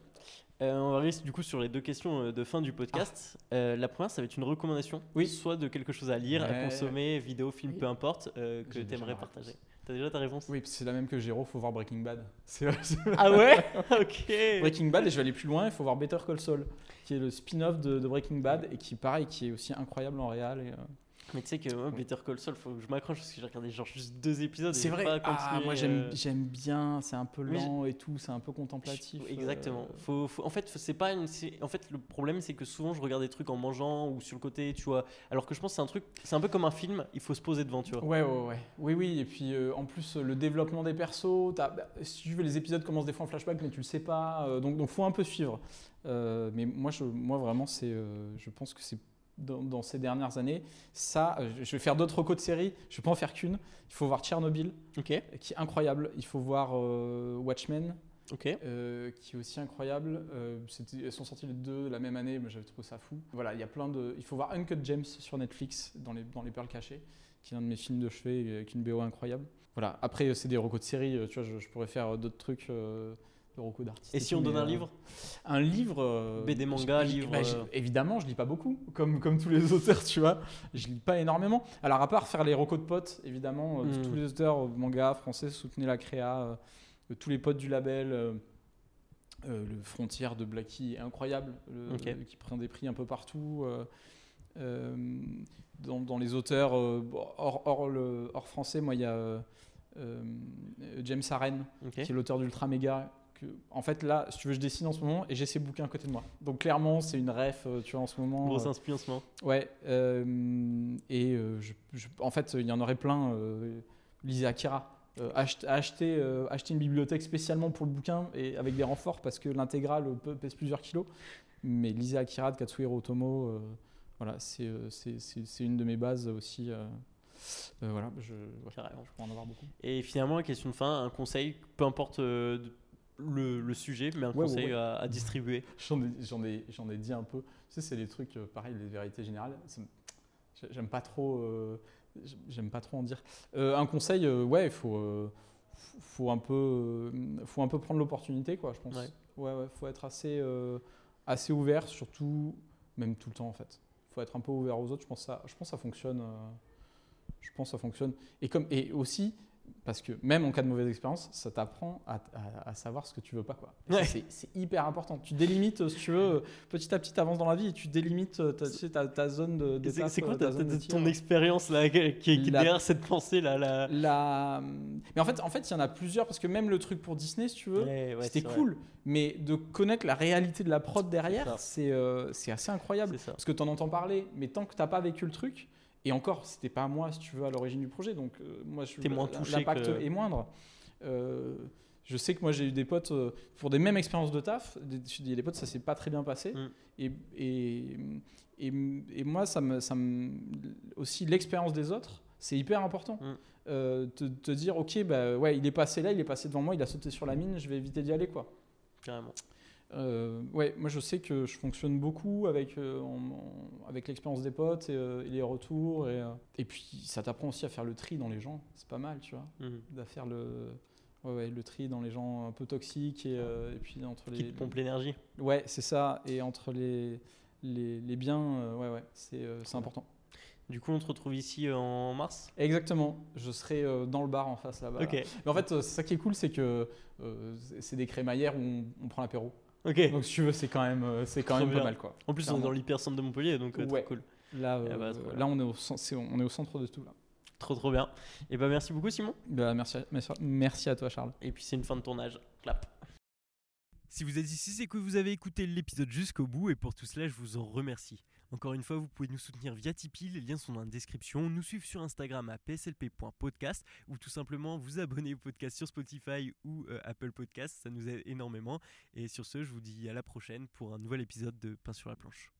[SPEAKER 2] Euh, on va rester du coup sur les deux questions euh, de fin du podcast. Euh, la première, ça va être une recommandation,
[SPEAKER 3] Oui.
[SPEAKER 2] soit de quelque chose à lire, à consommer, vidéo, film,
[SPEAKER 3] Oui.
[SPEAKER 2] peu importe, euh, que tu aimerais partager. T'as déjà ta réponse?
[SPEAKER 3] Oui, c'est la même que Géraud, faut voir Breaking Bad. C'est
[SPEAKER 2] Ah ouais? Ok.
[SPEAKER 3] Breaking Bad, et je vais aller plus loin, il faut voir Better Call Saul, qui est le spin-off de, de Breaking Bad, et qui, pareil, qui est aussi incroyable en réel. Et,
[SPEAKER 2] Mais tu sais que moi, Better Call Saul, faut que je m'accroche parce que j'ai regardé genre juste deux épisodes.
[SPEAKER 3] C'est vrai,
[SPEAKER 2] pas
[SPEAKER 3] ah, moi j'aime
[SPEAKER 2] euh,
[SPEAKER 3] j'aime bien, c'est un peu lent et tout, c'est un peu contemplatif.
[SPEAKER 2] Exactement.
[SPEAKER 3] euh,
[SPEAKER 2] Faut, faut- en fait, c'est pas une. En fait, le problème, c'est que souvent, je regarde des trucs en mangeant ou sur le côté, tu vois. Alors que je pense que c'est un truc, c'est un peu comme un film. Il faut se poser devant, tu vois.
[SPEAKER 3] Ouais, ouais, ouais. Oui, oui. Et puis euh, en plus, le développement des persos, t'as- bah, si tu veux, les épisodes commencent des fois en flashback, mais tu le sais pas. euh, donc, donc, faut un peu suivre. Mais moi, je, moi vraiment, c'est, je pense que c'est dans, dans ces dernières années, ça. euh, je vais faire d'autres recos de séries. Je vais pas en faire qu'une. Il faut voir Tchernobyl, qui est incroyable. Il faut voir euh, Watchmen, euh, qui est aussi incroyable. Euh, elles sont sorties les deux la même année, mais j'avais trouvé ça fou. Voilà, il y a plein de. Il faut voir Uncut James sur Netflix, dans les, dans les perles cachées, qui est un de mes films de chevet et avec une BO incroyable. Voilà, après, euh, c'est des recos de série, euh, tu vois, je, je pourrais faire euh, d'autres trucs euh, de recos d'artistes.
[SPEAKER 2] Et si on donne un
[SPEAKER 3] euh,
[SPEAKER 2] livre
[SPEAKER 3] Un livre. euh,
[SPEAKER 2] BD, manga, livre,
[SPEAKER 3] bah, je- évidemment, je lis pas beaucoup, comme, comme tous les auteurs, tu vois. Je lis pas énormément. Alors, à part faire les recos de potes, évidemment, euh,
[SPEAKER 2] Mm.
[SPEAKER 3] tous les auteurs manga français soutenaient la créa, tous les potes du label. euh, le Frontière de Blacky est incroyable, le- euh, qui prend des prix un peu partout. euh, dans, dans les auteurs hors, hors le, hors français, moi, il y a James Harren,
[SPEAKER 2] Ok.
[SPEAKER 3] qui est l'auteur d'Ultra Mega. Que, en fait, là, si tu veux, je dessine en ce moment et j'ai ces bouquins à côté de moi. Donc, clairement, c'est une ref, euh, tu vois, en ce moment.
[SPEAKER 2] Grosse
[SPEAKER 3] euh,
[SPEAKER 2] inspi en ce moment.
[SPEAKER 3] ouais. euh, et je- je- en fait, il y en aurait plein. Lisez Akira. Euh, ach- acheter, euh, acheter une bibliothèque spécialement pour le bouquin et avec des renforts parce que l'intégrale pèse plusieurs kilos. Mais lisez Akira de Katsuhiro Otomo. euh, voilà, c'est une de mes bases aussi. voilà, je, ouais, je peux en avoir beaucoup.
[SPEAKER 2] Et finalement, question de fin, un conseil, peu importe le, le sujet, mais un
[SPEAKER 3] Ouais,
[SPEAKER 2] conseil
[SPEAKER 3] ouais.
[SPEAKER 2] À, à distribuer.
[SPEAKER 3] J'en ai, j'en ai, ai dit un peu. Tu sais, c'est les trucs, euh, pareil, les vérités générales. J'aime pas trop. euh, J'aime pas trop en dire. Euh, un conseil, euh, ouais, il faut, euh, faut un peu, euh, faut un peu prendre l'opportunité, quoi. Je pense.
[SPEAKER 2] Ouais.
[SPEAKER 3] Ouais, ouais, faut être assez, euh, assez ouvert, surtout, même tout le temps en fait. Faut être un peu ouvert aux autres. Je pense que ça, je pense que ça fonctionne. euh, je pense que ça fonctionne. Et comme, et aussi. Parce que même en cas de mauvaise expérience, ça t'apprend à, à- à savoir ce que tu veux pas. Quoi.
[SPEAKER 2] Ouais.
[SPEAKER 3] C'est hyper important. Tu délimites, euh, si tu veux, petit à petit, tu avances dans la vie et tu délimites euh, ta, tu sais, ta, ta zone de
[SPEAKER 2] C'est quoi
[SPEAKER 3] euh,
[SPEAKER 2] ta-
[SPEAKER 3] zone de
[SPEAKER 2] ta-
[SPEAKER 3] tir.
[SPEAKER 2] ton expérience là, qui, qui est
[SPEAKER 3] La-
[SPEAKER 2] derrière cette pensée là.
[SPEAKER 3] La... Mais en fait, en fait, il y en a plusieurs parce que même le truc pour Disney, si tu veux,
[SPEAKER 2] Ouais, ouais,
[SPEAKER 3] c'était
[SPEAKER 2] vrai.
[SPEAKER 3] cool. Mais de connaître la réalité de la prod derrière, c'est euh, assez incroyable. Parce que tu en entends parler, mais tant que tu n'as pas vécu le truc, et encore, c'était pas moi, si tu veux, à l'origine du projet, donc euh, moi, je
[SPEAKER 2] T'es moins touché
[SPEAKER 3] l'impact
[SPEAKER 2] que-
[SPEAKER 3] est moindre. Euh, je sais que moi, j'ai eu des potes, euh, pour des mêmes expériences de taf, des, a des potes, ça s'est pas très bien passé.
[SPEAKER 2] Mm.
[SPEAKER 3] Et, et, et, et moi, ça me, ça me, aussi, l'expérience des autres, c'est hyper important.
[SPEAKER 2] Mm.
[SPEAKER 3] Te, te dire, ok, bah, ouais, il est passé là, il est passé devant moi, il a sauté sur la mine, je vais éviter d'y aller, quoi.
[SPEAKER 2] Carrément.
[SPEAKER 3] Euh, ouais, moi je sais que je fonctionne beaucoup avec, euh, en- en- avec l'expérience des potes et, euh, et les retours. Et, et puis ça t'apprend aussi à faire le tri dans les gens. C'est pas mal, tu vois. À faire le, ouais, ouais, le tri dans les gens un peu toxiques et, et puis entre
[SPEAKER 2] Qui
[SPEAKER 3] les.
[SPEAKER 2] te pompe l'énergie.
[SPEAKER 3] Ouais, c'est ça. Et entre les, les, les biens, ouais, ouais, c'est c'est important.
[SPEAKER 4] Du coup, on te retrouve ici en mars?
[SPEAKER 3] Exactement, je serai dans le bar en face là-bas. là.
[SPEAKER 4] Ok.
[SPEAKER 3] Mais en fait, c'est ça qui est cool, c'est que c'est- c'est des crémaillères où on, on prend l'apéro.
[SPEAKER 4] Ok.
[SPEAKER 3] Donc si tu veux, c'est quand même, euh, c'est quand même
[SPEAKER 4] bien.
[SPEAKER 3] pas mal quoi.
[SPEAKER 4] En plus, on est dans l'hypercentre de Montpellier, donc euh,
[SPEAKER 3] Ouais.
[SPEAKER 4] cool.
[SPEAKER 3] Là, euh,
[SPEAKER 4] bah,
[SPEAKER 3] là on, est au, c'est- on est au centre de tout là.
[SPEAKER 4] Trop, trop bien. Et bah, merci beaucoup, Simon.
[SPEAKER 3] Bah, merci, à, merci- merci à toi Charles.
[SPEAKER 4] Et puis, c'est une fin de tournage. Clap.
[SPEAKER 2] Si vous êtes ici, c'est que vous avez écouté l'épisode jusqu'au bout et pour tout cela, je vous en remercie. Encore une fois, vous pouvez nous soutenir via Tipeee, les liens sont dans la description, nous suivre sur Instagram à pslp.podcast ou tout simplement vous abonner au podcast sur Spotify ou euh, Apple Podcast, ça nous aide énormément. Et sur ce, je vous dis à la prochaine pour un nouvel épisode de Pain sur la planche.